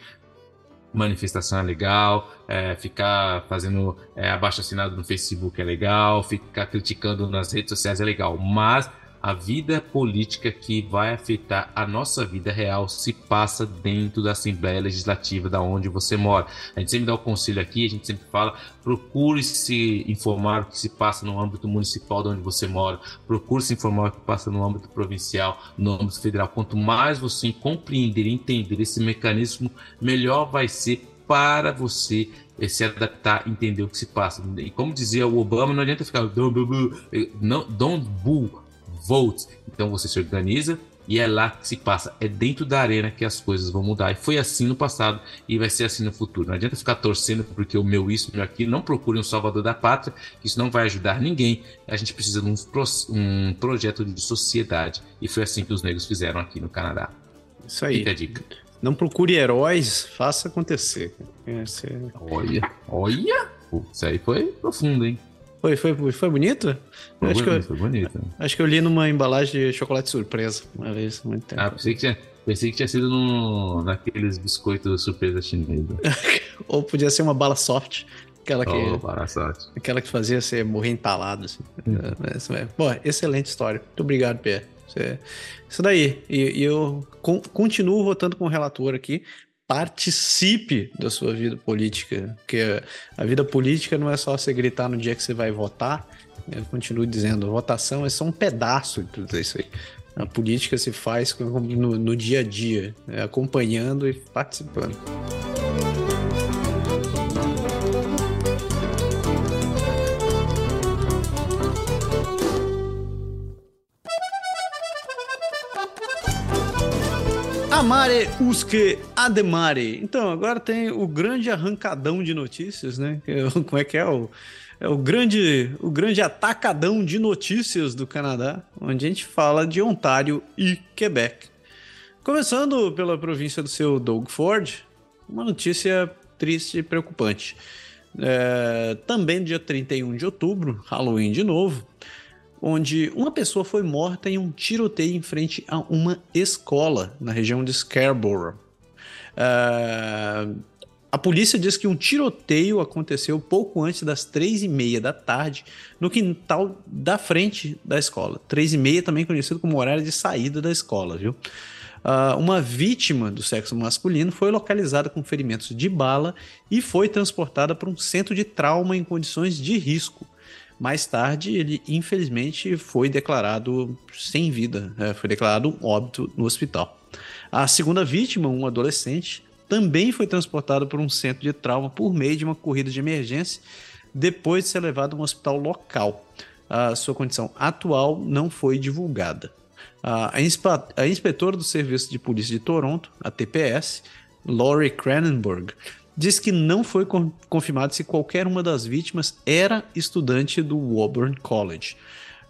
Manifestação é legal, é, ficar fazendo é, abaixo assinado no Facebook é legal, ficar criticando nas redes sociais é legal, mas a vida política que vai afetar a nossa vida real se passa dentro da Assembleia Legislativa da onde você mora. A gente sempre dá o conselho aqui, a gente sempre fala, procure se informar o que se passa no âmbito municipal de onde você mora, procure se informar o que passa no âmbito provincial, no âmbito federal. Quanto mais você compreender e entender esse mecanismo, melhor vai ser para você se adaptar, entender o que se passa. E como dizia o Obama, não adianta ficar don't, don't boo, votes. Então você se organiza e é lá que se passa. É dentro da arena que as coisas vão mudar. E foi assim no passado e vai ser assim no futuro. Não adianta ficar torcendo porque o meu isso, o meu aquilo. Não procure um salvador da pátria, que isso não vai ajudar ninguém. A gente precisa de um, um projeto de sociedade. E foi assim que os negros fizeram aqui no Canadá. Isso aí. Fica a dica. Não procure heróis, faça acontecer. Esse... Olha, olha! Isso aí foi profundo, hein? Foi, foi, foi bonito? Foi, acho bonito, que eu, foi bonito. Acho que eu li numa embalagem de chocolate surpresa uma vez, muito tempo. Ah, pensei que tinha, pensei que tinha sido no, naqueles biscoitos surpresa chinesa. Ou podia ser uma bala soft. Aquela que, oh. Aquela que fazia você morrer entalado. Assim. Hum. Mas, é, bom, excelente história. Muito obrigado, Pierre. Isso daí. E, e eu con continuo votando com o relator aqui participe da sua vida política, porque a vida política não é só você gritar no dia que você vai votar. Eu continuo dizendo, votação é só um pedaço de tudo isso aí. A política se faz no, no dia a dia, é, acompanhando e participando. Amare usque ademare. Então, agora tem o grande arrancadão de notícias, né? Como é que é o, é o grande o grande atacadão de notícias do Canadá, onde a gente fala de Ontário e Quebec. Começando pela província do seu Doug Ford, uma notícia triste e preocupante. É, também dia 31 de outubro, Halloween de novo, onde uma pessoa foi morta em um tiroteio em frente a uma escola na região de Scarborough. Uh, A polícia diz que um tiroteio aconteceu pouco antes das três e meia da tarde no quintal da frente da escola. Três e meia também conhecido como horário de saída da escola, viu? Uh, uma vítima do sexo masculino foi localizada com ferimentos de bala e foi transportada para um centro de trauma em condições de risco. Mais tarde, ele infelizmente foi declarado sem vida, é, foi declarado um óbito no hospital. A segunda vítima, um adolescente, também foi transportado para um centro de trauma por meio de uma corrida de emergência, depois de ser levado a um hospital local. A sua condição atual não foi divulgada. A, a inspetora do Serviço de Polícia de Toronto, a TPS, Laurie Cranenberg, diz que não foi confirmado se qualquer uma das vítimas era estudante do Woburn College.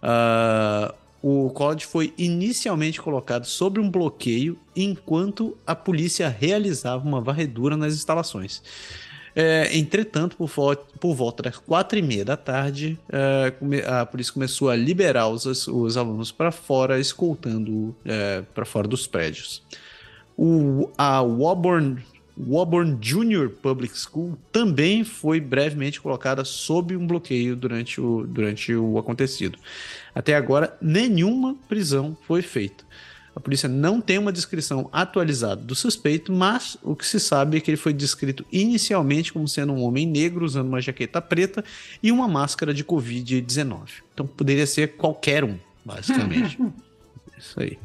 Uh, o college foi inicialmente colocado sob um bloqueio enquanto a polícia realizava uma varredura nas instalações. É, entretanto, por, por, volta das quatro e meia da tarde, é, a polícia começou a liberar os, os alunos para fora, escoltando é, para fora dos prédios. O, a Woburn Woburn Junior Public School também foi brevemente colocada sob um bloqueio durante o, durante o acontecido. Até agora, nenhuma prisão foi feita. A polícia não tem uma descrição atualizada do suspeito, mas o que se sabe é que ele foi descrito inicialmente como sendo um homem negro usando uma jaqueta preta e uma máscara de Covid-19. Então poderia ser qualquer um, basicamente. Isso aí.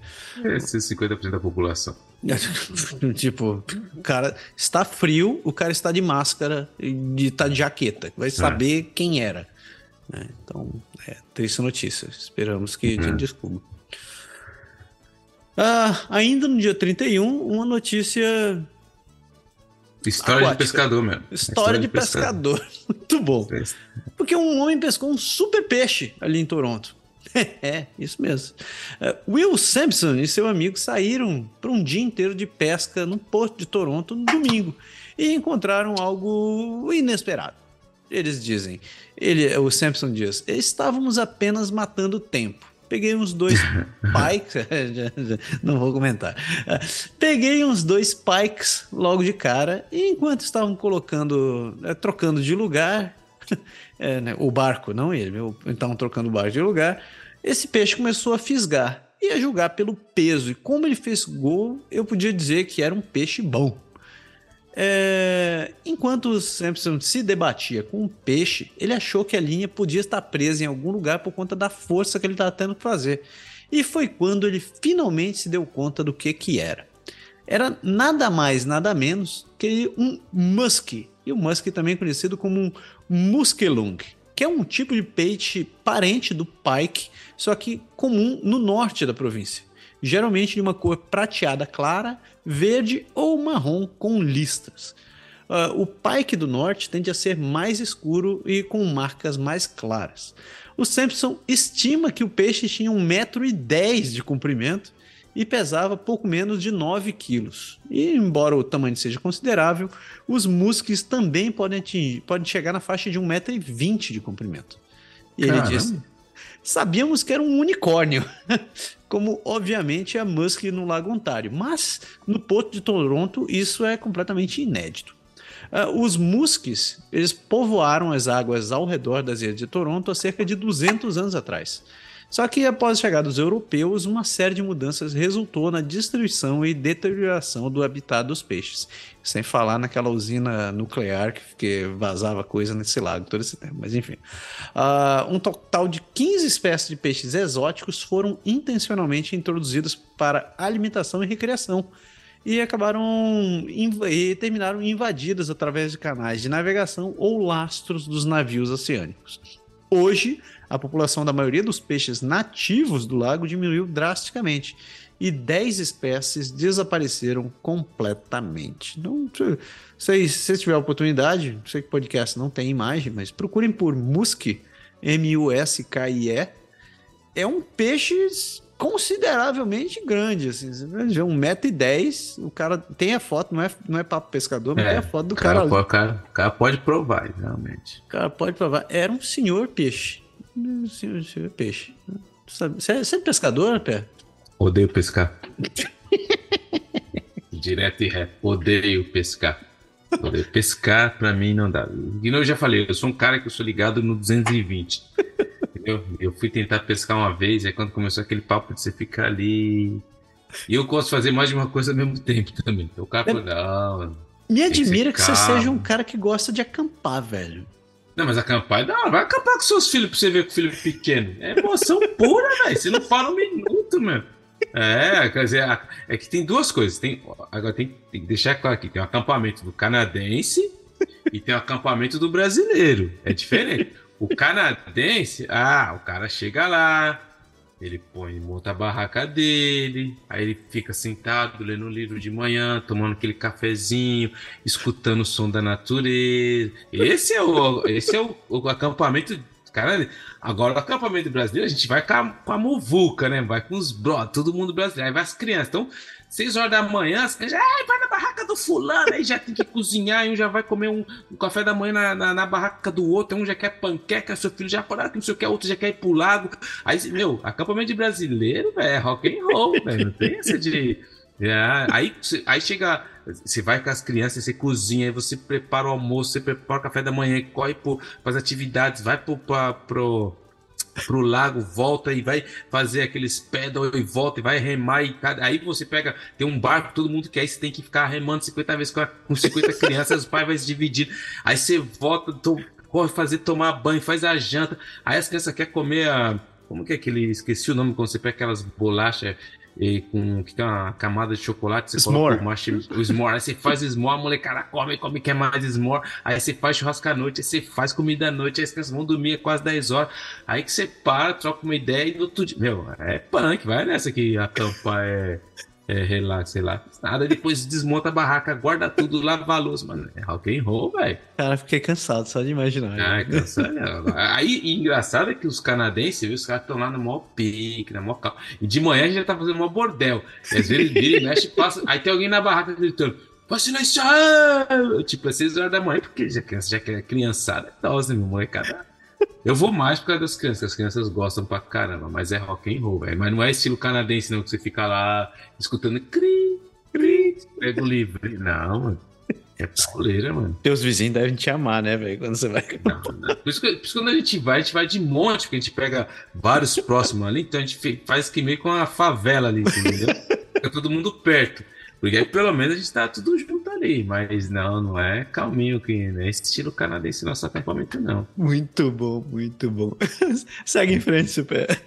Esse é 50% da população. tipo, o cara está frio, o cara está de máscara e está de jaqueta. Vai saber é. quem era. Né? Então, é triste notícia. Esperamos que uhum. descubra. Ah, ainda no dia 31, uma notícia. História aquática. de pescador mesmo. História, História de, de pescador. pescador. Muito bom. Porque um homem pescou um super peixe ali em Toronto. é, isso mesmo. Uh, Will Sampson e seu amigo saíram para um dia inteiro de pesca no porto de Toronto no domingo e encontraram algo inesperado. Eles dizem, ele, o Sampson diz, estávamos apenas matando tempo. Peguei uns dois pikes, não vou comentar. Uh, peguei uns dois pikes logo de cara e enquanto estavam colocando, uh, trocando de lugar, é, né, o barco, não ele, estavam trocando o barco de lugar, esse peixe começou a fisgar e a julgar pelo peso. E como ele fez gol, eu podia dizer que era um peixe bom. É... Enquanto Sampson se debatia com o peixe, ele achou que a linha podia estar presa em algum lugar por conta da força que ele estava tendo que fazer. E foi quando ele finalmente se deu conta do que, que era. Era nada mais, nada menos que um muskie. E o muskie também é conhecido como um muskelung que é um tipo de peixe parente do pike, só que comum no norte da província. Geralmente de uma cor prateada clara, verde ou marrom com listras. Uh, o pike do norte tende a ser mais escuro e com marcas mais claras. O Sampson estima que o peixe tinha 1,10m de comprimento e pesava pouco menos de 9 quilos. E, embora o tamanho seja considerável, os muskies também podem, atingir, podem chegar na faixa de 1,20m de comprimento. E Caramba. ele disse: Sabíamos que era um unicórnio, como obviamente é a muskie no Lago Ontário, mas no Porto de Toronto isso é completamente inédito. Uh, os muskies eles povoaram as águas ao redor das ilhas de Toronto há cerca de 200 anos atrás. Só que após a chegada dos europeus, uma série de mudanças resultou na destruição e deterioração do habitat dos peixes. Sem falar naquela usina nuclear que, vazava coisa nesse lago todo esse tempo. Mas enfim. Uh, um total de 15 espécies de peixes exóticos foram intencionalmente introduzidos para alimentação e recreação e acabaram e terminaram invadidas através de canais de navegação ou lastros dos navios oceânicos. Hoje, a população da maioria dos peixes nativos do lago diminuiu drasticamente e 10 espécies desapareceram completamente. Então, se você tiver oportunidade, sei que podcast não tem imagem, mas procurem por Muskie, M-U-S-K-I-E. É um peixe consideravelmente grande, assim, você vai ver 1,10m, o cara tem a foto, não é, não é papo pescador, mas é, tem a foto do cara, cara, o cara. O cara pode provar, realmente. O cara pode provar. Era um senhor peixe. Senhor, senhor peixe. Você é, você é pescador, Pé? Odeio pescar. Direto e reto. Odeio pescar. Poder pescar, pra mim, não dá. E eu já falei, eu sou um cara que eu sou ligado no 220. entendeu? Eu fui tentar pescar uma vez, aí quando começou aquele papo de você ficar ali. E eu gosto de fazer mais de uma coisa ao mesmo tempo também. Então o cara falou, não. Me admira que, que você seja um cara que gosta de acampar, velho. Não, mas acampar, não, vai acampar com seus filhos pra você ver com o filho pequeno. É emoção pura, velho. Você não fala um minuto, mano. É, quer dizer, é que tem duas coisas. Tem, agora tem, tem que deixar claro aqui: tem o um acampamento do canadense e tem o um acampamento do brasileiro. É diferente. O canadense, ah, o cara chega lá, ele põe, monta a barraca dele, aí ele fica sentado lendo um livro de manhã, tomando aquele cafezinho, escutando o som da natureza. Esse é o, esse é o, o acampamento. Cara, agora o acampamento brasileiro a gente vai com a, com a muvuca, né? Vai com os bro, todo mundo brasileiro. Aí vai as crianças. Então, 6 horas da manhã, crianças, ah, vai na barraca do fulano, aí já tem que cozinhar, e um já vai comer um, um café da manhã na, na, na, barraca do outro, um já quer panqueca, seu filho já parou, não sei o que, outro já quer ir pro lago. Aí, meu, acampamento de brasileiro, velho, é rock and roll, velho, não tem essa de... É, aí, aí chega, você vai com as crianças, você cozinha, aí você prepara o almoço, você prepara o café da manhã, corre para as atividades, vai pro, pra, pro, pro lago, volta e vai fazer aqueles pedal e volta e vai remar. E cada... Aí você pega, tem um barco, todo mundo quer, aí você tem que ficar remando 50 vezes com, a, com 50 crianças, os pais vão se dividir. Aí você volta, to, fazer tomar banho, faz a janta. Aí as crianças querem comer a. Como que é aquele. Esqueci o nome quando você pega aquelas bolachas e com que tem uma camada de chocolate, você s'more. coloca o, o s'more, aí você faz s'more, a molecada come, come, quer mais s'more, aí você faz churrasco à noite, aí você faz comida à noite, aí as crianças vão dormir quase 10 horas, aí que você para, troca uma ideia e no outro dia, meu, é punk, vai nessa que acampar é é, relax, relax. Nada, depois desmonta a barraca, guarda tudo, lava a luz, mano. É rock and roll, velho. Cara, fiquei cansado só de imaginar. Ah, é cansado. Aí, e engraçado é que os canadenses, viu, os caras estão lá no maior pique, na maior calma. E de manhã a gente já tá fazendo um bordel. E às vezes vira, mexe, passa. Aí tem alguém na barraca gritando. Vai silenciar! Tipo, às 6 horas da manhã, porque já já é criançada, é idosa, meu molecada. Eu vou mais por causa das crianças, as crianças gostam pra caramba, mas é rock and roll, velho. Mas não é estilo canadense, não, que você fica lá escutando cri, cri, pega o livre. Não, mano. É pauleira, mano. Teus vizinhos devem te amar, né, velho? Quando você vai. Não, não. Por, isso que, por isso que quando a gente vai, a gente vai de monte, porque a gente pega vários próximos ali, então a gente faz que meio com a favela ali, entendeu? Fica todo mundo perto. Porque aí pelo menos a gente tá tudo junto ali, mas não, não é calminho que é estilo canadense nosso acampamento, não. Muito bom, muito bom. Segue em frente, Super.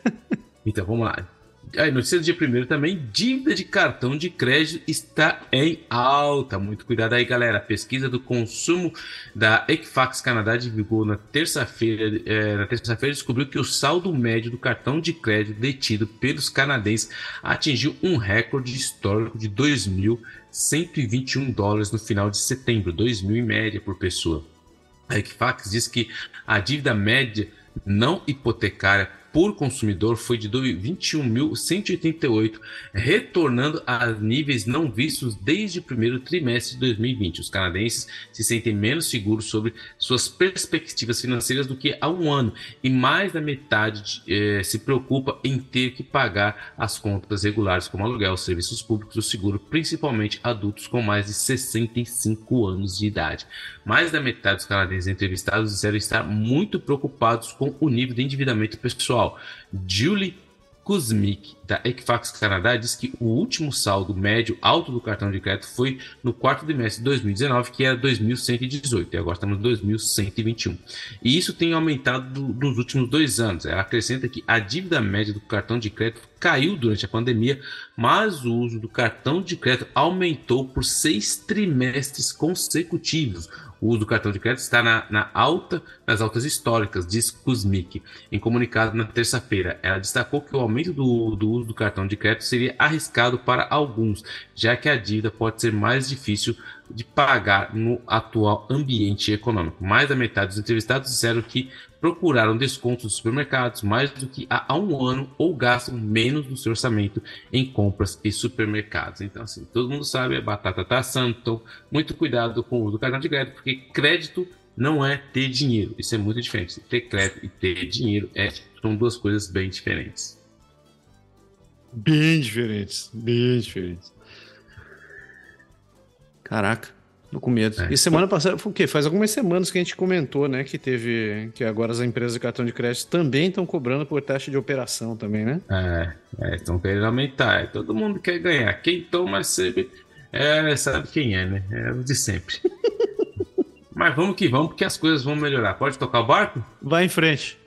Então vamos lá. Aí, notícia do dia primeiro também, dívida de cartão de crédito está em alta. Muito cuidado aí, galera. A pesquisa do consumo da Equifax Canadá divulgou na terça-feira, é, na terça-feira descobriu que o saldo médio do cartão de crédito detido pelos canadenses atingiu um recorde histórico de 2.121 dólares no final de setembro, 2.000 em média por pessoa. A Equifax diz que a dívida média não hipotecária por consumidor foi de 21.188, retornando a níveis não vistos desde o primeiro trimestre de 2020. Os canadenses se sentem menos seguros sobre suas perspectivas financeiras do que há um ano, e mais da metade eh, se preocupa em ter que pagar as contas regulares, como aluguel, serviços públicos, o seguro, principalmente adultos com mais de 65 anos de idade. Mais da metade dos canadenses entrevistados disseram estar muito preocupados com o nível de endividamento pessoal. Julie Kuzmik, da Equifax Canadá, diz que o último saldo médio alto do cartão de crédito foi no quarto trimestre de 2019, que era 2.118, e agora estamos em 2.121. E isso tem aumentado do, nos últimos dois anos. Ela acrescenta que a dívida média do cartão de crédito caiu durante a pandemia, mas o uso do cartão de crédito aumentou por seis trimestres consecutivos, o uso do cartão de crédito está na, na alta, nas altas históricas, diz Kuzmik. Em comunicado na terça-feira, ela destacou que o aumento do, do uso do cartão de crédito seria arriscado para alguns, já que a dívida pode ser mais difícil de pagar no atual ambiente econômico. Mais da metade dos entrevistados disseram que procuraram descontos nos supermercados mais do que há um ano ou gastam menos do seu orçamento em compras e supermercados. Então, assim, todo mundo sabe, a batata tá assando, então muito cuidado com o uso do cartão de crédito, porque crédito não é ter dinheiro. Isso é muito diferente. Ter crédito e ter dinheiro é, são duas coisas bem diferentes. Bem diferentes, bem diferentes. Caraca. Com medo. É. E semana passada, foi o quê? Faz algumas semanas que a gente comentou, né? Que teve. Que agora as empresas de cartão de crédito também estão cobrando por taxa de operação também, né? É, estão é, querendo aumentar. Todo mundo quer ganhar. Quem toma sempre. É, sabe quem é, né? É o de sempre. Mas vamos que vamos, porque as coisas vão melhorar. Pode tocar o barco? Vai em frente.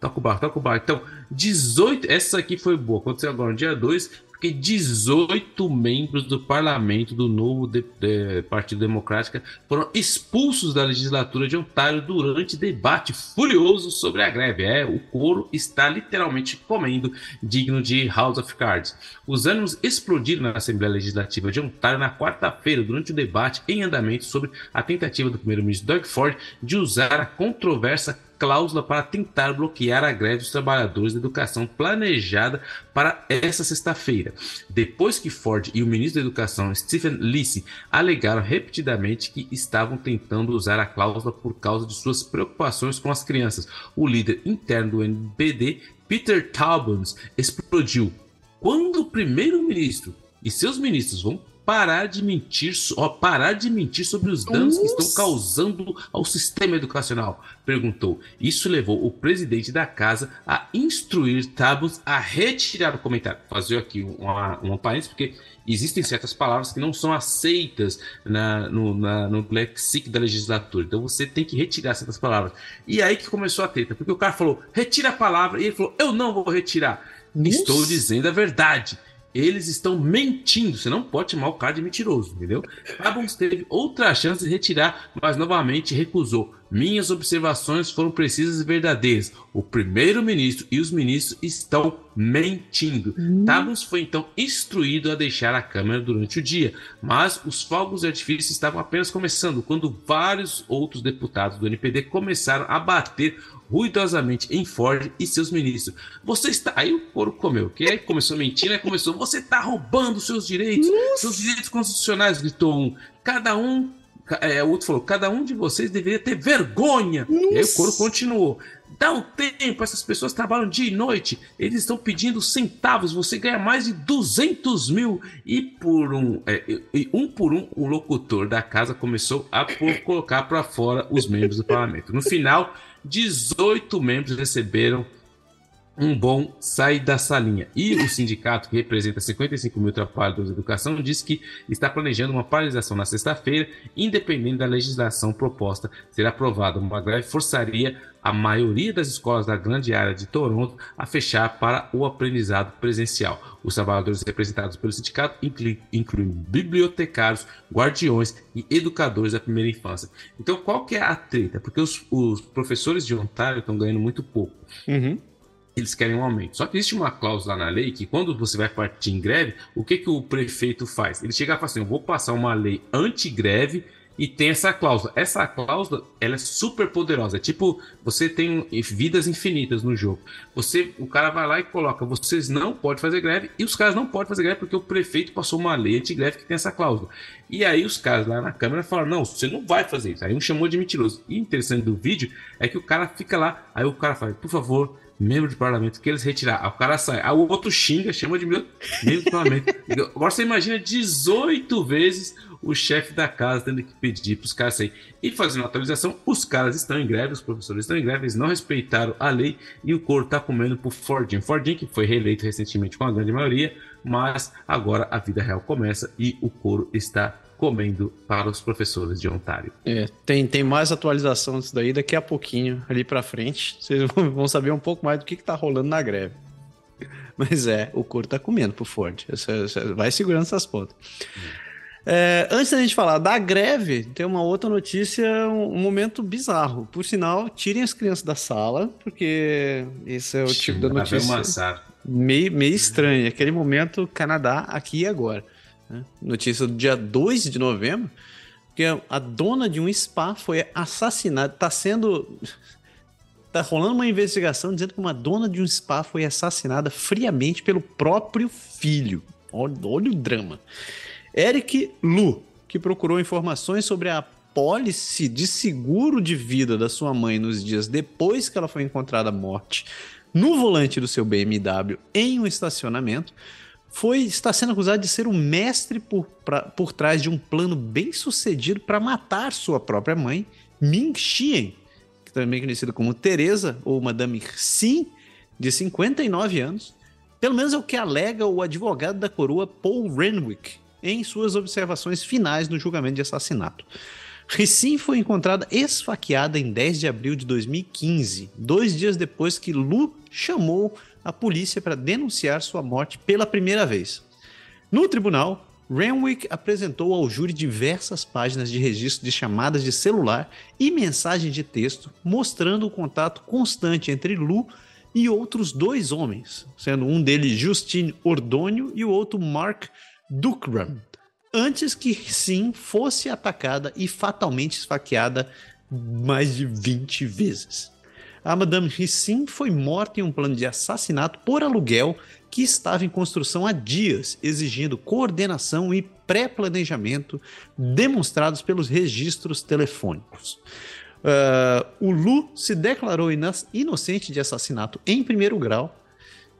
Toca o barco, toca o barco. Então, 18. Essa aqui foi boa. Aconteceu agora no dia 2 porque 18 membros do parlamento do novo de, de, Partido Democrático foram expulsos da legislatura de Ontário durante debate furioso sobre a greve. É, o couro está literalmente comendo, digno de House of Cards. Os ânimos explodiram na Assembleia Legislativa de Ontário na quarta-feira, durante o debate em andamento sobre a tentativa do primeiro-ministro Doug Ford de usar a controversa cláusula para tentar bloquear a greve dos trabalhadores da educação planejada para essa sexta-feira, depois que Ford e o ministro da Educação, Stephen Lisi, alegaram repetidamente que estavam tentando usar a cláusula por causa de suas preocupações com as crianças. O líder interno do NPD, Peter Taubens, explodiu. Quando o primeiro-ministro e seus ministros vão parar de mentir, ó, parar de mentir sobre os danos Nossa. que estão causando ao sistema educacional, perguntou. Isso levou o presidente da casa a instruir Tabus a retirar o comentário. Fazer aqui uma, uma parênteses, porque existem certas palavras que não são aceitas na, no, na, no lexic da legislatura. Então você tem que retirar certas palavras. E aí que começou a treta, porque o cara falou, retira a palavra, e ele falou, eu não vou retirar. Nossa. Estou dizendo a verdade eles estão mentindo. Você não pode chamar o cara de mentiroso, entendeu? Cabons teve outra chance de retirar, mas novamente recusou. Minhas observações foram precisas e verdadeiras. O primeiro-ministro e os ministros estão mentindo. Hum. foi então instruído a deixar a Câmara durante o dia, mas os fogos de artifício estavam apenas começando quando vários outros deputados do NPD começaram a bater ruidosamente em Ford e seus ministros. Você está. Aí o couro comeu, que aí começou a mentir, né? Começou. Você está roubando seus direitos, Nossa. seus direitos constitucionais, gritou um. Cada um. É, o outro falou: cada um de vocês deveria ter vergonha. Nossa. E aí o couro continuou. Dá um tempo, essas pessoas trabalham dia e noite, eles estão pedindo centavos, você ganha mais de 200 mil. E por um, é, e um por um, o locutor da casa começou a colocar para fora os membros do parlamento. No final, 18 membros receberam um bom sai da salinha. E o sindicato, que representa 55 mil trabalhadores de educação, diz que está planejando uma paralisação na sexta-feira, independente da legislação proposta ser aprovada. Uma greve forçaria a maioria das escolas da grande área de Toronto a fechar para o aprendizado presencial. Os trabalhadores representados pelo sindicato incluem, bibliotecários, guardiões e educadores da primeira infância. Então, qual que é a treta? Porque os, os professores de Ontário estão ganhando muito pouco. Uhum eles querem um aumento. Só que existe uma cláusula na lei que quando você vai partir em greve, o que, que o prefeito faz? Ele chega e fala assim, eu vou passar uma lei anti-greve e tem essa cláusula. Essa cláusula, ela é super poderosa. É tipo, você tem vidas infinitas no jogo. Você, o cara vai lá e coloca, vocês não podem fazer greve e os caras não podem fazer greve porque o prefeito passou uma lei anti-greve que tem essa cláusula. E aí os caras lá na câmera falam, não, você não vai fazer isso. Aí um chamou de mentiroso. E interessante do vídeo é que o cara fica lá, aí o cara fala, por favor, membro de parlamento, que eles retirar. Aí o cara sai. Aí o outro xinga, chama de membro de parlamento. Agora você imagina 18 vezes o chefe da casa tendo que pedir para os caras sair. E fazendo a atualização, os caras estão em greve, os professores estão em greve, eles não respeitaram a lei e o couro está comendo por Fordinho. Fordinho, que foi reeleito recentemente com a grande maioria, mas agora a vida real começa e o couro está comendo para os professores de Ontário. É, tem, tem mais atualização disso daí daqui a pouquinho, ali para frente. Vocês vão saber um pouco mais do que, está rolando na greve. Mas é, o couro está comendo pro Ford. Vai segurando essas pontas. Hum. É, antes da gente falar da greve, tem uma outra notícia, um, um, momento bizarro. Por sinal, tirem as crianças da sala, porque esse é o tipo da notícia meio, meio estranho. Aquele momento Canadá aqui e agora. Né? Notícia do dia 2 de novembro, que a dona de um spa foi assassinada, está sendo... Tá rolando uma investigação dizendo que uma dona de um spa foi assassinada friamente pelo próprio filho. Olha, olha o drama. Eric Lu, que procurou informações sobre a pólice de seguro de vida da sua mãe nos dias depois que ela foi encontrada morte no volante do seu BMW em um estacionamento, foi está sendo acusado de ser o mestre por, pra, por trás de um plano bem sucedido para matar sua própria mãe, Ming Xien, que também é conhecida como Teresa ou Madame Xin, de 59 anos. Pelo menos é o que alega o advogado da coroa Paul Renwick em suas observações finais no julgamento de assassinato. Rissin foi encontrada esfaqueada em 10 de abril de 2015, dois dias depois que Lu chamou a polícia para denunciar sua morte pela primeira vez. No tribunal, Renwick apresentou ao júri diversas páginas de registro de chamadas de celular e mensagens de texto, mostrando o contato constante entre Lu e outros dois homens, sendo um deles Justine Ordônio e o outro Mark Dukram, antes que sim fosse atacada e fatalmente esfaqueada mais de 20 vezes. A Madame Rissin foi morta em um plano de assassinato por aluguel que estava em construção há dias, exigindo coordenação e pré-planejamento demonstrados pelos registros telefônicos. Uh, o Lu se declarou inocente de assassinato em primeiro grau.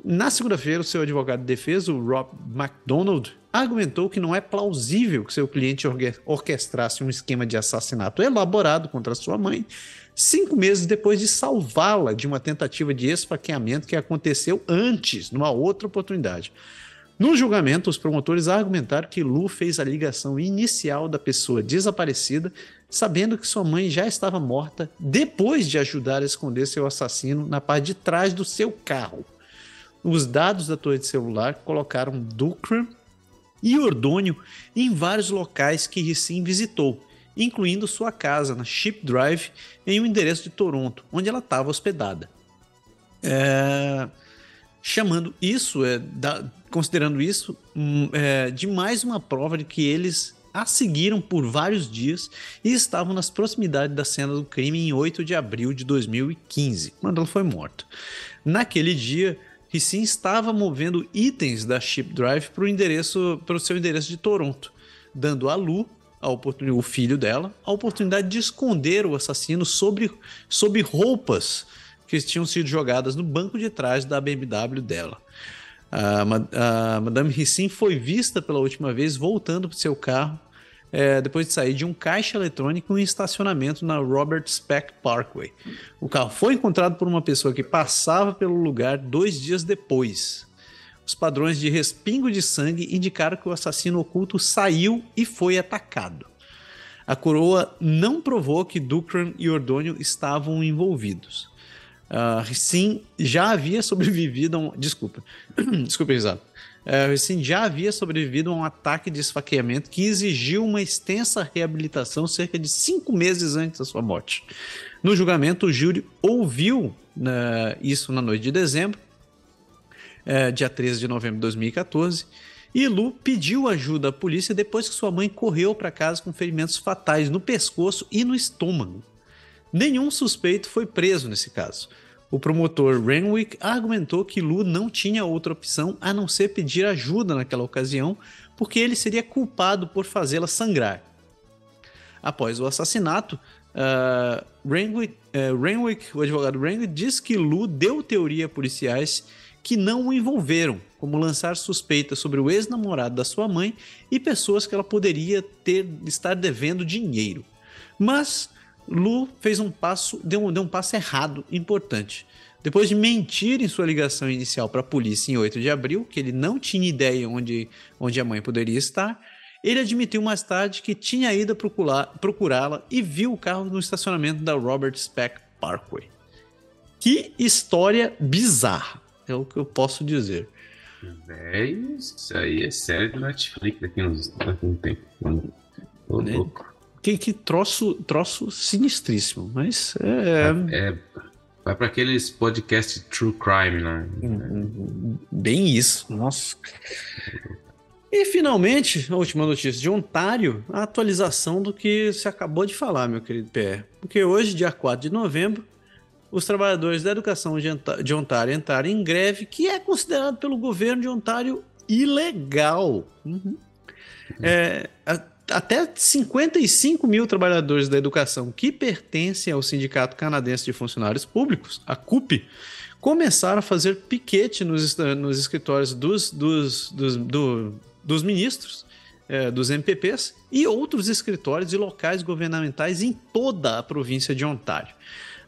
Na segunda-feira, o seu advogado de defesa, o Rob McDonald, argumentou que não é plausível que seu cliente orquestrasse um esquema de assassinato elaborado contra sua mãe, cinco meses depois de salvá-la de uma tentativa de esfaqueamento que aconteceu antes, numa outra oportunidade. No julgamento, os promotores argumentaram que Lu fez a ligação inicial da pessoa desaparecida, sabendo que sua mãe já estava morta, depois de ajudar a esconder seu assassino na parte de trás do seu carro. Os dados da torre de celular colocaram Dukram e Ordônio em vários locais que Rissin visitou, incluindo sua casa na Ship Drive em um endereço de Toronto, onde ela estava hospedada. É... Chamando isso, é, da... considerando isso, hum, é, de mais uma prova de que eles a seguiram por vários dias e estavam nas proximidades da cena do crime em 8 de abril de 2015, quando ela foi morta. Naquele dia, Rissin estava movendo itens da Ship Drive para o endereço, para o seu endereço de Toronto, dando a Lu, a oportunidade, o filho dela, a oportunidade de esconder o assassino sobre, sob roupas que tinham sido jogadas no banco de trás da BMW dela. A, a Madame Rissin foi vista pela última vez voltando para seu carro é, depois de sair de um caixa eletrônico em estacionamento na Robert Speck Parkway. O carro foi encontrado por uma pessoa que passava pelo lugar dois dias depois. Os padrões de respingo de sangue indicaram que o assassino oculto saiu e foi atacado. A coroa não provou que Dukran e Ordônio estavam envolvidos. Uh, sim, já havia sobrevivido a um. Desculpa, desculpa, exato uh, assim, já havia sobrevivido a um ataque de esfaqueamento que exigiu uma extensa reabilitação cerca de cinco meses antes da sua morte. No julgamento, o júri ouviu uh, isso na noite de dezembro, uh, dia 13 de novembro de 2014, e Lu pediu ajuda à polícia depois que sua mãe correu para casa com ferimentos fatais no pescoço e no estômago. Nenhum suspeito foi preso nesse caso. O promotor Renwick argumentou que Lu não tinha outra opção a não ser pedir ajuda naquela ocasião, porque ele seria culpado por fazê-la sangrar. Após o assassinato, uh, Renwick, uh, Renwick, o advogado Renwick, diz que Lu deu teoria a policiais que não o envolveram, como lançar suspeitas sobre o ex-namorado da sua mãe e pessoas que ela poderia ter estar devendo dinheiro. Mas Lu fez um passo, deu um, deu um passo errado importante. Depois de mentir em sua ligação inicial para a polícia em 8 de abril, que ele não tinha ideia onde, onde a mãe poderia estar, ele admitiu mais tarde que tinha ido procurá-la e viu o carro no estacionamento da Robert Speck Parkway. Que história bizarra, é o que eu posso dizer. Velho, isso aí é sério do Netflix daqui, uns, daqui um tempo. Tô né? louco. Que, que troço, troço sinistríssimo, mas é. é, é vai para aqueles podcasts True Crime, né? Bem isso, nossa. E finalmente, a última notícia de Ontário, a atualização do que você acabou de falar, meu querido PR. Porque hoje, dia 4 de novembro, os trabalhadores da educação de Ontário entraram em greve, que é considerado pelo governo de Ontário ilegal. Uhum. É, até 55 mil trabalhadores da educação que pertencem ao Sindicato Canadense de Funcionários Públicos, a CUP, começaram a fazer piquete nos, nos escritórios dos, dos, dos, do, dos ministros, é, dos MPPs e outros escritórios e locais governamentais em toda a província de Ontário.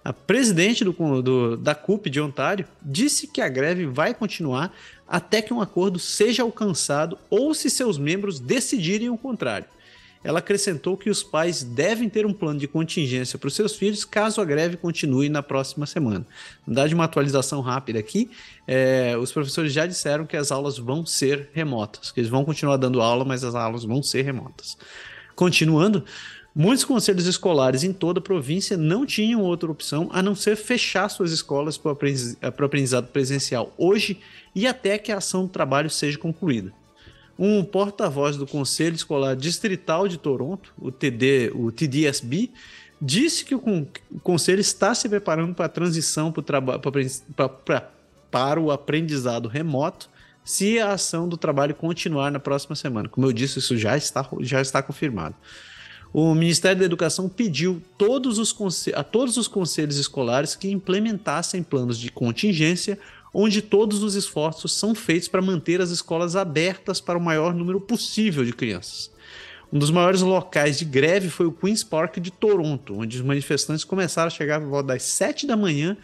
A presidente do, do, da CUP de Ontário disse que a greve vai continuar até que um acordo seja alcançado ou se seus membros decidirem o contrário. Ela acrescentou que os pais devem ter um plano de contingência para os seus filhos caso a greve continue na próxima semana. Dar de uma atualização rápida aqui, é, os professores já disseram que as aulas vão ser remotas, que eles vão continuar dando aula, mas as aulas vão ser remotas. Continuando, Muitos conselhos escolares em toda a província não tinham outra opção a não ser fechar suas escolas para o aprendizado presencial hoje e até que a ação do trabalho seja concluída um porta-voz do Conselho Escolar Distrital de Toronto, o, TD, o TDSB, disse que o, Conselho está se preparando para a transição para, para o aprendizado remoto se a ação do trabalho continuar na próxima semana. Como eu disse, isso já está, já está confirmado. O Ministério da Educação pediu todos os a todos os conselhos escolares que implementassem planos de contingência onde todos os esforços são feitos para manter as escolas abertas para o maior número possível de crianças. Um dos maiores locais de greve foi o Queen's Park de Toronto, onde os manifestantes começaram a chegar por volta das 7 da manhã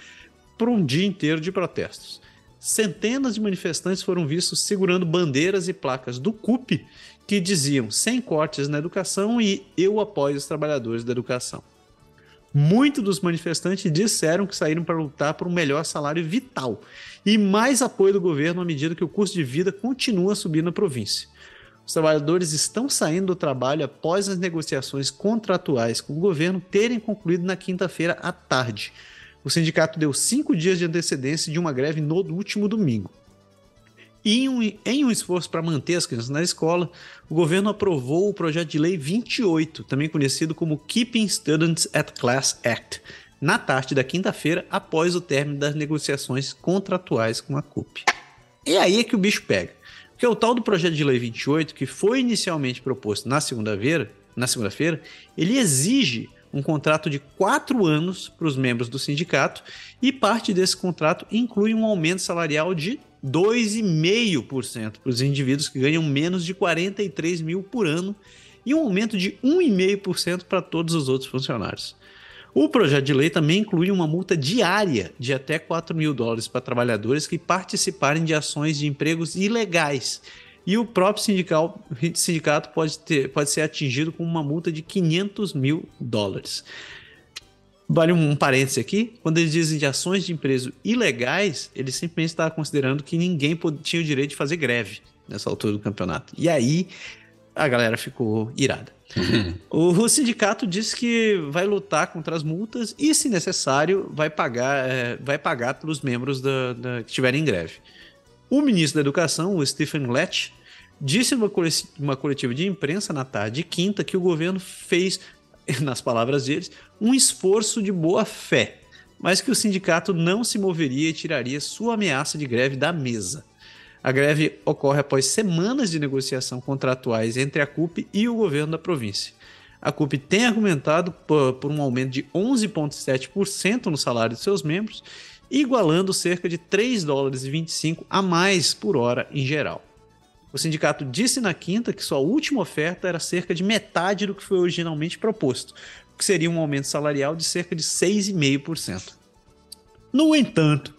por um dia inteiro de protestos. Centenas de manifestantes foram vistos segurando bandeiras e placas do CUP que diziam sem cortes na educação e eu apoio os trabalhadores da educação. Muitos dos manifestantes disseram que saíram para lutar por um melhor salário vital e mais apoio do governo à medida que o custo de vida continua a subir na província. Os trabalhadores estão saindo do trabalho após as negociações contratuais com o governo terem concluído na quinta-feira à tarde. O sindicato deu cinco dias de antecedência de uma greve no último domingo. Em um, em um esforço para manter as crianças na escola, o governo aprovou o projeto de lei 28, também conhecido como Keeping Students at Class Act, na tarde da quinta-feira, após o término das negociações contratuais com a CUP. E aí é que o bicho pega. Porque o tal do projeto de lei 28, que foi inicialmente proposto na segunda-feira, na segunda-feira, ele exige um contrato de quatro anos para os membros do sindicato e parte desse contrato inclui um aumento salarial de 2,5% para os indivíduos que ganham menos de 43 mil por ano e um aumento de 1,5% para todos os outros funcionários. O projeto de lei também inclui uma multa diária de até 4 mil dólares para trabalhadores que participarem de ações de empregos ilegais. E o próprio sindical, sindicato pode, ter, pode ser atingido com uma multa de 500 mil dólares. Vale um, um parêntese aqui, quando eles dizem de ações de empresa ilegais, eles simplesmente estavam considerando que ninguém tinha o direito de fazer greve nessa altura do campeonato. E aí a galera ficou irada. o, o, sindicato disse que vai lutar contra as multas e, se necessário, vai pagar, é, vai pagar pelos membros da, da, que estiverem em greve. O ministro da Educação, o Stephen Letch, disse numa coletiva de imprensa na tarde de quinta que o governo fez nas palavras deles, um esforço de boa fé, mas que o sindicato não se moveria e tiraria sua ameaça de greve da mesa. A greve ocorre após semanas de negociação contratuais entre a CUP e o governo da província. A CUP tem argumentado por, um aumento de 11,7% no salário de seus membros, igualando cerca de 3 dólares e 25 a mais por hora em geral. O sindicato disse na quinta que sua última oferta era cerca de metade do que foi originalmente proposto, o que seria um aumento salarial de cerca de 6,5%. No entanto,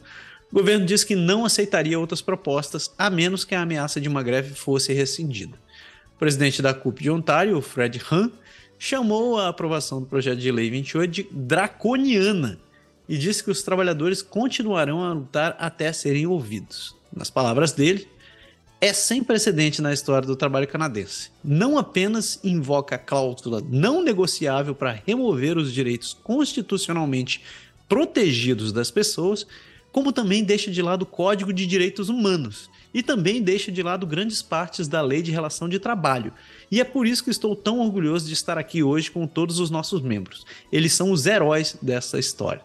o governo disse que não aceitaria outras propostas a menos que a ameaça de uma greve fosse rescindida. O presidente da CUP de Ontário, Fred Hahn, chamou a aprovação do projeto de lei 28 de draconiana e disse que os trabalhadores continuarão a lutar até serem ouvidos. Nas palavras dele, é sem precedente na história do trabalho canadense. Não apenas invoca a cláusula não negociável para remover os direitos constitucionalmente protegidos das pessoas, como também deixa de lado o Código de Direitos Humanos e também deixa de lado grandes partes da Lei de Relação de Trabalho. E é por isso que estou tão orgulhoso de estar aqui hoje com todos os nossos membros. Eles são os heróis dessa história.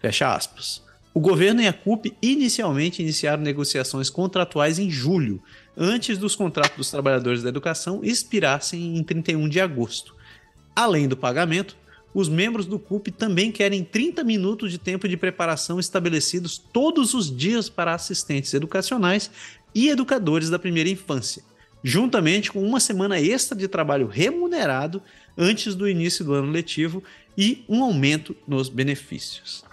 Fecha aspas. O governo e a CUP inicialmente iniciaram negociações contratuais em julho, antes dos contratos dos trabalhadores da educação expirassem em 31 de agosto. Além do pagamento, os membros do CUP também querem 30 minutos de tempo de preparação estabelecidos todos os dias para assistentes educacionais e educadores da primeira infância, juntamente com uma semana extra de trabalho remunerado antes do início do ano letivo e um aumento nos benefícios.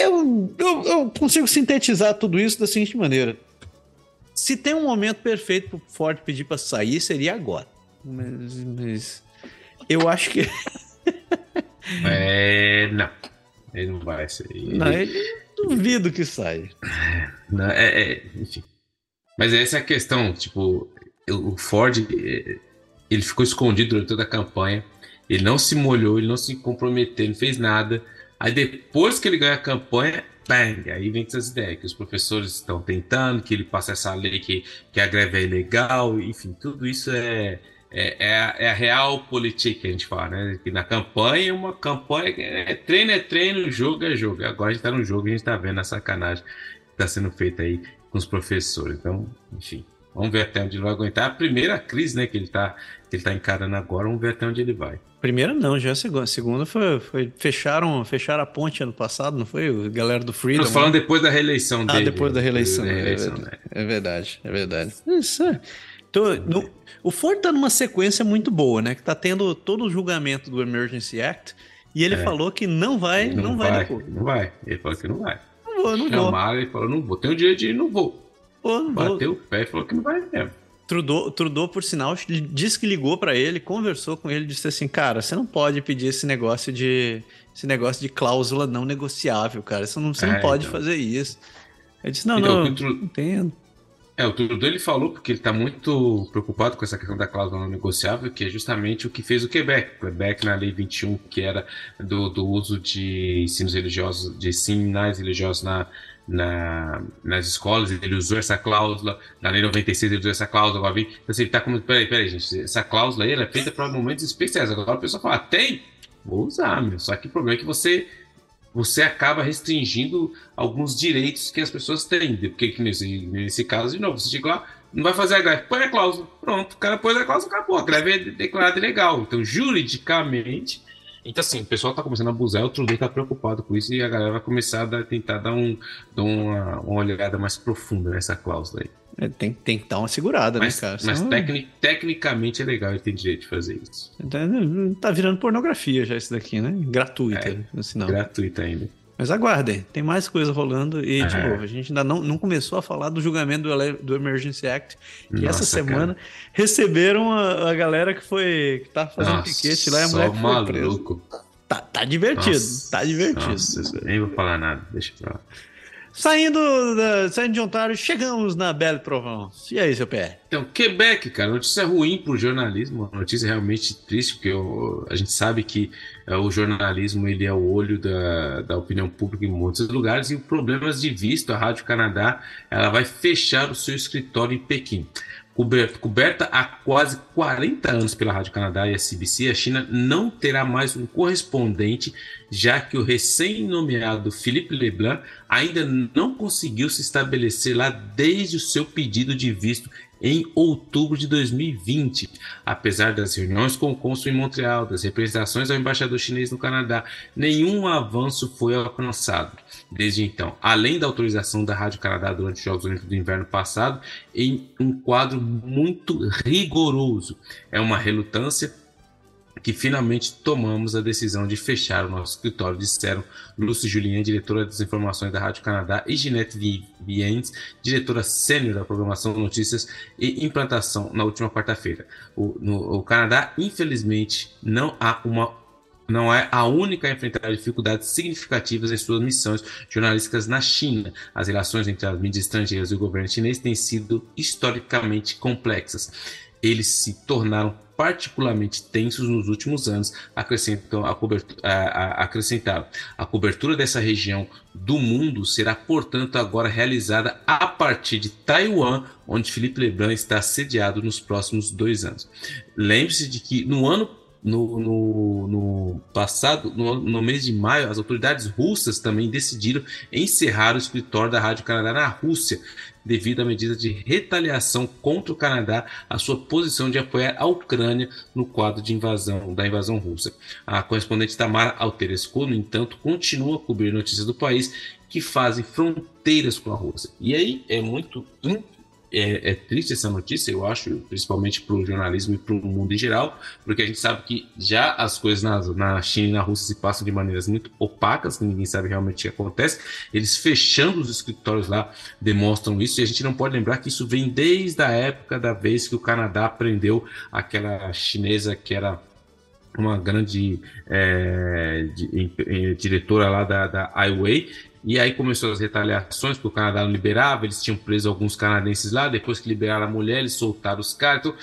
Eu, eu, eu consigo sintetizar tudo isso da seguinte maneira: se tem um momento perfeito para o Ford pedir para sair, seria agora. Mas, mas eu acho que. é, não. Ele não vai sair. Não, ele duvido que saia. Não, é, é, enfim. Mas essa é a questão. Tipo, o Ford é, ele ficou escondido durante toda a campanha. Ele não se molhou, ele não se comprometeu, ele não fez nada. Aí depois que ele ganha a campanha, bang, aí vem essas ideias que os professores estão tentando, que ele passa essa lei que, que a greve é ilegal, enfim, tudo isso é, é, é, a, é a real política que a gente fala, né? Que na campanha, uma campanha é treino é treino, jogo é jogo. Agora a gente tá no jogo a gente tá vendo a sacanagem que tá sendo feita aí com os professores. Então, enfim, vamos ver até onde ele vai aguentar. A primeira crise, né, que ele tá, ele tá encarando agora, vamos ver até onde ele vai. Primeira não, já é a segunda. A segunda foi, foi fecharam, fecharam a ponte ano passado, não foi? O galera do Freedom. Tô falando né? depois da reeleição ah, dele. Ah, depois da reeleição. Da reeleição é, né? é, verdade, é verdade. Isso é. Então, no, o Ford tá numa sequência muito boa, né? Que tá tendo todo o julgamento do Emergency Act e ele é. falou que não vai, não, não vai, vai Não vai. Ele falou que não vai. Não vou, não Chamaram, vou. ele falou, não vou. Tem o direito de ir, não vou. Pô, não Bateu vou. o pé e falou que não vai mesmo. Trudeau, Trudeau, por sinal, disse que ligou para ele, conversou com ele, disse assim, cara, você não pode pedir esse negócio de esse negócio de cláusula não negociável, cara. Você não, você é, não pode então. fazer isso. Ele disse, não, então, não, Tru... entendo. É, o Trudeau ele falou porque ele está muito preocupado com essa questão da cláusula não negociável, que é justamente o que fez o Quebec. O Quebec, na Lei 21, que era do, do uso de ensinos religiosos, de sinais religiosos na, na, nas escolas, ele usou essa cláusula, na lei 96 ele usou essa cláusula, agora vem, então assim, ele tá como, peraí, peraí, gente, essa cláusula aí, ela é feita para momentos especiais, agora a pessoa fala, tem? Vou usar, meu, só que o problema é que você você acaba restringindo alguns direitos que as pessoas têm, porque que nesse, nesse caso, de novo, você chega lá, não vai fazer a greve, põe a cláusula, pronto, o cara pôs a cláusula, acabou, a greve é declarada ilegal, então juridicamente então, assim, o pessoal está começando a abusar, o Trudeau está preocupado com isso e a galera vai começar a tentar dar, um, dar uma, uma olhada mais profunda nessa cláusula aí. É, tem, tem que dar uma segurada, mas, né, cara? Mas Senão... tecnic, tecnicamente é legal, ele tem direito de fazer isso. Tá, tá virando pornografia já isso daqui, né? Gratuita. É, assim, gratuita ainda. Mas aguardem, tem mais coisa rolando e, de é. novo, a gente ainda não, não começou a falar do julgamento do, do Emergency Act, que Nossa, essa semana cara. receberam a, a, galera que foi, que tá fazendo Nossa, piquete lá e a mulher que foi maluco. Tá, tá divertido, Nossa, tá divertido. Nossa, nem vou falar nada, deixa pra lá. Saindo, da, saindo de Ontário, chegamos na Belle Provence. E aí, seu pé? Então, Quebec, cara, notícia ruim para o jornalismo, notícia realmente triste, porque eu, a gente sabe que é, o jornalismo ele é o olho da, da opinião pública em muitos lugares e problemas de visto, a Rádio Canadá ela vai fechar o seu escritório em Pequim coberta, coberta há quase 40 anos pela Rádio Canadá e a CBC, a China não terá mais um correspondente, já que o recém-nomeado Philippe Leblanc ainda não conseguiu se estabelecer lá desde o seu pedido de visto em outubro de 2020. Apesar das reuniões com o cônsul em Montreal, das representações ao embaixador chinês no Canadá, nenhum avanço foi alcançado desde então. Além da autorização da Rádio Canadá durante os Jogos Olímpicos do Inverno passado, em um quadro muito rigoroso. É uma relutância que finalmente tomamos a decisão de fechar o nosso escritório, disseram Lúcia Julien, diretora das informações da Rádio Canadá, e Ginette Viens, diretora sênior da programação notícias e implantação, na última quarta-feira. O, o Canadá, infelizmente, não há uma não é a única a enfrentar dificuldades significativas em suas missões jornalísticas na China. As relações entre as mídias estrangeiras e o governo chinês têm sido historicamente complexas. Eles se tornaram particularmente tensos nos últimos anos, acrescentam a cobertura, a, a, acrescentaram. A cobertura dessa região do mundo será, portanto, agora realizada a partir de Taiwan, onde Felipe Lebrun está sediado nos próximos dois anos. Lembre-se de que no ano no, no, no passado, no, no, mês de maio, as autoridades russas também decidiram encerrar o escritório da Rádio Canadá na Rússia, devido à medida de retaliação contra o Canadá, a sua posição de apoiar a Ucrânia no quadro de invasão da invasão russa. A correspondente Tamara Alterescu, no entanto, continua a cobrir notícias do país que fazem fronteiras com a Rússia. E aí é muito é, é, triste essa notícia, eu acho, principalmente para o jornalismo e para o mundo em geral, porque a gente sabe que já as coisas na, na China e na Rússia se passam de maneiras muito opacas, que ninguém sabe realmente o que acontece. Eles fechando os escritórios lá demonstram isso, e a gente não pode lembrar que isso vem desde a época da vez que o Canadá prendeu aquela chinesa que era uma grande é, de, diretora lá da, da Highway, e aí começou as retaliações, porque o Canadá não liberava, eles tinham preso alguns canadenses lá, depois que liberaram a mulher, eles soltaram os caras. Então,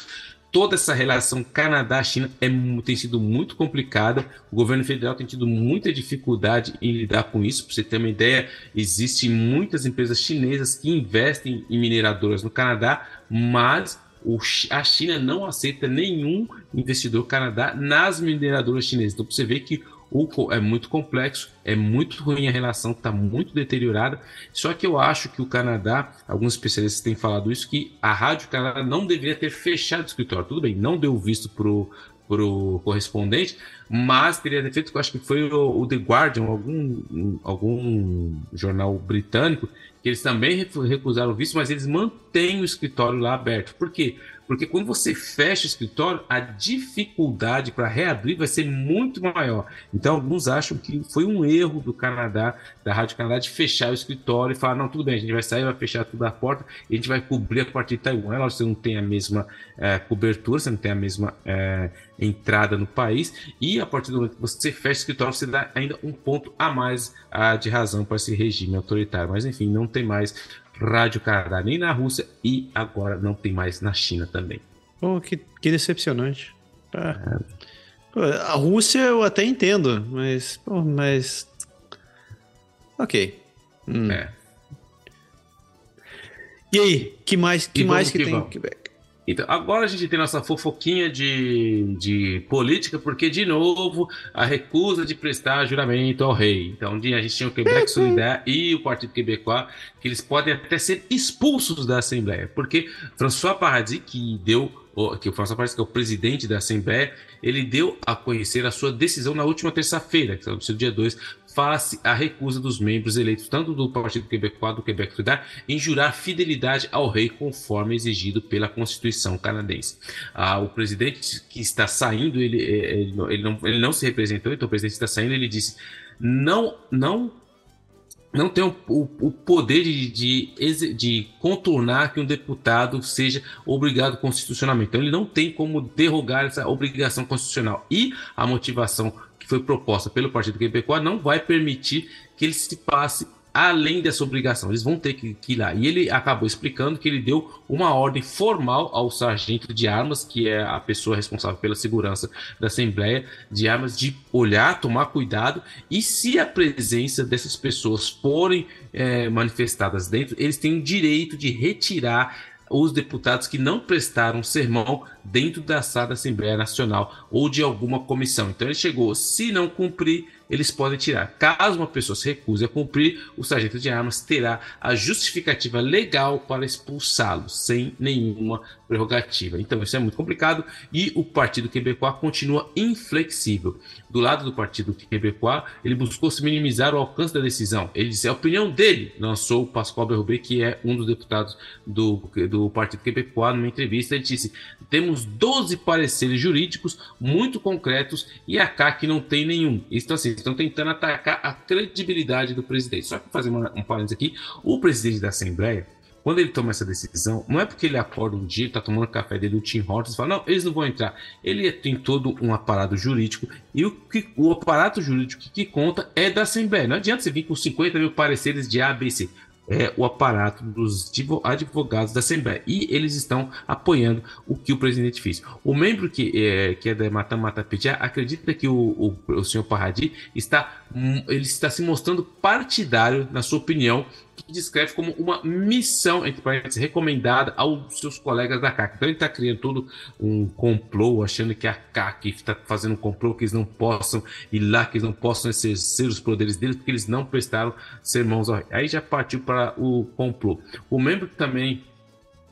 toda essa relação Canadá-China é, tem sido muito complicada. O governo federal tem tido muita dificuldade em lidar com isso. Para você ter uma ideia, existem muitas empresas chinesas que investem em mineradoras no Canadá, mas a China não aceita nenhum investidor Canadá nas mineradoras chinesas. Então, você vê que o, é muito complexo, é muito ruim a relação, está muito deteriorada. Só que eu acho que o Canadá, alguns especialistas têm falado isso, que a Rádio Canadá não deveria ter fechado o escritório. Tudo bem, não deu visto para o correspondente, mas teria ter feito, eu acho que foi o, o The Guardian, algum, algum jornal britânico, que eles também recusaram o visto, mas eles mantêm o escritório lá aberto. Por quê? Porque quando você fecha o escritório, a dificuldade para reabrir vai ser muito maior. Então, alguns acham que foi um erro do Canadá, da Rádio Canadá, de fechar o escritório e falar: não, tudo bem, a gente vai sair, vai fechar tudo a porta e a gente vai cobrir a partir de Taiwan. É você não tem a mesma é, cobertura, você não tem a mesma é, entrada no país, e a partir do momento que você fecha o escritório, você dá ainda um ponto a mais uh, de razão para esse regime autoritário. Mas, enfim, não tem mais Rádio Canadá nem na Rússia e agora não tem mais na China também. Oh, que, que decepcionante. Ah. É. A Rússia eu até entendo, mas. Pô, mas. Ok. Hum. É. E aí, que mais que, mais que, que tem? Quebec? Então, agora a gente tem nossa fofoquinha de, de política, porque, de novo, a recusa de prestar juramento ao rei. Então, a gente tinha o Quebec Solidaire e o Partido Quebecois, que eles podem até ser expulsos da Assembleia, porque François Paradis, que deu que o François Paradis, que é o presidente da Assembleia, ele deu a conhecer a sua decisão na última terça-feira, que é o dia 2, face à recusa dos membros eleitos tanto do Partido Quebecois do Quebec Solidário em jurar fidelidade ao rei conforme exigido pela Constituição canadense. Ah, o presidente que está saindo, ele, eh, ele, ele, não, ele não se representou, então o presidente está saindo, ele disse não, não não tem o, o, poder de, de, de, contornar que um deputado seja obrigado constitucionalmente. Então, ele não tem como derrogar essa obrigação constitucional. E a motivação que foi proposta pelo Partido Quebecois não vai permitir que ele se passe além dessa obrigação. Eles vão ter que, que, ir lá. E ele acabou explicando que ele deu uma ordem formal ao sargento de armas, que é a pessoa responsável pela segurança da Assembleia de Armas, de olhar, tomar cuidado. E se a presença dessas pessoas forem é, manifestadas dentro, eles têm o direito de retirar os deputados que não prestaram sermão dentro da sala da Assembleia Nacional ou de alguma comissão. Então ele chegou, se não cumprir, eles podem tirar. Caso uma pessoa se recuse a cumprir, o sargento de armas terá a justificativa legal para expulsá-lo, sem nenhuma prerrogativa. Então isso é muito complicado e o Partido Quebecois continua inflexível. Do lado do Partido Quebecois, ele buscou se minimizar o alcance da decisão. Ele disse a opinião dele, lançou o Pascoal Berrubé, que é um dos deputados do, do Partido Quebecois, numa entrevista, ele disse: temos 12 pareceres jurídicos muito concretos e a CAC não tem nenhum. Então, assim, estão tentando atacar a credibilidade do presidente. Só que fazer uma, um parênteses aqui, o presidente da Assembleia, quando ele toma essa decisão, não é porque ele acorda um dia, está tomando café dele, o Tim Hortons, fala, não, eles não vão entrar. Ele tem todo um aparato jurídico, e o, que, o aparato jurídico que conta é da Assembleia. Não adianta você vir com 50 mil pareceres de ABC é, o aparato dos advogados da Assembleia. E eles estão apoiando o que o presidente fez. O membro que é, que é da Matam Matapetiá acredita que o, o, o senhor Parradi está, ele está se mostrando partidário, na sua opinião, que descreve como uma missão, entre parênteses, recomendada aos seus colegas da CAC. Então ele está criando todo um complô, achando que a CAC está fazendo um complô que eles não possam ir lá, que eles não possam exercer os poderes deles, porque eles não prestaram sermãos ao rei. Aí já partiu para o complô. O membro também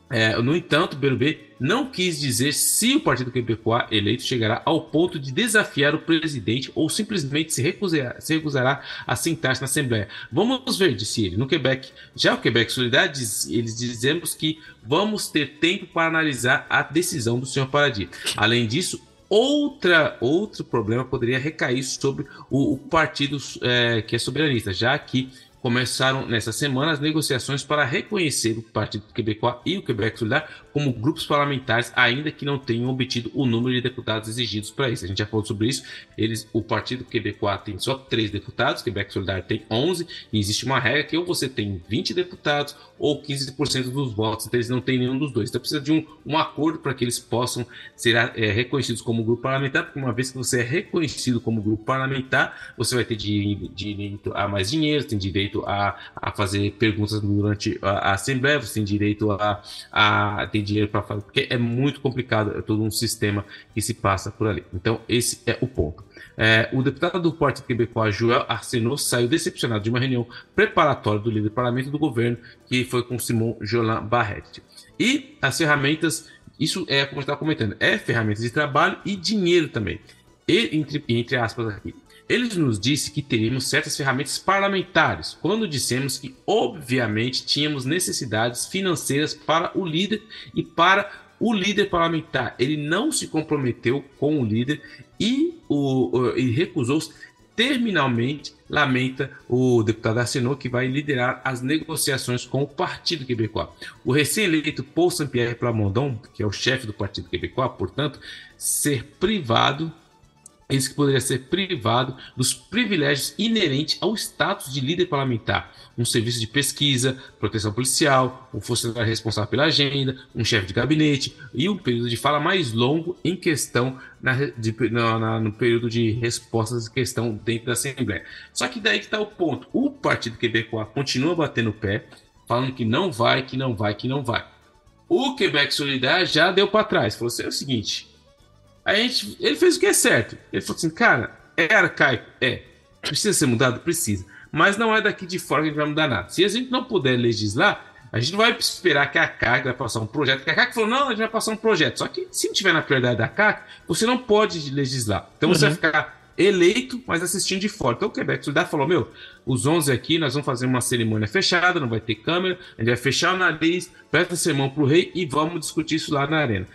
é, no entanto, Berubê não quis dizer se o Partido Quebecois eleito chegará ao ponto de desafiar o presidente ou simplesmente se, recusar, se recusará a sentar-se na Assembleia. Vamos ver, disse ele. No Quebec, já o Quebec Solidário, eles dizemos que vamos ter tempo para analisar a decisão do senhor Paradis. Além disso, outra outro problema poderia recair sobre o, o partido é, que é soberanista, já que começaram nessa semana as negociações para reconhecer o Partido Quebecois e o Quebec Solidário como grupos parlamentares, ainda que não tenham obtido o número de deputados exigidos para isso. A gente já falou sobre isso. Eles, o Partido Quebecois tem só três deputados, Quebec Solidário tem 11, e existe uma regra que ou você tem 20 deputados ou 15% dos votos, então eles não têm nenhum dos dois. Então precisa de um, um acordo para que eles possam ser é, reconhecidos como grupo parlamentar, porque uma vez que você é reconhecido como grupo parlamentar, você vai ter direito a mais dinheiro, tem direito a, a fazer perguntas durante a, a Assembleia, você tem direito a, a ter dinheiro para fazer, porque é muito complicado, é todo um sistema que se passa por ali. Então, esse é o ponto. É, o deputado do Partido Quebecois, Joel Arsenault, saiu decepcionado de uma reunião preparatória do líder do parlamento do governo, que foi com Simon Jolan Barrett. E as ferramentas, isso é como eu estava comentando, é ferramentas de trabalho e dinheiro também. E, entre, entre aspas aqui, ele nos disse que teríamos certas ferramentas parlamentares, quando dissemos que, obviamente, tínhamos necessidades financeiras para o líder e para o líder parlamentar. Ele não se comprometeu com o líder e, o, e recusou-se terminalmente, lamenta o deputado Arsenault, que vai liderar as negociações com o Partido Quebecois. O recém-eleito Paul Saint-Pierre Plamondon, que é o chefe do Partido Quebecois, portanto, ser privado esse que poderia ser privado dos privilégios inerentes ao status de líder parlamentar, um serviço de pesquisa, proteção policial, um funcionário responsável pela agenda, um chefe de gabinete e um período de fala mais longo em questão na, de, na, na, no período de respostas em questão dentro da Assembleia. Só que daí que está o ponto. O Partido Quebecois continua batendo o pé, falando que não vai, que não vai, que não vai. O Quebec Solidário já deu para trás, falou assim, é o seguinte, a gente, ele fez o que é certo. Ele falou assim, cara, é arcaico? É. Precisa ser mudado? Precisa. Mas não é daqui de fora que a gente vai mudar nada. Se a gente não puder legislar, a gente não vai esperar que a CAC vai passar um projeto. Que a CAC falou, não, a gente vai passar um projeto. Só que se não tiver na prioridade da CAC, você não pode legislar. Então você uhum. vai ficar eleito, mas assistindo de fora. Então o Quebec Solidário falou: meu, os 11 aqui, nós vamos fazer uma cerimônia fechada, não vai ter câmera, a gente vai fechar o nariz, presta sermão pro rei e vamos discutir isso lá na arena.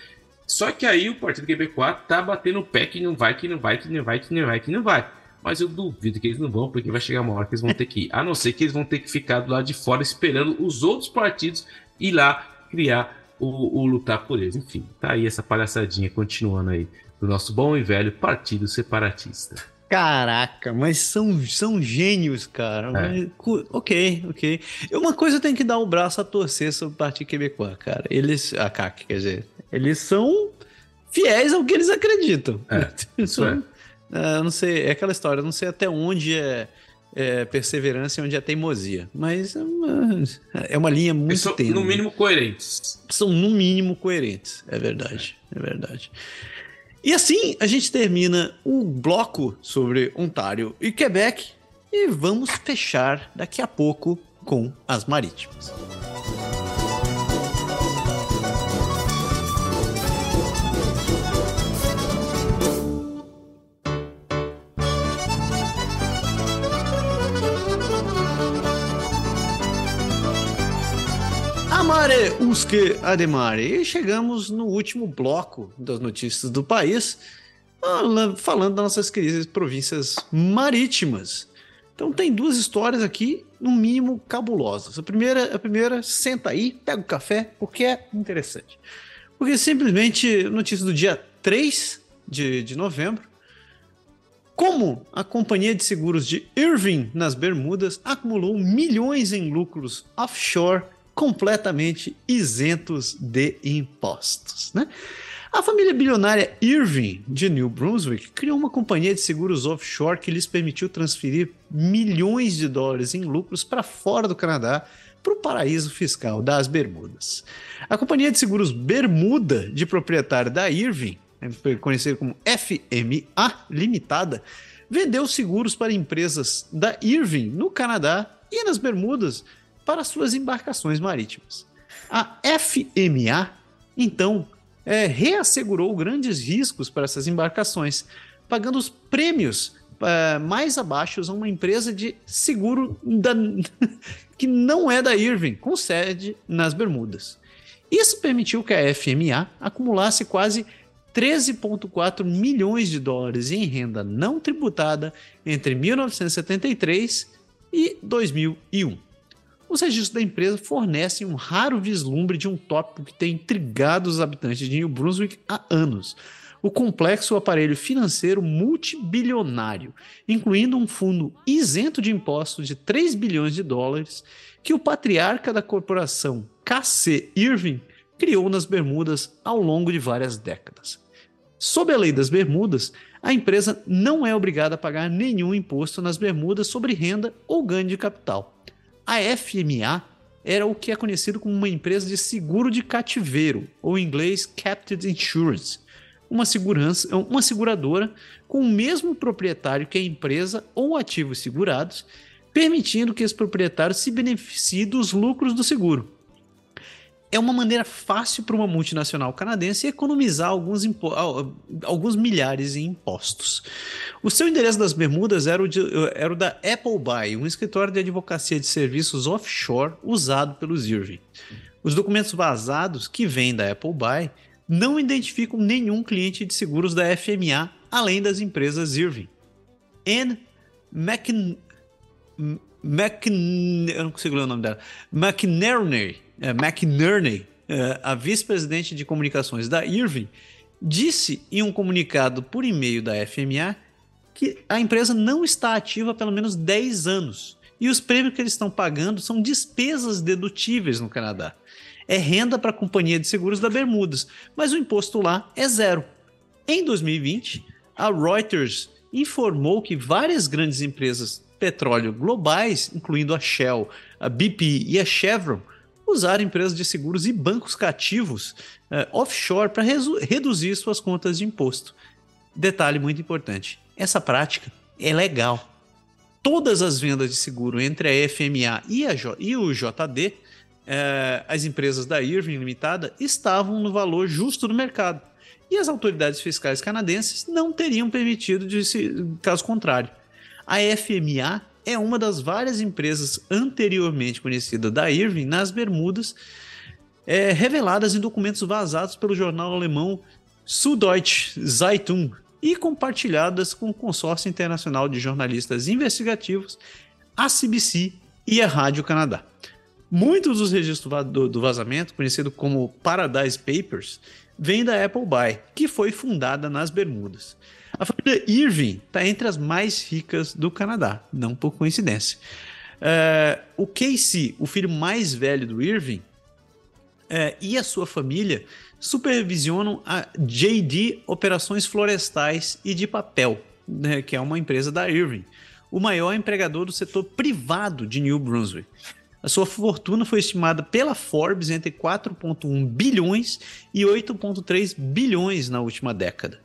Só que aí o Partido Quebecois tá batendo o pé que não vai, que não vai, que não vai, que não vai, que não vai. Mas eu duvido que eles não vão, porque vai chegar uma hora que eles vão ter que ir. A não ser que eles vão ter que ficar do lado de fora esperando os outros partidos ir lá criar o, o lutar por eles. Enfim, tá aí essa palhaçadinha continuando aí do nosso bom e velho Partido Separatista. Caraca, mas são, são gênios, cara. É. Mas, ok, ok. Uma coisa tem que dar o um braço a torcer sobre o Partido Quebecois, cara. Eles. A CAC, quer dizer. Eles são fiéis ao que eles acreditam. É, isso é. é. não sei, é aquela história, não sei até onde é, é perseverança e onde é teimosia. Mas é uma, é uma linha muito são, tênue. no mínimo, coerentes. São, no mínimo, coerentes. É verdade. É, é verdade. E assim a gente termina o bloco sobre Ontário e Quebec e vamos fechar daqui a pouco com as marítimas. Amare usque ademare. E chegamos no último bloco das notícias do país, falando das nossas queridas províncias marítimas. Então tem duas histórias aqui, no mínimo cabulosas. A primeira, a primeira, senta aí, pega o café, porque é interessante. Porque simplesmente, notícia do dia 3 de, de novembro, como a companhia de seguros de Irving, nas Bermudas, acumulou milhões em lucros offshore completamente isentos de impostos. Né? A família bilionária Irving de New Brunswick criou uma companhia de seguros offshore que lhes permitiu transferir milhões de dólares em lucros para fora do Canadá para o paraíso fiscal das Bermudas. A companhia de seguros Bermuda, de proprietário da Irving, conhecida como FMA Limitada, vendeu seguros para empresas da Irving no Canadá e nas Bermudas para suas embarcações marítimas. A FMA, então, é, reassegurou grandes riscos para essas embarcações, pagando os prêmios é, mais abaixo a uma empresa de seguro da, que não é da Irving, com sede nas Bermudas. Isso permitiu que a FMA acumulasse quase 13,4 milhões de dólares em renda não tributada entre 1973 e 2001. Os registros da empresa fornecem um raro vislumbre de um tópico que tem intrigado os habitantes de New Brunswick há anos: o complexo aparelho financeiro multibilionário, incluindo um fundo isento de impostos de 3 bilhões de dólares que o patriarca da corporação KC Irving criou nas Bermudas ao longo de várias décadas. Sob a lei das Bermudas, a empresa não é obrigada a pagar nenhum imposto nas Bermudas sobre renda ou ganho de capital. A FMA era o que é conhecido como uma empresa de seguro de cativeiro, ou em inglês Captive Insurance, uma, segurança, uma seguradora com o mesmo proprietário que a empresa ou ativos segurados, permitindo que esse proprietário se beneficie dos lucros do seguro é uma maneira fácil para uma multinacional canadense economizar alguns, alguns milhares em impostos. O seu endereço das Bermudas era o, de, era o da Appleby, um escritório de advocacia de serviços offshore usado pelos Irving. Os documentos vazados que vêm da Appleby não identificam nenhum cliente de seguros da FMA além das empresas Irving. Anne McN... McN... Eu não consigo ler o nome dela. McNerney McNerney, é, a vice-presidente de comunicações da Irving, disse em um comunicado por e-mail da FMA que a empresa não está ativa há pelo menos 10 anos e os prêmios que eles estão pagando são despesas dedutíveis no Canadá. É renda para a companhia de seguros da Bermudas, mas o imposto lá é zero. Em 2020, a Reuters informou que várias grandes empresas petróleo globais, incluindo a Shell, a BP e a Chevron, usar empresas de seguros e bancos cativos uh, offshore para reduzir suas contas de imposto. Detalhe muito importante: essa prática é legal. Todas as vendas de seguro entre a FMA e, a J e o JD, eh, as empresas da Irving Limitada, estavam no valor justo do mercado. E as autoridades fiscais canadenses não teriam permitido, de se, caso contrário. A FMA é uma das várias empresas anteriormente conhecidas da Irving nas Bermudas, é, reveladas em documentos vazados pelo jornal alemão Süddeutsche Zeitung e compartilhadas com o Consórcio Internacional de Jornalistas Investigativos, a CBC e a Rádio Canadá. Muitos dos registros do vazamento, conhecido como Paradise Papers, vêm da Appleby, que foi fundada nas Bermudas. A família Irving está entre as mais ricas do Canadá, não por coincidência. Uh, o Casey, o filho mais velho do Irving, uh, e a sua família supervisionam a JD Operações Florestais e de Papel, né, que é uma empresa da Irving, o maior empregador do setor privado de New Brunswick. A sua fortuna foi estimada pela Forbes entre 4,1 bilhões e 8,3 bilhões na última década.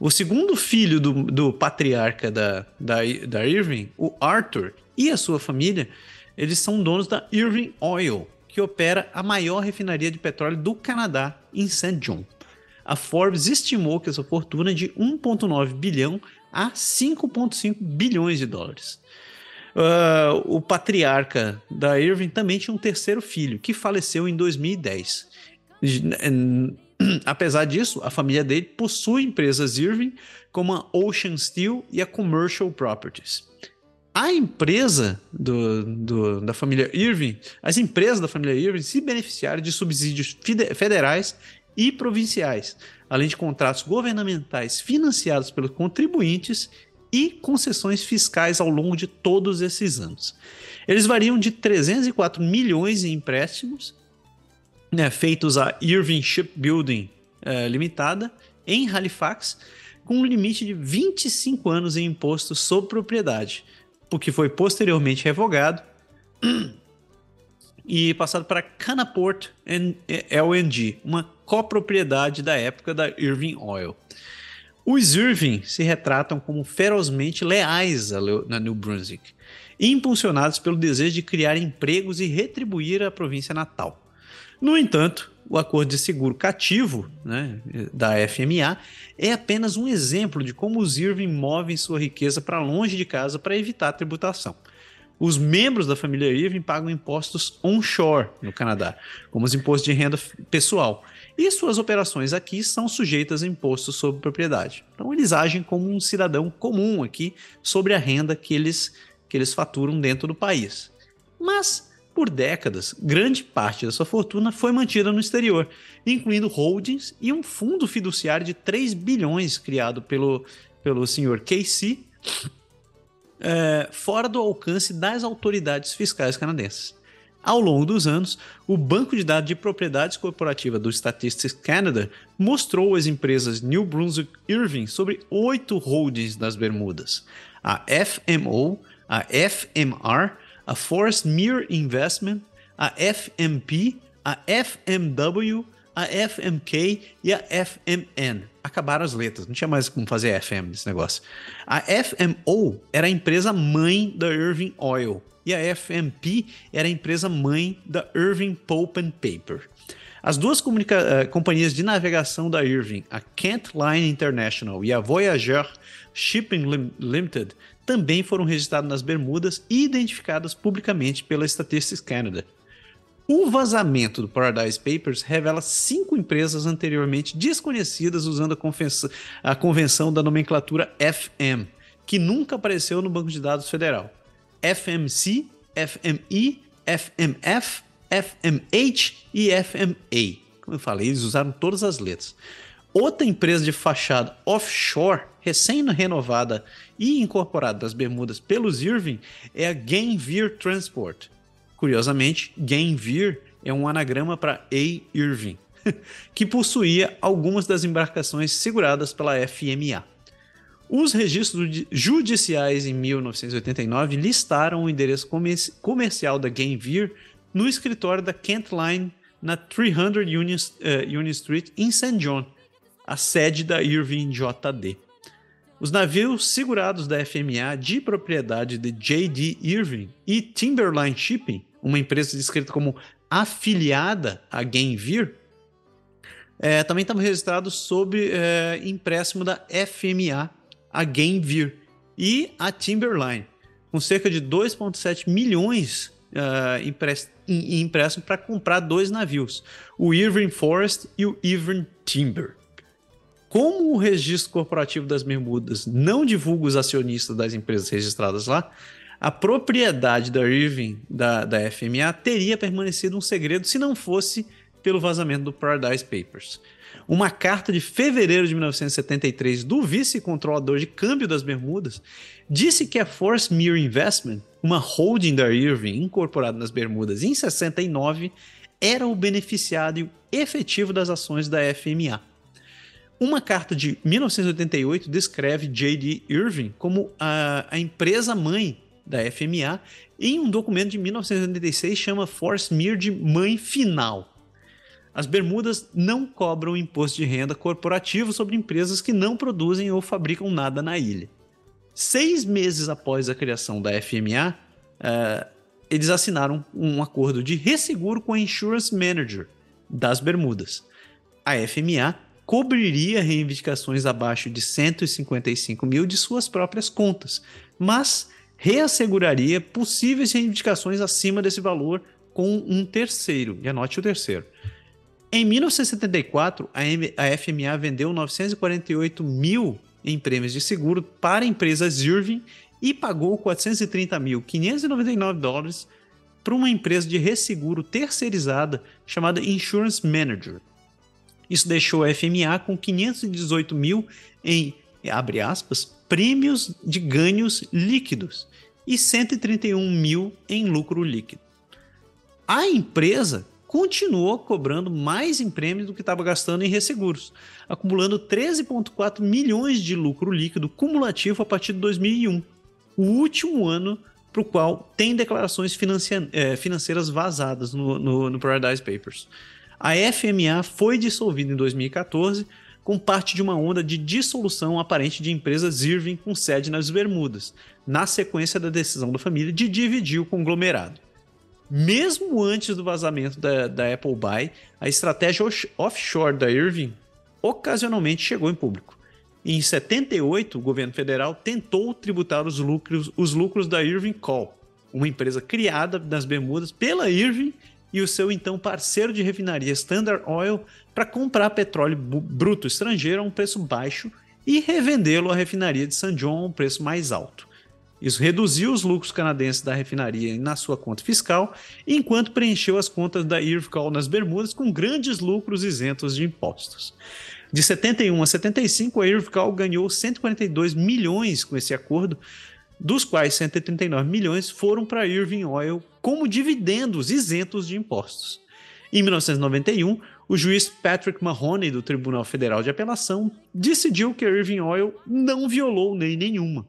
O segundo filho do, do patriarca da, da, da Irving, o Arthur, e a sua família, eles são donos da Irving Oil, que opera a maior refinaria de petróleo do Canadá, em St. John. A Forbes estimou que essa fortuna é de 1,9 bilhão a 5,5 bilhões de dólares. Uh, o patriarca da Irving também tinha um terceiro filho, que faleceu em 2010. Apesar disso, a família dele possui empresas Irving, como a Ocean Steel e a Commercial Properties. A empresa do, do, da família Irving, as empresas da família Irving se beneficiaram de subsídios federais e provinciais, além de contratos governamentais financiados pelos contribuintes e concessões fiscais ao longo de todos esses anos. Eles variam de 304 milhões em empréstimos né, feitos a Irving Shipbuilding uh, Limitada, em Halifax, com um limite de 25 anos em imposto sobre propriedade, o que foi posteriormente revogado e passado para Canaport LNG, uma copropriedade da época da Irving Oil. Os Irving se retratam como ferozmente leais na New Brunswick, impulsionados pelo desejo de criar empregos e retribuir a província natal. No entanto, o acordo de seguro cativo né, da FMA é apenas um exemplo de como os Irving movem sua riqueza para longe de casa para evitar tributação. Os membros da família Irving pagam impostos onshore no Canadá, como os impostos de renda pessoal, e suas operações aqui são sujeitas a impostos sobre propriedade. Então eles agem como um cidadão comum aqui sobre a renda que eles, que eles faturam dentro do país. Mas por décadas, grande parte da sua fortuna foi mantida no exterior, incluindo holdings e um fundo fiduciário de 3 bilhões criado pelo, pelo senhor Casey, é, fora do alcance das autoridades fiscais canadenses. Ao longo dos anos, o banco de dados de propriedades corporativa do Statistics Canada mostrou às empresas New Brunswick Irving sobre oito holdings das Bermudas: a FMO, a FMR, a Forest Mere Investment, a FMP, a FMW, a FMK e a FMN. Acabaram as letras, não tinha mais como fazer FM nesse negócio. A FMO era a empresa mãe da Irving Oil e a FMP era a empresa mãe da Irving Pulp and Paper. As duas uh, companhias de navegação da Irving, a Kent Line International e a Voyager Shipping Lim Limited, também foram registradas nas Bermudas e identificadas publicamente pela Statistics Canada. O vazamento do Paradise Papers revela cinco empresas anteriormente desconhecidas usando a, a convenção da nomenclatura FM, que nunca apareceu no Banco de Dados Federal. FMC, FMI, FMF, FMH e FMA. Como eu falei, eles usaram todas as letras. Outra empresa de fachada offshore, recém-renovada e incorporada das Bermudas pelos Irving, é a Gainveer Transport. Curiosamente, Gainveer é um anagrama para A. Irving, que possuía algumas das embarcações seguradas pela FMA. Os registros judiciais em 1989 listaram o endereço comercial da Gainveer no escritório da Kent Line na 300 Union, uh, Union Street em St. John, a sede da Irving JD. Os navios segurados da FMA de propriedade de J.D. Irving e Timberline Shipping, uma empresa descrita como afiliada a Gainveer, é, também estavam registrados sob é, empréstimo da FMA, a Gainveer e a Timberline, com cerca de 2,7 milhões uh, em empréstimo para comprar dois navios, o Irving Forest e o Irving Timber. Como o registro corporativo das Bermudas não divulga os acionistas das empresas registradas lá, a propriedade da Irving, da, da FMA, teria permanecido um segredo se não fosse pelo vazamento do Paradise Papers. Uma carta de fevereiro de 1973 do vice-controlador de câmbio das Bermudas disse que a Force Mere Investment, uma holding da Irving incorporada nas Bermudas em 69, era o beneficiário efetivo das ações da FMA. Uma carta de 1988 descreve J.D. Irving como a, a empresa mãe da FMA, e um documento de 1986 chama Force Mir de mãe final. As Bermudas não cobram imposto de renda corporativo sobre empresas que não produzem ou fabricam nada na ilha. Seis meses após a criação da FMA, uh, eh, eles assinaram um acordo de resseguro com a Insurance Manager das Bermudas. A FMA cobriria reivindicações abaixo de 155 mil de suas próprias contas, mas reasseguraria possíveis reivindicações acima desse valor com um terceiro. E anote o terceiro. Em 1974, a FMA vendeu 948 mil em prêmios de seguro para a empresa Irving e pagou 430.599 dólares para uma empresa de resseguro terceirizada chamada Insurance Manager. Isso deixou a FMA com 518 mil em, abre aspas, prêmios de ganhos líquidos e 131 mil em lucro líquido. A empresa continuou cobrando mais em prêmios do que estava gastando em resseguros, acumulando 13,4 milhões de lucro líquido cumulativo a partir de 2001, o último ano para o qual tem declarações é, financeiras vazadas no, no, no Paradise Papers. A FMA foi dissolvida em 2014 com parte de uma onda de dissolução aparente de empresas Irving com sede nas Bermudas, na sequência da decisão da família de dividir o conglomerado. Mesmo antes do vazamento da, da Apple Buy, a estratégia offshore da Irving ocasionalmente chegou em público. Em 78, o governo federal tentou tributar os lucros, os lucros da Irving Coal, uma empresa criada nas Bermudas pela Irving e o seu então parceiro de refinaria Standard Oil para comprar petróleo bruto estrangeiro a um preço baixo e revendê-lo à refinaria de St. John a um preço mais alto. Isso reduziu os lucros canadenses da refinaria na sua conta fiscal, enquanto preencheu as contas da Irvcal nas Bermudas com grandes lucros isentos de impostos. De 71 a 75, a Irvcal ganhou 142 milhões com esse acordo, dos quais 139 milhões foram para Irving Oil como dividendos isentos de impostos. Em 1991, o juiz Patrick Mahoney, do Tribunal Federal de Apelação, decidiu que a Irving Oil não violou lei nenhuma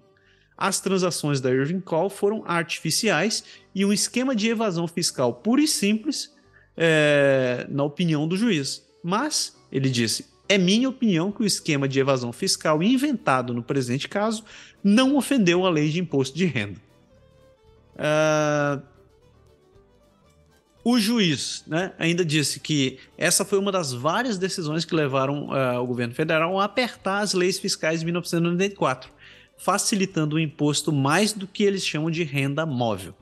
as transações da Irving Call foram artificiais e um esquema de evasão fiscal puro e simples, é, na opinião do juiz. Mas, ele disse, é minha opinião que o esquema de evasão fiscal inventado no presente caso não ofendeu a lei de imposto de renda. Uh, o juiz né, ainda disse que essa foi uma das várias decisões que levaram uh, o governo federal a apertar as leis fiscais de 1994 facilitando o imposto mais do que eles chamam de renda móvel.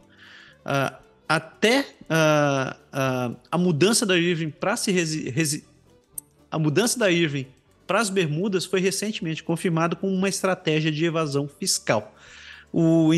Uh, até uh, a mudança da Irving para se a mudança da Irving para as Bermudas foi recentemente confirmada como uma estratégia de evasão fiscal. O,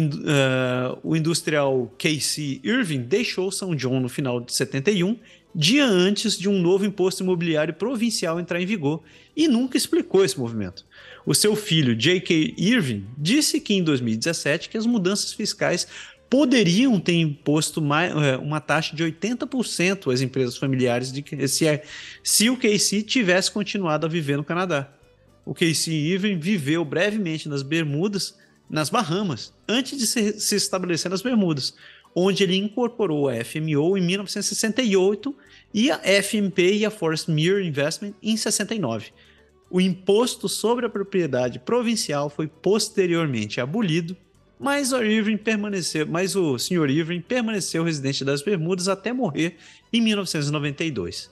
o industrial Casey Irving deixou São John no final de 71, dia antes de um novo imposto imobiliário provincial entrar em vigor, e nunca explicou esse movimento. O seu filho, J.K. Irving, disse que em 2017 que as mudanças fiscais poderiam ter imposto mais, é, uma taxa de 80% às empresas familiares de, se, é, se o Casey tivesse continuado a viver no Canadá. O Casey Irving viveu brevemente nas Bermudas, nas Bahamas, antes de se, se estabelecer nas Bermudas, onde ele incorporou a FMO em 1968 e a FMP e a Forest Mere Investment em 69 o imposto sobre a propriedade provincial foi posteriormente abolido, mas o Irving permaneceu, mas o Sr. Irving permaneceu residente das Bermudas até morrer em 1992.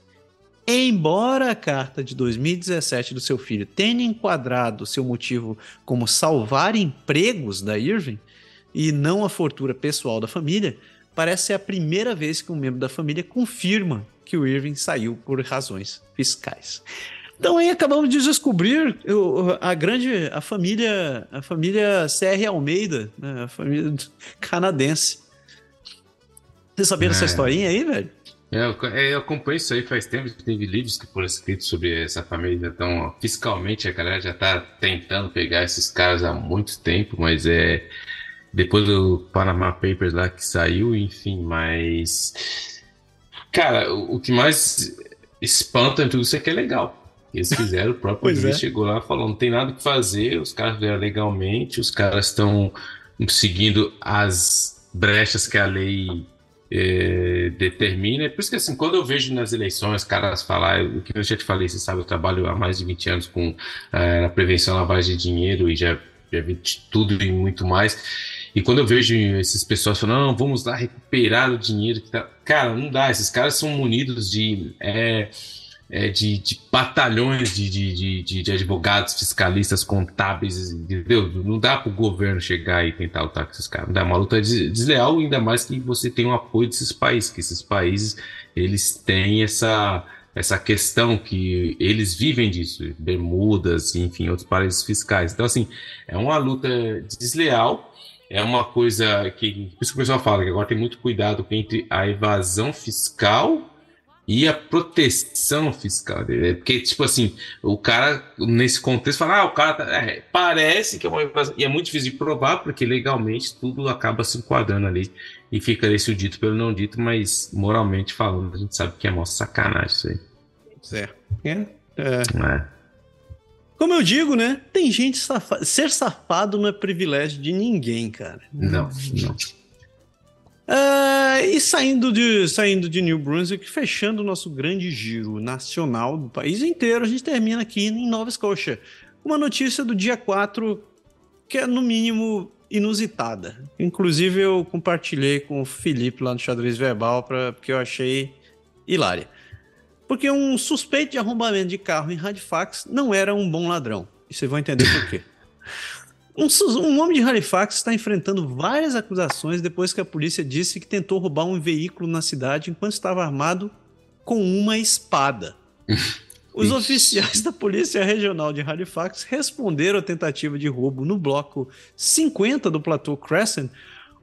Embora a carta de 2017 do seu filho tenha enquadrado seu motivo como salvar empregos da Irving e não a fortuna pessoal da família, parece ser a primeira vez que um membro da família confirma que o Irving saiu por razões fiscais. Então aí acabamos de descobrir a grande a família a família CR Almeida, né? a família canadense. Você sabia é. dessa historinha aí, velho? É, eu, é, eu acompanho isso aí faz tempo, teve livros que foram escritos sobre essa família, então fiscalmente a galera já tá tentando pegar esses caras há muito tempo, mas é depois do Panama Papers lá que saiu, enfim, mas cara, o, o que mais espanta em tudo isso é que é legal. Eles fizeram, o próprio juiz é. chegou lá e falou: não tem nada que fazer, os caras fizeram legalmente, os caras estão seguindo as brechas que a lei é, determina. É por isso que, assim, quando eu vejo nas eleições caras falar, o que eu já te falei, você sabe, eu trabalho há mais de 20 anos com é, a prevenção à lavagem de dinheiro e já, já vi tudo e muito mais. E quando eu vejo esses pessoas falando, não, vamos lá recuperar o dinheiro que tá. Cara, não dá, esses caras são munidos de. É, é, de, de, batalhões de, de, de, de, advogados, fiscalistas, contábeis, entendeu? Não dá para o governo chegar e tentar lutar com esses caras. Não dá uma luta desleal, ainda mais que você tem o apoio desses países, que esses países eles têm essa, essa questão que eles vivem disso, Bermudas, enfim, outros países fiscais. Então, assim, é uma luta desleal. É uma coisa que, por isso que o pessoal fala que agora tem muito cuidado entre a evasão fiscal e a proteção fiscal dele. Porque, tipo assim, o cara, nesse contexto, fala, ah, o cara tá, é, parece que é uma invasão. E é muito difícil de provar, porque legalmente tudo acaba se enquadrando ali. E fica esse o dito pelo não dito, mas moralmente falando, a gente sabe que é mó sacanagem isso aí. Certo. É. é. é. Como eu digo, né? Tem gente safada. Ser safado não é privilégio de ninguém, cara. Não, não. Uh, e saindo de, saindo de New Brunswick, fechando o nosso grande giro nacional do país inteiro, a gente termina aqui em Nova Escócia. Uma notícia do dia 4 que é, no mínimo, inusitada. Inclusive, eu compartilhei com o Felipe lá no Xadrez Verbal, pra, porque eu achei hilária. Porque um suspeito de arrombamento de carro em Halifax não era um bom ladrão. E vocês vão entender por quê. Um, um, homem de Halifax está enfrentando várias acusações depois que a polícia disse que tentou roubar um veículo na cidade enquanto estava armado com uma espada. Os oficiais da Polícia Regional de Halifax responderam à tentativa de roubo no bloco 50 do Plateau Crescent,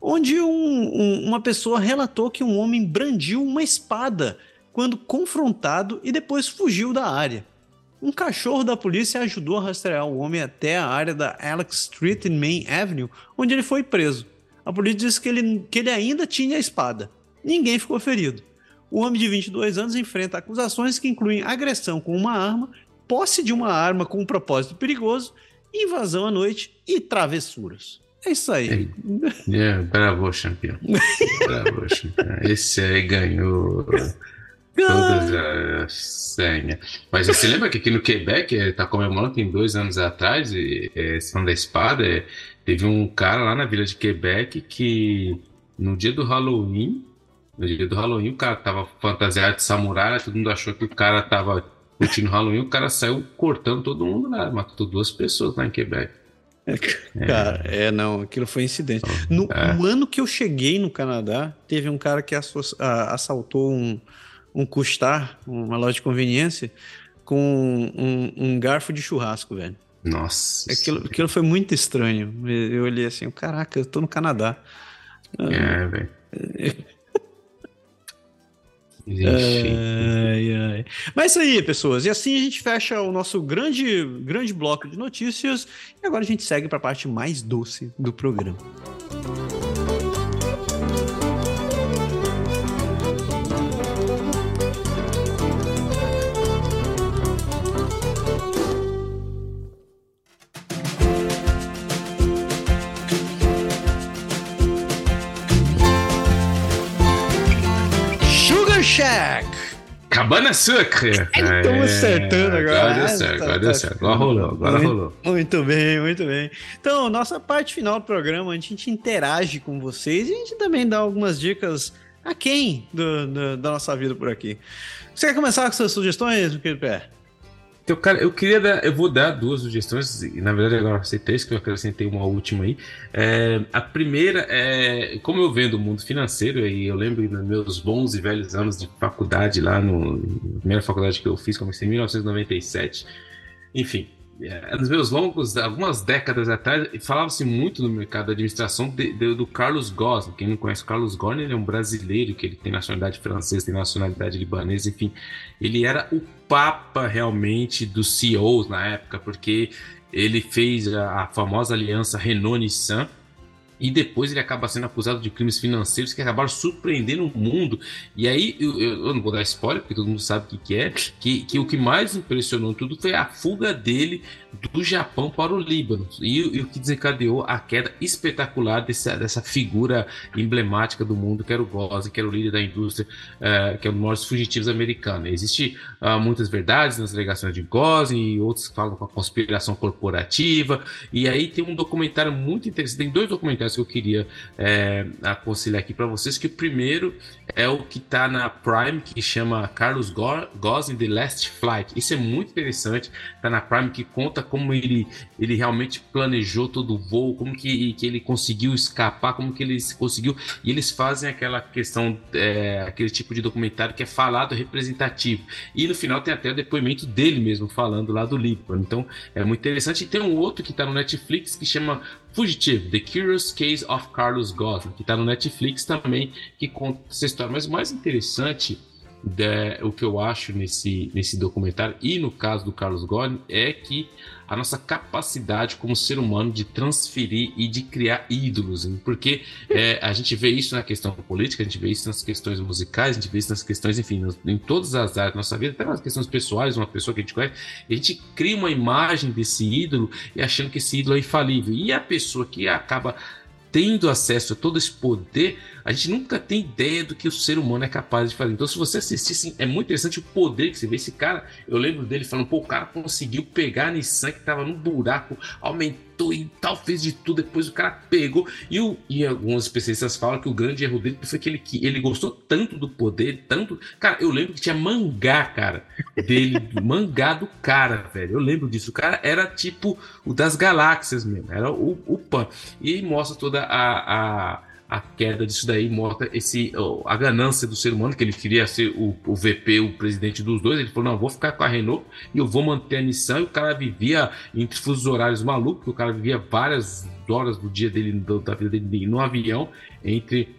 onde um, um, uma pessoa relatou que um homem brandiu uma espada quando confrontado e depois fugiu da área. Um cachorro da polícia ajudou a rastrear o homem até a área da Alex Street em Main Avenue, onde ele foi preso. A polícia disse que ele, que ele ainda tinha a espada. Ninguém ficou ferido. O homem de 22 anos enfrenta acusações que incluem agressão com uma arma, posse de uma arma com um propósito perigoso, invasão à noite e travessuras. É isso aí. É, é bravo, campeão. bravo, campeão. Esse aí ganhou. Todas as senhas. Mas você lembra que aqui no Quebec está comemorando tem dois anos atrás, e, é, da Espada, é, teve um cara lá na vila de Quebec que no dia do Halloween, no dia do Halloween, o cara tava fantasiado de samurai, todo mundo achou que o cara tava curtindo Halloween, o cara saiu cortando todo mundo lá, matou duas pessoas lá em Quebec. É, cara, é. é, não, aquilo foi incidente. No, é. no, ano que eu cheguei no Canadá, teve um cara que assaltou um, um custar, uma loja de conveniência, com um, um garfo de churrasco, velho. Nossa. Aquilo, aquilo foi muito estranho. Eu olhei assim, caraca, eu tô no Canadá. É, velho. Ai, ai. Mas isso aí, pessoas. E assim a gente fecha o nosso grande, grande bloco de notícias. E agora a gente segue para a parte mais doce do programa. Shack. Cabana Sucre. Estamos é, acertando agora. Agora deu certo, agora deu certo. Agora rolou, agora muito, rolou. Muito bem, muito bem. Então, nossa parte final do programa, a gente interage com vocês e a gente também dá algumas dicas a quem do, do, da nossa vida por aqui. Você quer começar com suas sugestões, meu querido Pé? Então, cara, eu queria dar, eu vou dar duas sugestões, e na verdade agora eu três, que eu acrescentei uma última aí. É, a primeira é, como eu vendo o mundo financeiro, e eu lembro nos meus bons e velhos anos de faculdade lá, no, na primeira faculdade que eu fiz, comecei em 1997. Enfim, é, nos meus longos, algumas décadas atrás, falava-se muito no mercado da administração de, de, do Carlos Ghosn. Quem não conhece o Carlos Ghosn, ele é um brasileiro que ele tem nacionalidade francesa, tem nacionalidade libanesa, enfim. Ele era o papa realmente dos CEOs na época, porque ele fez a, a famosa aliança Renault-Nissan, e depois ele acaba sendo acusado de crimes financeiros que acabaram surpreendendo o mundo. E aí, eu, eu não vou dar spoiler, porque todo mundo sabe o que, que é, que, que o que mais impressionou tudo foi a fuga dele do Japão para o Líbano. E, e o que desencadeou a queda espetacular dessa, dessa figura emblemática do mundo, que era o Gozzi, que era o líder da indústria, uh, que é um dos maiores fugitivos americanos. Existem uh, muitas verdades nas alegações de Gozzi, e outros falam com a conspiração corporativa. E aí tem um documentário muito interessante, tem dois documentários que eu queria é, aconselhar aqui para vocês, que o primeiro é o que está na Prime, que chama Carlos Gozzi The Last Flight. Isso é muito interessante, está na Prime, que conta como ele, ele realmente planejou todo o voo, como que, que ele conseguiu escapar, como que ele conseguiu. E eles fazem aquela questão, é, aquele tipo de documentário que é falado representativo. E no final tem até o depoimento dele mesmo falando lá do Líbano. Então é muito interessante. E tem um outro que está no Netflix que chama Fugitivo, The Curious Case of Carlos Ghosn, que está no Netflix também, que conta essa história. Mas o mais interessante de, o que eu acho nesse, nesse documentário e no caso do Carlos Godin é que a nossa capacidade como ser humano de transferir e de criar ídolos, hein? porque é, a gente vê isso na questão política, a gente vê isso nas questões musicais, a gente vê isso nas questões, enfim, em todas as áreas da nossa vida, até nas questões pessoais, uma pessoa que a gente conhece, a gente cria uma imagem desse ídolo e achando que esse ídolo é infalível. E a pessoa que acaba tendo acesso a todo esse poder, a gente nunca tem ideia do que o ser humano é capaz de fazer. Então, se você assistir, assim, é muito interessante o poder que você vê. Esse cara, eu lembro dele falando, pô, o cara conseguiu pegar a Nissan que tava no buraco, aumentou e tal, fez de tudo. Depois o cara pegou. E, o, e alguns especialistas falam que o grande erro dele foi que ele, que ele gostou tanto do poder, tanto. Cara, eu lembro que tinha mangá, cara, dele, mangá do cara, velho. Eu lembro disso. O cara era tipo o das galáxias mesmo, era o, o Pan. E mostra toda a, a a queda disso daí mostra esse, a ganância do ser humano, que ele queria ser o, o VP, o presidente dos dois. Ele falou: não, vou ficar com a Renault e eu vou manter a missão. E o cara vivia entre fusos horários malucos, o cara vivia várias horas do dia dele, da vida dele no avião, entre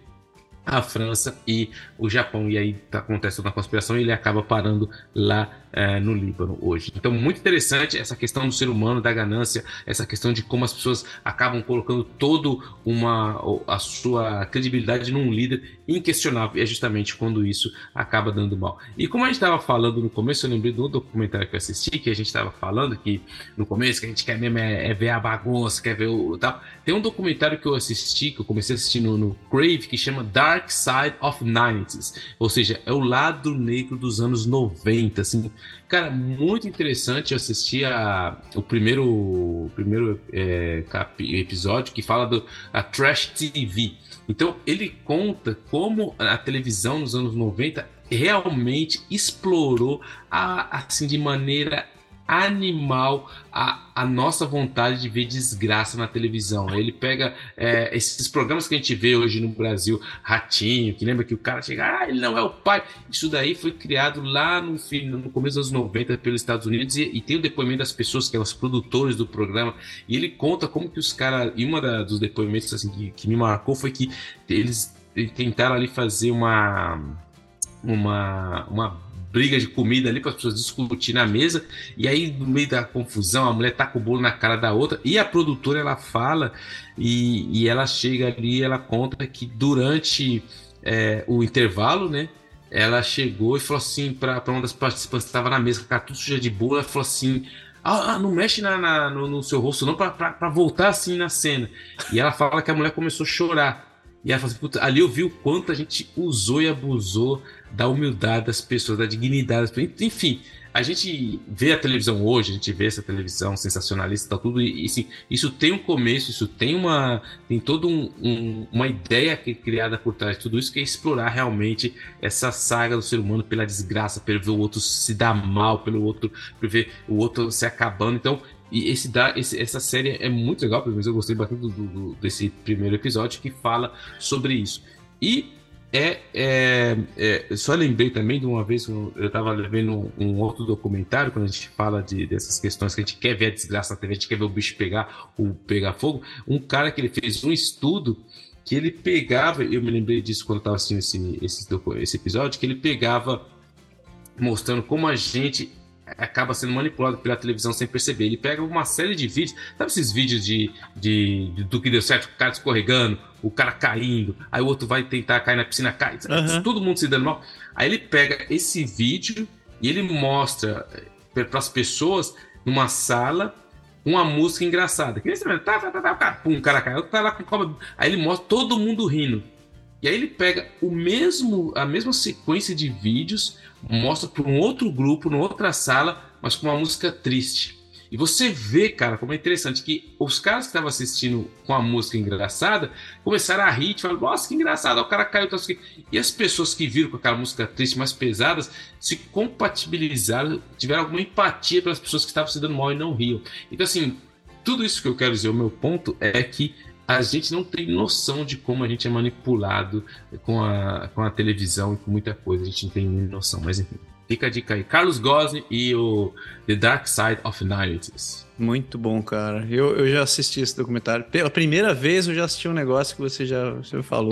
a França e o Japão. E aí tá, acontece uma conspiração e ele acaba parando lá é, no Líbano hoje. Então, muito interessante essa questão do ser humano, da ganância, essa questão de como as pessoas acabam colocando todo uma a sua credibilidade num líder inquestionável. E é justamente quando isso acaba dando mal. E como a gente estava falando no começo, eu lembrei do documentário que eu assisti, que a gente estava falando que no começo que a gente quer mesmo é, é, ver a bagunça, quer ver o tal. Tem um documentário que eu assisti, que eu comecei a assistir no, no Crave, que chama Dark Side of 90s, ou seja, é o lado negro dos anos 90, assim, Cara, muito interessante assistir a, o primeiro, primeiro é, cap, episódio que fala do a Trash TV. Então, ele conta como a televisão nos anos 90 realmente explorou a, assim de maneira animal a, a nossa vontade de ver desgraça na televisão. Ele pega é, esses programas que a gente vê hoje no Brasil, Ratinho, que lembra que o cara chega, ah, ele não é o pai. Isso daí foi criado lá no, no começo dos anos 90 pelos Estados Unidos e, e tem o depoimento das pessoas, que eram os produtores do programa, e ele conta como que os caras, e uma dos depoimentos assim, que, que me marcou foi que eles tentaram ali fazer uma uma, uma briga de comida ali para as pessoas discutir na mesa. E aí, no meio da confusão, a mulher tá com o bolo na cara da outra. E a produtora ela fala e, e ela chega ali ela conta que durante é, o intervalo, né? Ela chegou e falou assim para uma das participantes que estava na mesa, com a tudo suja de bolo, ela falou assim. Ah, ah não mexe na, na no, no, seu rosto, não, para voltar assim na cena. E ela fala que a mulher começou a chorar. E ela fala assim, ali eu vi o quanto a gente usou e abusou da humildade das pessoas, da dignidade das pessoas. Enfim, a gente vê a televisão hoje, a gente vê essa televisão sensacionalista, tá tudo e assim, isso tem um começo, isso tem uma tem toda um, um, uma ideia que é criada por trás de tudo isso que é explorar realmente essa saga do ser humano pela desgraça, pelo ver o outro se dar mal, pelo outro, por ver o outro se acabando. Então, e esse, esse, essa série é muito legal, pelo menos eu gostei bastante do, do, desse primeiro episódio que fala sobre isso. E é, é, é, só lembrei também de uma vez eu estava vendo um, um, outro documentário quando a gente fala de, dessas questões que a gente quer ver a desgraça na TV, a gente quer ver o bicho pegar o pegar fogo. Um cara que ele fez um estudo que ele pegava, eu me lembrei disso quando estava assistindo esse, esse, esse episódio, que ele pegava mostrando como a gente acaba sendo manipulado pela televisão sem perceber. Ele pega uma série de vídeos, sabe esses vídeos de, de, de do que deu certo, o cara escorregando, o cara caindo, aí o outro vai tentar cair na piscina, cai, uhum. todo mundo se dando mal. Aí ele pega esse vídeo e ele mostra eh, para as pessoas numa sala uma música engraçada. Que nem você tá, tá, tá, tá, tá, pum, o cara caiu, tá lá com cobra. Aí ele mostra todo mundo rindo. E aí ele pega o mesmo, a mesma sequência de vídeos, mostra para um outro grupo, numa outra sala, mas com uma música triste. E você vê, cara, como é interessante que os caras que estavam assistindo com a música engraçada começaram a rir, falaram, nossa, que engraçado, o cara caiu. Tá e as pessoas que viram com aquela música triste, mais pesadas, se compatibilizaram, tiveram alguma empatia pelas pessoas que estavam se dando mal e não riam. Então, assim, tudo isso que eu quero dizer, o meu ponto é que a gente não tem noção de como a gente é manipulado com a, com a televisão e com muita coisa. A gente não tem noção, mas enfim. Fica a dica aí. Carlos Gosling e o The Dark Side of Nights. Muito bom, cara. Eu, eu já assisti esse documentário. Pela primeira vez eu já assisti um negócio que você já você falou.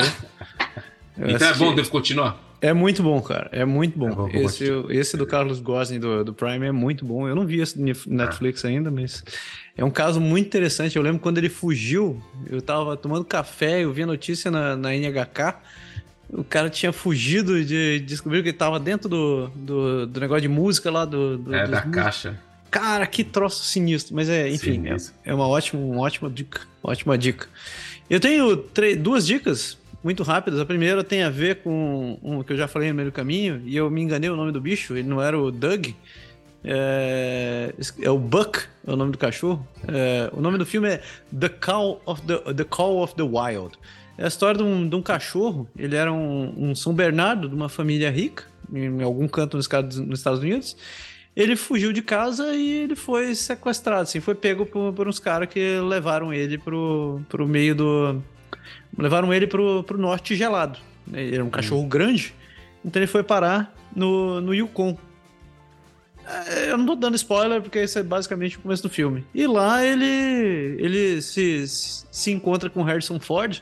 então é bom, devo continuar? É muito bom, cara. É muito bom. É esse, esse do Carlos Gosling do, do Prime é muito bom. Eu não vi esse Netflix ainda, mas é um caso muito interessante. Eu lembro quando ele fugiu, eu tava tomando café, eu vi a notícia na, na NHK. O cara tinha fugido de descobrir que ele tava dentro do, do, do negócio de música lá do. do É, da músicos. caixa. Cara, que troço sinistro. Mas é, enfim, é, Sinistro. é uma ótima, uma ótima dica. Ótima dica. Eu tenho duas dicas muito rápidas. A primeira tem a ver com um que eu já falei no meio do caminho, e eu me enganei o nome do bicho, ele não era o Doug. É, é o Buck, é o nome do cachorro. É, o nome do filme é The Call of the, the Call of the Wild. É a história de um, de um cachorro. Ele era um, um São Bernardo de uma família rica, em algum canto nos Estados, nos Estados Unidos. Ele fugiu de casa e ele foi sequestrado, assim, foi pego por, por uns caras que levaram ele pro, pro meio do. Levaram ele pro, pro norte gelado. Ele era um cachorro grande, então ele foi parar no, no Yukon. É, Eu não tô dando spoiler, porque esse é basicamente o começo do filme. E lá ele, ele se, se encontra com o Harrison Ford.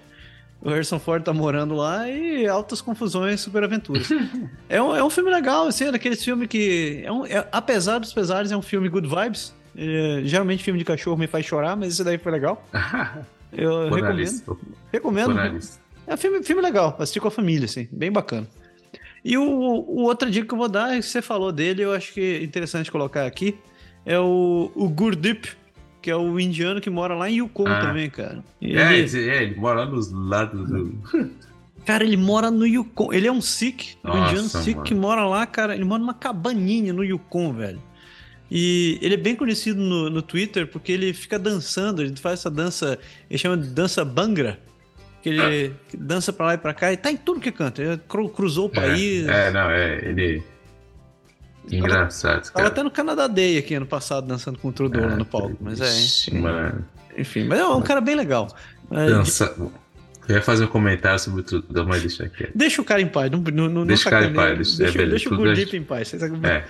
O Harrison Ford tá morando lá e altas confusões, super aventuras. é, um, é um filme legal, assim, é daqueles filmes que. É um, é- apesar dos pesares, é um filme good vibes. É, geralmente filme de cachorro me faz chorar, mas esse daí foi legal. Eu recomendo. Recomendo. É um filme, filme legal, assistir com a família, assim, bem bacana. E o, o outra dica que eu vou dar, que você falou dele, eu acho que é interessante colocar aqui, é o, o Gurdip, que é o indiano que mora lá em Yukon Ah. também, cara. É, ele- é, ele mora lá nos lados do. Cara, ele mora no Yukon. Ele é um Sikh, um indiano Sikh que mora lá, cara. Ele mora numa cabaninha no Yukon, velho. E ele é bem conhecido no, no Twitter porque ele fica dançando. Ele faz essa dança, ele chama de dança Bangra. Que ele dança pra lá e pra cá e tá em tudo que canta. Ele cru- cruzou o país. É, é, não, é. Ele. Engraçado, Tava cara. até no Canadá Day aqui ano passado dançando com o Trudeau lá no palco. Mas é, enfim. mano. Enfim, mas é um cara bem legal. É, Dança. Eu ia fazer um comentário sobre tudo, mas deixa aqui. Deixa o cara em paz. Não, não, não Deixa o cara em paz, deixa- é, beleza, deixa o tudo Gurdip é- em paz. Vocês- É.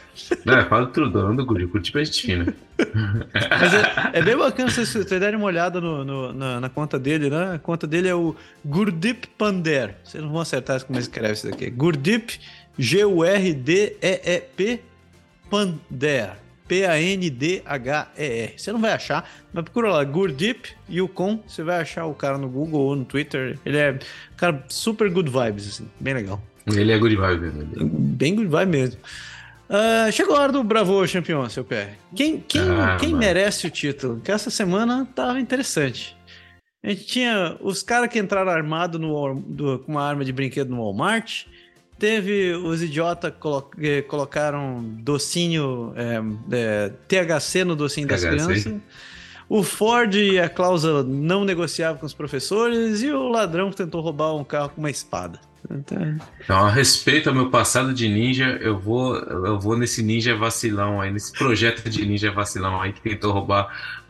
Não, eu falo tudo, não do. Curti pra gente fina. Mas é, é bem bacana vocês vocês derem uma olhada no, no- na, na conta dele, né? A conta dele é o Gurdip Pander. Vocês não vão acertar como escreve isso daqui. Gurdip, G-U-R-D-E-E-P, Pander. P-A-N-D-H-E-R. Você não vai achar, mas procura lá, Gurdip Yukon. Você vai achar o cara no Google ou no Twitter. Ele é um cara super good vibes, assim. Bem legal. Ele é good vibe mesmo. ele- Bem good vibe mesmo. Ah, chegou a hora do Bravo Campeão, seu pé. Quem, quem, Ah, quem mano. merece o título? Que essa semana tava interessante. A gente tinha os caras que entraram armado no, Wal- do- com uma arma de brinquedo no Walmart. Teve os idiotas que colocaram docinho, é, é, THC no docinho das crianças. O Ford e a cláusula não negociava com os professores. E o ladrão que tentou roubar um carro com uma espada. Então, Então, a respeito ao meu passado de ninja, eu vou, eu vou nesse ninja vacilão aí, nesse projeto de ninja vacilão aí que tentou roubar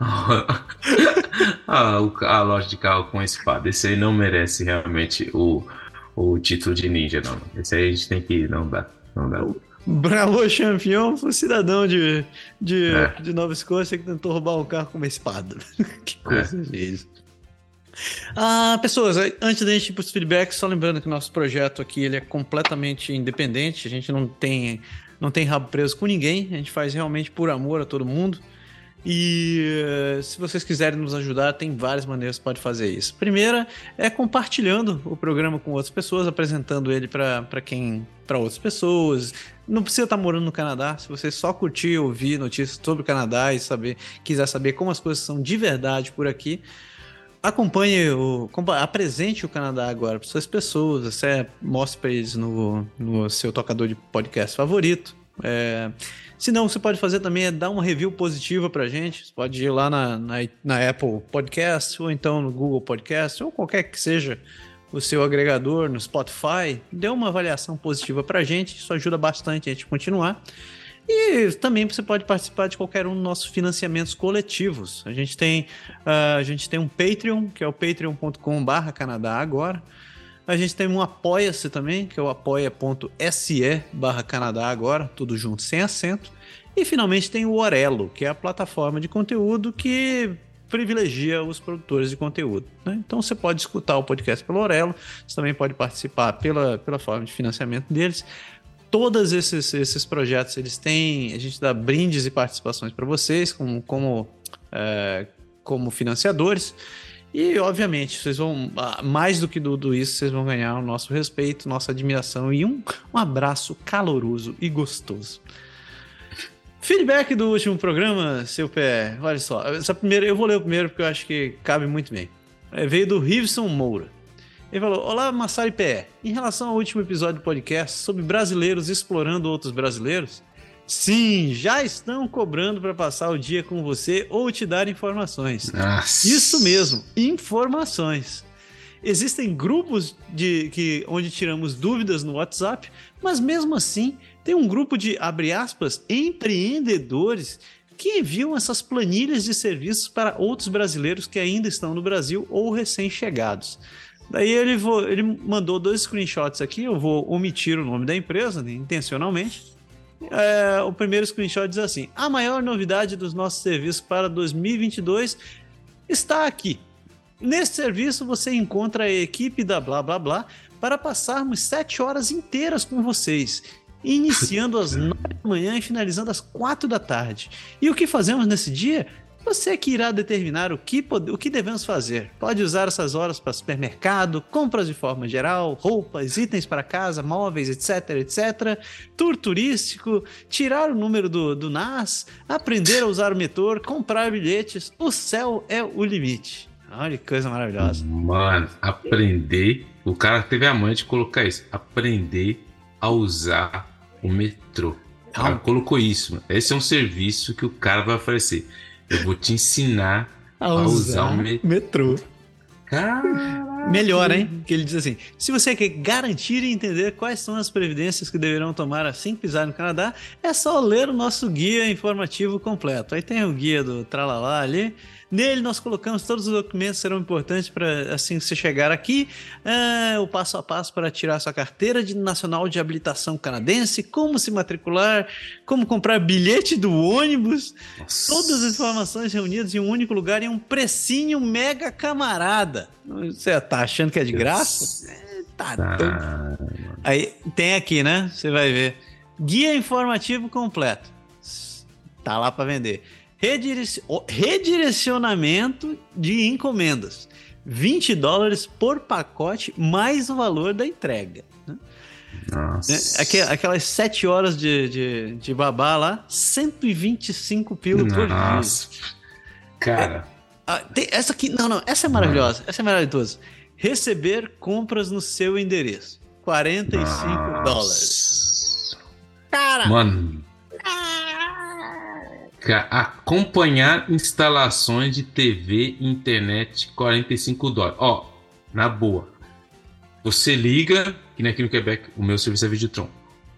a, o- a loja de carro com espada. Esse aí não merece realmente o, o título de ninja, não. Esse aí a gente tem que. Não dá. Não dá. Bravo campeão foi um cidadão de, de, É. de Nova Escócia que tentou roubar um carro com uma espada. que coisa é. isso. Ah, pessoas, antes da gente ir para os feedbacks, só lembrando que o nosso projeto aqui ele é completamente independente, a gente não tem, não tem rabo preso com ninguém, a gente faz realmente por amor a todo mundo. E eh, se vocês quiserem nos ajudar, tem várias maneiras que pode fazer isso. Primeira é compartilhando o programa com outras pessoas, apresentando ele para quem, para outras pessoas. Não precisa estar morando no Canadá. Se você só curtir, ouvir notícias sobre o Canadá e saber, quiser saber como as coisas são de verdade por aqui, acompanhe o, apresente o Canadá agora para suas pessoas. Você mostre para eles no, no seu tocador de podcast favorito. É, se não, você pode fazer também é dar uma review positiva pra gente. Você pode ir lá na, na, na Apple Podcast, ou então no Google Podcast, ou qualquer que seja o seu agregador, no Spotify. Dê uma avaliação positiva pra gente, isso ajuda bastante a gente continuar. E também você pode participar de qualquer um dos nossos financiamentos coletivos. A gente tem, ah, a gente tem um Patreon, que é o patreon.com.br Canadá agora. A gente tem um Apoia-se também, que é o apoia.se barra Canadá agora, tudo junto, sem acento. E finalmente tem o Orelo, que é a plataforma de conteúdo que privilegia os produtores de conteúdo. Né? Então você pode escutar o podcast pelo Orelo, você também pode participar pela, pela forma de financiamento deles. Todos esses, esses projetos eles têm, a gente dá brindes e participações para vocês como, como, é, como financiadores. E, obviamente, vocês vão, ah, mais do que tudo isso, vocês vão ganhar o nosso respeito, nossa admiração e um, um abraço caloroso e gostoso. Feedback do último programa, seu pé. Olha só, essa primeira, eu vou ler o primeiro porque eu acho que cabe muito bem. É, veio do Riveson Moura. Ele falou: Olá, Massari Pé. Em relação ao último episódio do podcast sobre brasileiros explorando outros brasileiros, sim, já estão cobrando para passar o dia com você ou te dar informações. Nossa. Isso mesmo, informações. Existem grupos de que onde tiramos dúvidas no WhatsApp, mas mesmo assim tem um grupo de, abre aspas, empreendedores que enviam essas planilhas de serviços para outros brasileiros que ainda estão no Brasil ou recém-chegados. Daí ele, ele mandou dois screenshots aqui, eu vou omitir o nome da empresa, né, intencionalmente. É, o primeiro screenshot diz assim: a maior novidade dos nossos serviços para 2022 está aqui. Nesse serviço você encontra a equipe da blá blá blá para passarmos sete horas inteiras com vocês iniciando às 9 da manhã e finalizando às 4 da tarde. E o que fazemos nesse dia? Você que irá determinar o que, o que devemos fazer. Pode usar essas horas para supermercado, compras de forma geral, roupas, itens para casa, móveis, etc, etc. Tour turístico, tirar o número do, do NAS, aprender a usar o metrô, comprar bilhetes. O céu é o limite. Olha que coisa maravilhosa. Mano, aprender. O cara teve a mãe de colocar isso. Aprender a usar o metrô. O cara colocou isso. Mano. Esse é um serviço que o cara vai oferecer. Eu vou te ensinar a, a usar, o metrô. metrô. Caraca. Melhor, hein? Que ele diz assim: se você quer garantir e entender quais são as previdências que deverão tomar assim que pisar no Canadá, é só ler o nosso guia informativo completo. Aí tem o guia do Tralalá ali. Nele nós colocamos todos os documentos que serão importantes para assim que você chegar aqui, é, o passo a passo para tirar sua carteira de nacional de habilitação canadense, como se matricular, como comprar bilhete do ônibus, Nossa. todas as informações reunidas em um único lugar em um precinho mega camarada. Você tá achando que é de graça? É, tá doido. Ah, Aí tem aqui, né? Você vai ver. Guia informativo completo. Tá lá para vender. Redirec- Redirecionamento de encomendas. 20 dólares por pacote, mais o valor da entrega. né? nossa. Aque- Aquelas 7 horas de, de, de babá lá, 125 pila por dia. Nossa. Cara, Ah, tem essa aqui, não, não, essa é maravilhosa, essa é maravilhosa. Receber compras no seu endereço. 45 nossa. dólares. Cara, Mano. Ca- Acompanhar instalações de TV e internet 45 dólares. Ó, na boa. Você liga, que aqui no Quebec, o meu serviço é Videotron.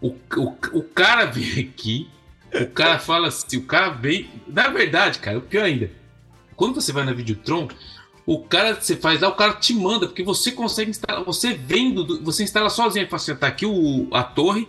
O, o, o cara vem aqui, o cara fala assim, o cara vem. Na verdade, cara, o pior ainda. Quando você vai na Videotron, o cara, você faz lá, o cara te manda, porque você consegue instalar, você vendo, do- você instala sozinho, fala assim, tá aqui o, a torre,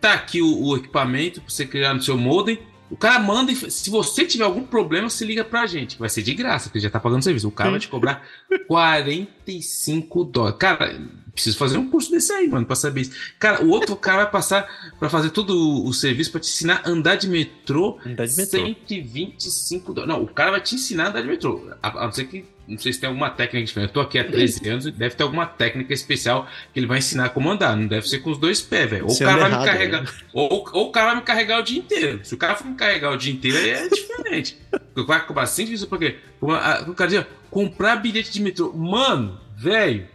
tá aqui o, o equipamento pra você criar no seu modem. O cara manda e se você tiver algum problema, você liga pra gente. Vai ser de graça, porque já tá pagando serviço. O cara vai te cobrar 45 dólares. Cara, preciso fazer um curso desse aí, mano, pra saber isso. Cara, o outro cara vai passar pra fazer todo o serviço pra te ensinar a andar de metrô. Andar de metrô. 125 dólares. Não, o cara vai te ensinar a andar de metrô. A, a não ser que. Não sei se tem alguma técnica diferente. Eu tô aqui há 13 anos, deve ter alguma técnica especial que ele vai ensinar como andar. Não deve ser com os dois pés, velho. Ou o Você cara anda vai me errado, carregar. né? Ou, ou o cara vai me carregar o dia inteiro. Se o cara for me carregar o dia inteiro, aí é diferente. O cara cobrar 5 isso por quê? O cara dizia, comprar bilhete de metrô. Mano, velho.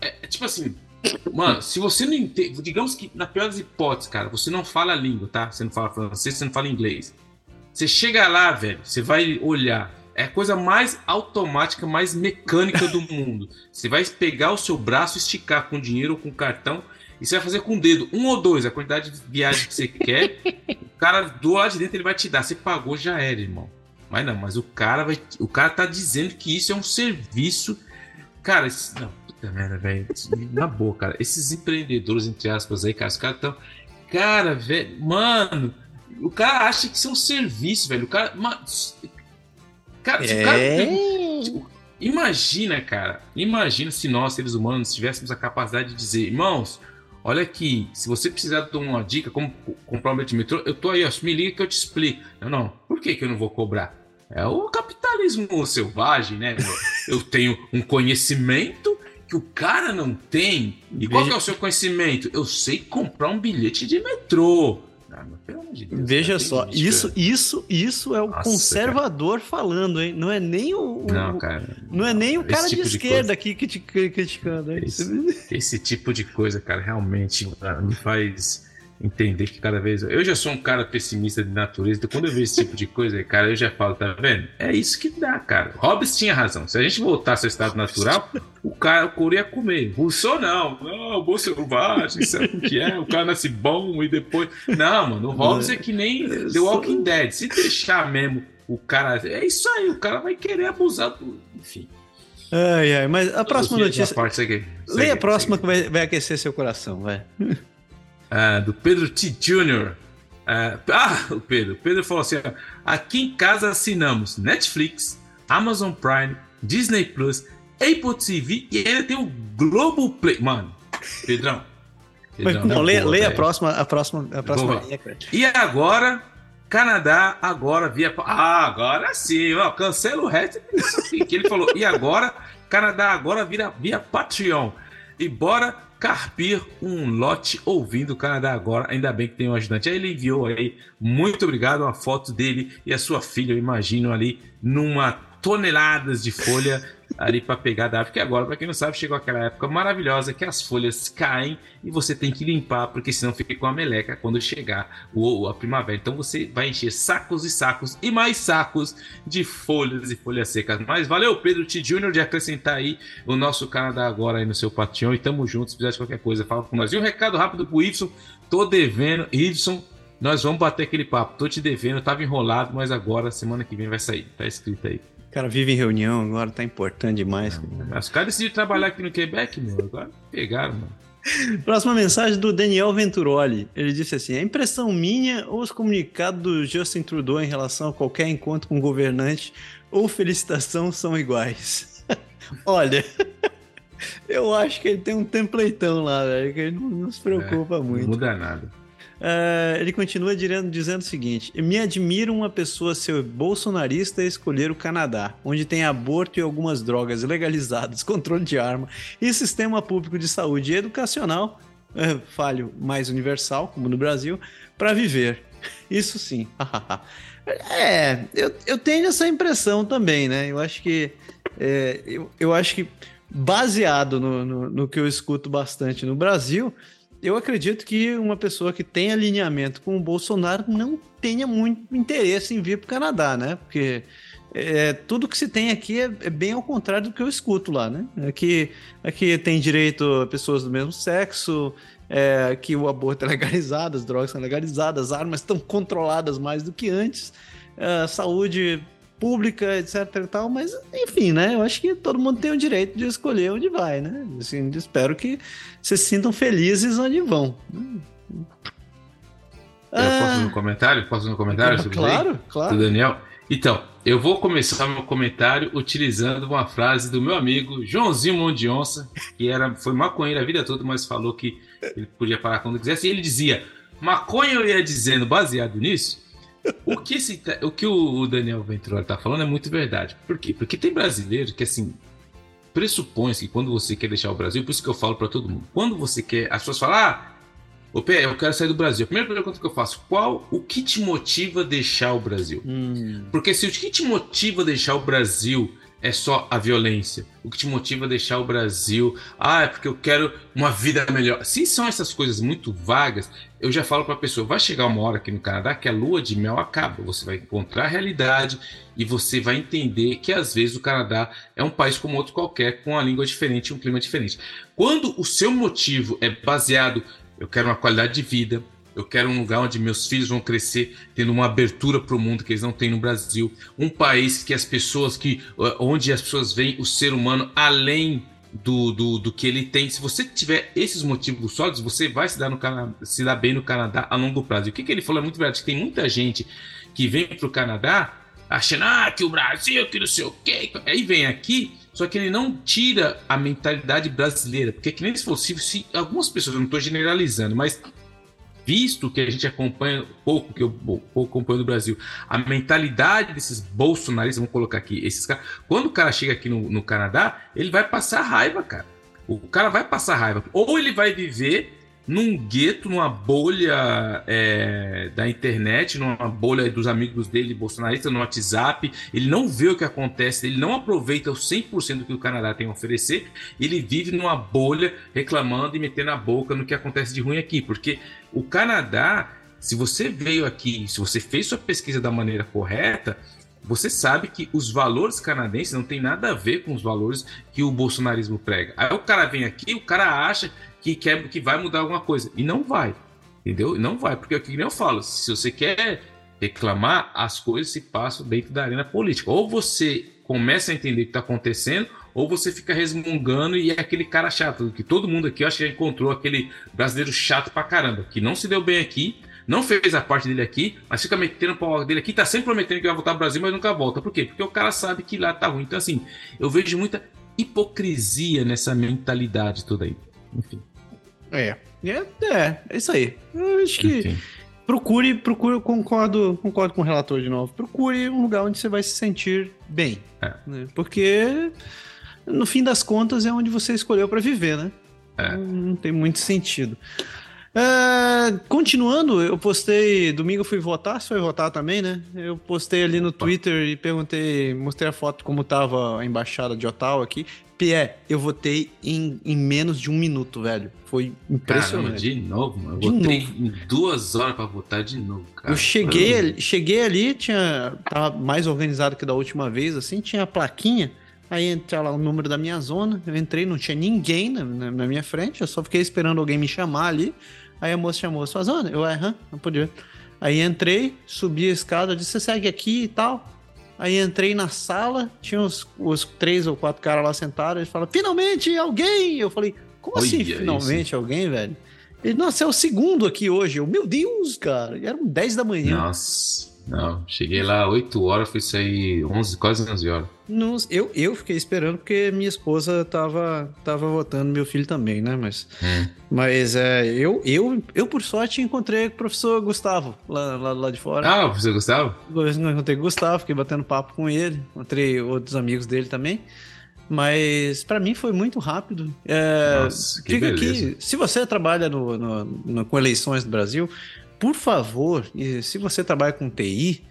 É, é tipo assim. Mano, se você não entende. Digamos que, na pior das hipóteses, cara, você não fala a língua, tá? Você não fala francês, você não fala inglês. Você chega lá, velho, você vai olhar. É a coisa mais automática, mais mecânica do mundo. Você vai pegar o seu braço, esticar com dinheiro ou com cartão, e você vai fazer com o dedo, um ou dois, a quantidade de viagem que você quer. o cara do lado de dentro ele vai te dar. Você pagou, já era, irmão. Mas não, mas o cara vai. O cara tá dizendo que isso é um serviço. Cara, esse, não, puta merda, velho. Na boa, cara. Esses empreendedores, entre aspas, aí, cara, os caras tão. Cara, velho, mano. O cara acha que isso é um serviço, velho. O cara. ma- Cara, o cara tipo, imagina, cara. Imagina se nós, seres humanos, tivéssemos a capacidade de dizer, irmãos, olha aqui, se você precisar de uma dica, como comprar um bilhete de metrô, eu tô aí, ó, me liga que eu te explico. Não, não, por que, que eu não vou cobrar? É o capitalismo selvagem, né? Eu tenho um conhecimento que o cara não tem. E qual é o seu conhecimento? Eu sei comprar um bilhete de metrô. Ah, de Deus, Veja só, isso, isso, isso é o Nossa, conservador cara. falando, hein? Não é nem o, não, cara, não é nem o cara tipo de esquerda de aqui criticando. Esse, esse, tipo de coisa, cara, realmente me faz entender que cada vez. Eu já sou um cara pessimista de natureza, então quando eu vejo esse tipo de coisa, cara, eu já falo, tá vendo? É isso que dá, cara. Hobbes tinha razão. Se a gente voltasse ao estado natural, o cara, o couro ia comer. Rousseau não. Não, o bolso selvagem, sabe o que é? O cara nasce bom e depois. Não, mano, o Hobbes é que nem The Walking Dead. Se deixar mesmo o cara. É isso aí, o cara vai querer abusar do. Enfim. Ai, ai, mas a próxima notícia. Parte, Leia a próxima que vai, vai aquecer seu coração, vai. Uh, do Pedro T. Jr. Uh, ah, o Pedro. O Pedro falou assim: aqui em casa assinamos Netflix, Amazon Prime, Disney Plus, Apple TV e ainda tem o Globoplay. Mano, Pedrão. Pedrão Mas, não, leia, leia a próxima, a próxima, a próxima linha, E agora, Canadá, agora via. Ah, agora sim, ó, cancela o resto que ele falou. E agora, Canadá agora vira via Patreon. E bora carpir um lote ouvindo o Canadá agora. Ainda bem que tem um ajudante. Aí ele enviou aí, muito obrigado, uma foto dele e a sua filha, eu imagino, ali numa toneladas de folha ali para pegar da árvore. Agora, para quem não sabe, chegou aquela época maravilhosa que as folhas caem e você tem que limpar, porque senão fica com a meleca quando chegar o, a primavera. Então você vai encher sacos e sacos e mais sacos de folhas e folhas secas. Mas valeu, Pedro T. Júnior, de acrescentar aí o nosso Canadá agora aí no seu Patreon. E tamo juntos, se precisar de qualquer coisa, fala com nós. E um recado rápido pro Y, tô devendo, Y. Nós vamos bater aquele papo. Tô te devendo, tava enrolado, mas agora, semana que vem vai sair. Tá escrito aí. O cara vive em reunião, agora tá importante demais. Não, os caras decidiram trabalhar aqui no Quebec, meu. Agora pegaram, mano. Próxima mensagem do Daniel Venturoli. Ele disse assim: a impressão minha ou os comunicados do Justin Trudeau em relação a qualquer encontro com governante ou felicitação são iguais. Olha, eu acho que ele tem um templateão lá, velho, que ele não, não se preocupa é, muito. Não muda nada. Uh, ele continua dizendo, dizendo o seguinte: Me admira uma pessoa ser bolsonarista e escolher o Canadá, onde tem aborto e algumas drogas legalizadas, controle de arma e sistema público de saúde e educacional, uh, falho mais universal, como no Brasil, para viver. Isso sim. é, eu, eu tenho essa impressão também, né? Eu acho que. É, eu, eu acho que baseado no, no, no que eu escuto bastante no Brasil eu acredito que uma pessoa que tem alinhamento com o Bolsonaro não tenha muito interesse em vir para o Canadá, né? Porque é, tudo que se tem aqui é, é, bem ao contrário do que eu escuto lá, né? Aqui, aqui tem direito a pessoas do mesmo sexo, é, que o aborto é legalizado, as drogas são legalizadas, as armas estão controladas mais do que antes, a é, saúde pública, etc e tal, mas enfim, né? Eu acho que todo mundo tem o direito de escolher onde vai, né? Assim, espero que vocês se sintam felizes onde vão. Eu ah, posso no comentário? Posso no comentário sobre Claro, isso claro. Do Daniel? Então, eu vou começar meu comentário utilizando uma frase do meu amigo Joãozinho Mão de Onça, que era, foi maconheiro a vida toda, mas falou que ele podia parar quando quisesse. E ele dizia: maconha eu ia dizendo, baseado nisso, o que, esse, o, que o Daniel Ventura está falando é muito verdade. Por quê? Porque tem brasileiro que, assim, pressupõe que quando você quer deixar o Brasil, por isso que eu falo para todo mundo, quando você quer, as pessoas falam, ah, ô Pé, eu quero sair do Brasil. A primeira pergunta que eu faço, qual, o que te motiva a deixar o Brasil? Hum. Porque se o que te motiva a deixar o Brasil é só a violência. O que te motiva a deixar o Brasil? Ah, é porque eu quero uma vida melhor. Se são essas coisas muito vagas, eu já falo para a pessoa: vai chegar uma hora aqui no Canadá que a lua de mel acaba. Você vai encontrar a realidade e você vai entender que às vezes o Canadá é um país como outro qualquer, com uma língua diferente, um clima diferente. Quando o seu motivo é baseado, eu quero uma qualidade de vida, eu quero um lugar onde meus filhos vão crescer tendo uma abertura para o mundo que eles não têm no Brasil. Um país que as pessoas que onde as pessoas veem o ser humano além do, do, do que ele tem. Se você tiver esses motivos sólidos, você vai se dar, no Canadá, se dar bem no Canadá a longo prazo. E o que, que ele falou é muito verdade. Tem muita gente que vem para o Canadá achando ah, que o Brasil, que não sei o quê. Aí vem aqui, só que ele não tira a mentalidade brasileira. Porque, que nem se fosse, se algumas pessoas, eu não estou generalizando, mas visto que a gente acompanha pouco, que eu pouco acompanho do Brasil, a mentalidade desses bolsonaristas, vamos colocar aqui, esses caras. Quando o cara chega aqui no, no Canadá, ele vai passar raiva, cara. O cara vai passar raiva. Ou ele vai viver num gueto, numa bolha é, da internet, numa bolha dos amigos dele, bolsonaristas, no WhatsApp. Ele não vê o que acontece, ele não aproveita o 100% do que o Canadá tem a oferecer. Ele vive numa bolha reclamando e metendo a boca no que acontece de ruim aqui. Porque o Canadá, se você veio aqui, se você fez sua pesquisa da maneira correta, você sabe que os valores canadenses não tem nada a ver com os valores que o bolsonarismo prega. Aí o cara vem aqui, o cara acha que quer que vai mudar alguma coisa e não vai, entendeu? Não vai, porque aqui nem eu falo, se você quer reclamar, as coisas se passam dentro da arena política. Ou você começa a entender o que está acontecendo, ou você fica resmungando e é aquele cara chato, que todo mundo aqui eu acho que já encontrou aquele brasileiro chato pra caramba, que não se deu bem aqui, não fez a parte dele aqui, mas fica metendo o pau dele aqui, tá sempre prometendo que vai voltar pro Brasil, mas nunca volta. Por quê? Porque o cara sabe que lá tá ruim. Então, assim, eu vejo muita hipocrisia nessa mentalidade toda aí. Enfim. É, é, é, é isso aí. Eu acho que. Enfim. Procure, procure, concordo, concordo com o relator de novo. Procure um lugar onde você vai se sentir bem. É. Né? Porque, no fim das contas, é onde você escolheu para viver, né? É. Não, não tem muito sentido. Uh, continuando, eu postei. Domingo eu fui votar, você foi votar também, né? Eu postei ali no. Twitter e perguntei, mostrei a foto como tava a embaixada de Ottawa aqui. Pierre, eu votei em, em menos de um minuto, velho. Foi impressionante. Caramba, de novo, mano. Eu de votei novo. em duas horas para votar de novo, cara. Eu cheguei, ali, cheguei ali, tinha. Tava mais organizado que da última vez, assim, tinha a plaquinha. Aí entra lá o número da minha zona. Eu entrei, não tinha ninguém na, na, na minha frente. Eu só fiquei esperando alguém me chamar ali. Aí a moça chamou, sua zona? Eu, aham, não podia. Aí entrei, subi a escada, disse, você segue aqui e tal. Aí entrei na sala, tinha os, os três ou quatro caras lá sentados, eles falaram, finalmente alguém! Eu falei, como assim, finalmente isso. alguém, velho? Ele, nossa, é o segundo aqui hoje. Eu, meu Deus, cara, eram 10 da manhã. Nossa. Não, cheguei lá 8 horas, fui sair 11, quase 11 horas. Não, eu, eu fiquei esperando porque minha esposa tava, tava votando, meu filho também, né? Mas, hum. mas é, eu, eu, eu, por sorte, encontrei o professor Gustavo lá, lá, lá de fora. Ah, o professor Gustavo? Eu encontrei o Gustavo, fiquei batendo papo com ele, encontrei outros amigos dele também. Mas para mim foi muito rápido. É, Nossa, que fica beleza. aqui, se você trabalha no, no, no, com eleições do Brasil, por favor, se você trabalha com TI,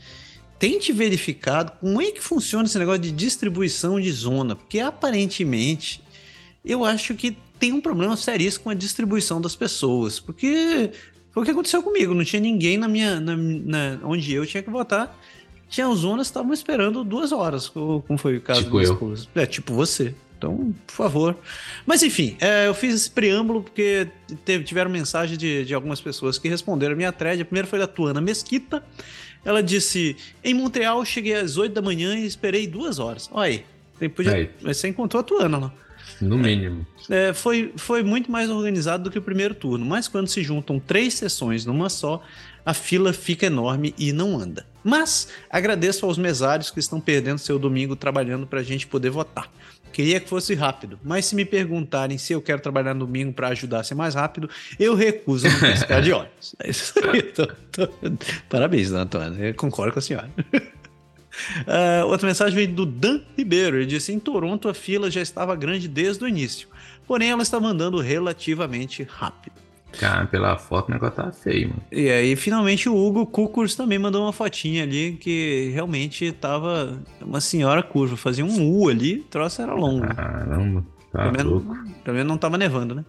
tente verificar como é que funciona esse negócio de distribuição de zona, porque aparentemente eu acho que tem um problema seríssimo com a distribuição das pessoas, porque foi o que aconteceu comigo, não tinha ninguém na minha, na, na onde eu tinha que votar, tinha zonas que estavam esperando duas horas, como foi o caso tipo eu. É tipo você. Então, por favor. Mas enfim, é, eu fiz esse preâmbulo porque teve, tiveram mensagem de, de algumas pessoas que responderam a minha thread. A primeira foi da Tuana Mesquita. Ela disse: Em Montreal, cheguei às 8 da manhã e esperei duas horas. Olha aí. Podia, aí. Você encontrou a Tuana lá. No mínimo. É, foi, foi muito mais organizado do que o primeiro turno, mas quando se juntam três sessões numa só, a fila fica enorme e não anda. Mas agradeço aos mesários que estão perdendo seu domingo trabalhando para a gente poder votar. Queria que fosse rápido, mas se me perguntarem se eu quero trabalhar no domingo para ajudar a ser mais rápido, eu recuso me pescar de olhos. É isso aí. Tô, tô... Parabéns, Antônio. Eu concordo com a senhora. Uh, outra mensagem veio do Dan Ribeiro. Ele disse: Em Toronto a fila já estava grande desde o início, porém ela estava andando relativamente rápido. Cara, pela foto o negócio tá feio, mano. E aí, finalmente, o Hugo Kukurs também mandou uma fotinha ali que realmente tava uma senhora curva. Fazia um U ali, o troço era longo. Caramba, tá também, louco. Também não tava nevando, né?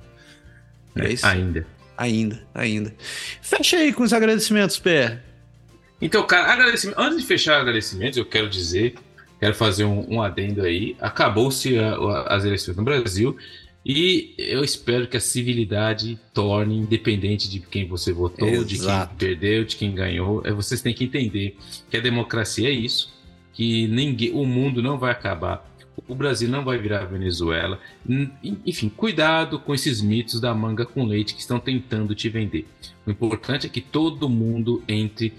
É, é isso? Ainda. Ainda, ainda. Fecha aí com os agradecimentos, Pé. Então, cara, agradecimento. Antes de fechar agradecimentos, eu quero dizer, quero fazer um, um adendo aí. Acabou-se as eleições no Brasil e eu espero que a civilidade torne independente de quem você votou, Exato. de quem perdeu, de quem ganhou. É, vocês têm que entender que a democracia é isso, que ninguém, o mundo não vai acabar, o Brasil não vai virar Venezuela. Enfim, cuidado com esses mitos da manga com leite que estão tentando te vender. O importante é que todo mundo entre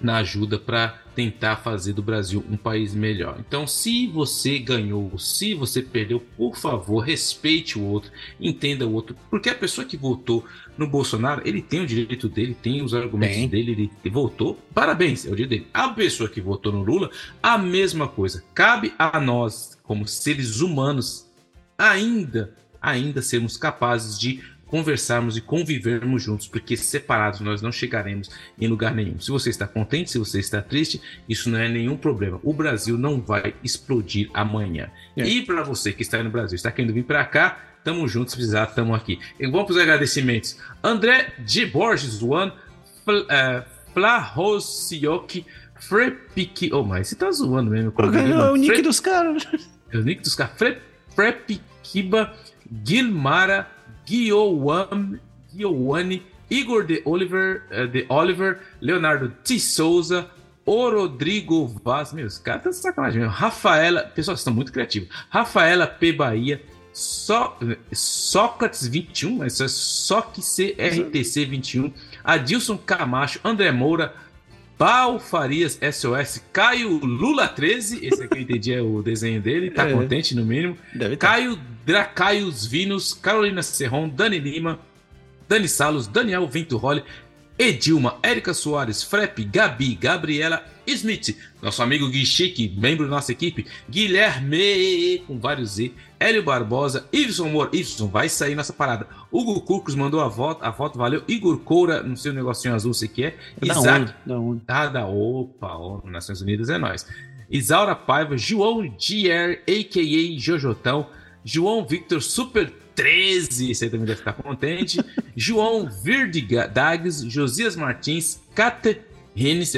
na ajuda para tentar fazer do Brasil um país melhor. Então, se você ganhou, se você perdeu, por favor, respeite o outro, entenda o outro, porque a pessoa que votou no Bolsonaro, ele tem o direito dele, tem os argumentos Bem. dele, ele votou, parabéns, é o direito dele. A pessoa que votou no Lula, a mesma coisa. Cabe a nós, como seres humanos, ainda, ainda sermos capazes de conversarmos e convivermos juntos, porque separados nós não chegaremos em lugar nenhum. Se você está contente, se você está triste, isso não é nenhum problema. O Brasil não vai explodir amanhã. É. E para você que está aí no Brasil, está querendo vir para cá, tamo juntos, se precisar, tamo aqui. E vamos para os agradecimentos. André de Borges, Fl, uh, Flahosioki, Frepiki. Oh, mas você tá zoando mesmo. É o nick dos caras. É o nick dos caras. Frepikiba, Gilmara, Guioane, Igor de Oliver, uh, de Oliver, Leonardo T. Souza, o Rodrigo Vaz, meus caras tá sacanagem mesmo. Rafaela, pessoal, vocês estão muito criativos. Rafaela P. Bahia, so, Sócrates 21, mas é só que CRTC 21, Adilson Camacho, André Moura, Pau Farias SOS, Caio Lula 13, esse aqui eu entendi é o desenho dele, tá é. contente no mínimo. Deve tá. Caio Dracaios Vinos, Carolina Serron, Dani Lima, Dani Salos, Daniel Venturoli, Edilma, Érica Soares, Frep, Gabi, Gabriela Smith, nosso amigo Gui Chique, membro da nossa equipe, Guilherme, com vários Z, Hélio Barbosa, Iveson Moura, Iveson, vai sair nossa parada. Hugo Curcos mandou a foto, a foto valeu. Igor Coura, não sei o negocinho azul, sei que é. é Isaac, da onde? Ah, da Opa, oh, Nações Unidas é nós. Isaura Paiva, João GR, a.k.a. Jojotão, João Victor Super 13, esse aí também deve ficar contente. João Virdidags, Josias Martins, Kate Rennes,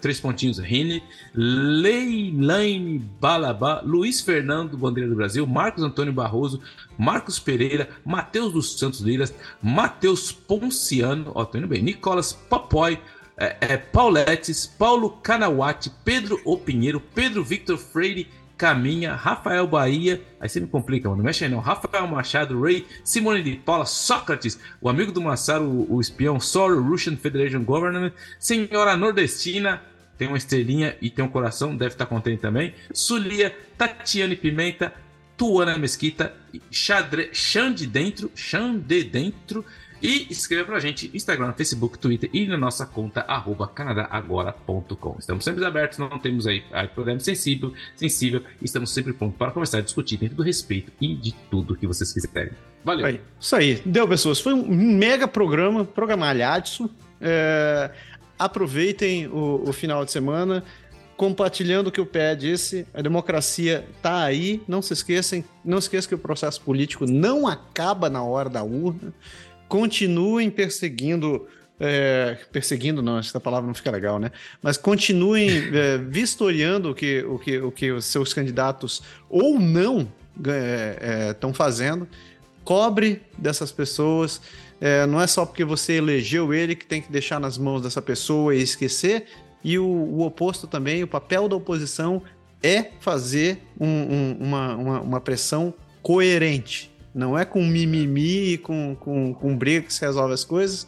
três pontinhos, Rene, Leilane Balabá, Luiz Fernando, Bandeira do Brasil, Marcos Antônio Barroso, Marcos Pereira, Matheus dos Santos Liras, Matheus Ponciano, ó, tô indo bem, Nicolas Papoy, é, é, Pauletes, Paulo Canawati, Pedro Opinheiro, Pedro Victor Freire, Caminha, Rafael Bahia, aí você me complica, mano, não mexe aí não, Rafael Machado, Ray, Simone de Paula, Sócrates, o amigo do Massaro, o, o espião, Sorry, Russian Federation Government, Senhora Nordestina, tem uma estrelinha e tem um coração, deve estar contente também, Sulia, Tatiane Pimenta, Tuana Mesquita, Xande Dentro, Xande Dentro, e escreva pra gente Instagram, Facebook, Twitter e na nossa conta arroba canadagora.com. Estamos sempre abertos, não temos aí, aí programa sensível, sensível, estamos sempre prontos para conversar e discutir dentro do respeito e de tudo que vocês quiserem. Valeu. Aí, isso aí. Deu, pessoas. Foi um mega programa, programalhadson. É, aproveitem o, o final de semana compartilhando o que o Pé disse, a democracia está aí, não se esqueçam, não esqueçam que o processo político não acaba na hora da urna continuem perseguindo. É, perseguindo, não, essa palavra não fica legal, né? Mas continuem é, vistoriando o que, o, que, o que os seus candidatos ou não estão é, é fazendo. Cobre dessas pessoas. É, não é só porque você elegeu ele que tem que deixar nas mãos dessa pessoa e esquecer. E o, o oposto também, o papel da oposição é fazer um, um, uma, uma, uma pressão coerente. Não é com mimimi e com, com, com briga que se resolve as coisas.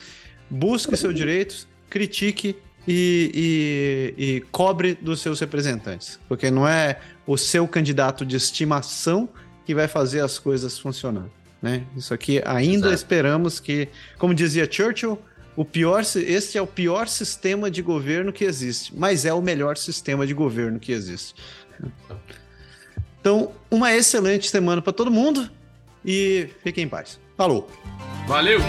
Busque seus direitos, critique e, e, e, cobre dos seus representantes. Porque não é o seu candidato de estimação que vai fazer as coisas funcionar. Né? Isso aqui ainda Exato. esperamos que, como dizia Churchill, o pior, este é o pior sistema de governo que existe, mas é o melhor sistema de governo que existe. Então, uma excelente semana para todo mundo e fiquem em paz. Falou. Valeu!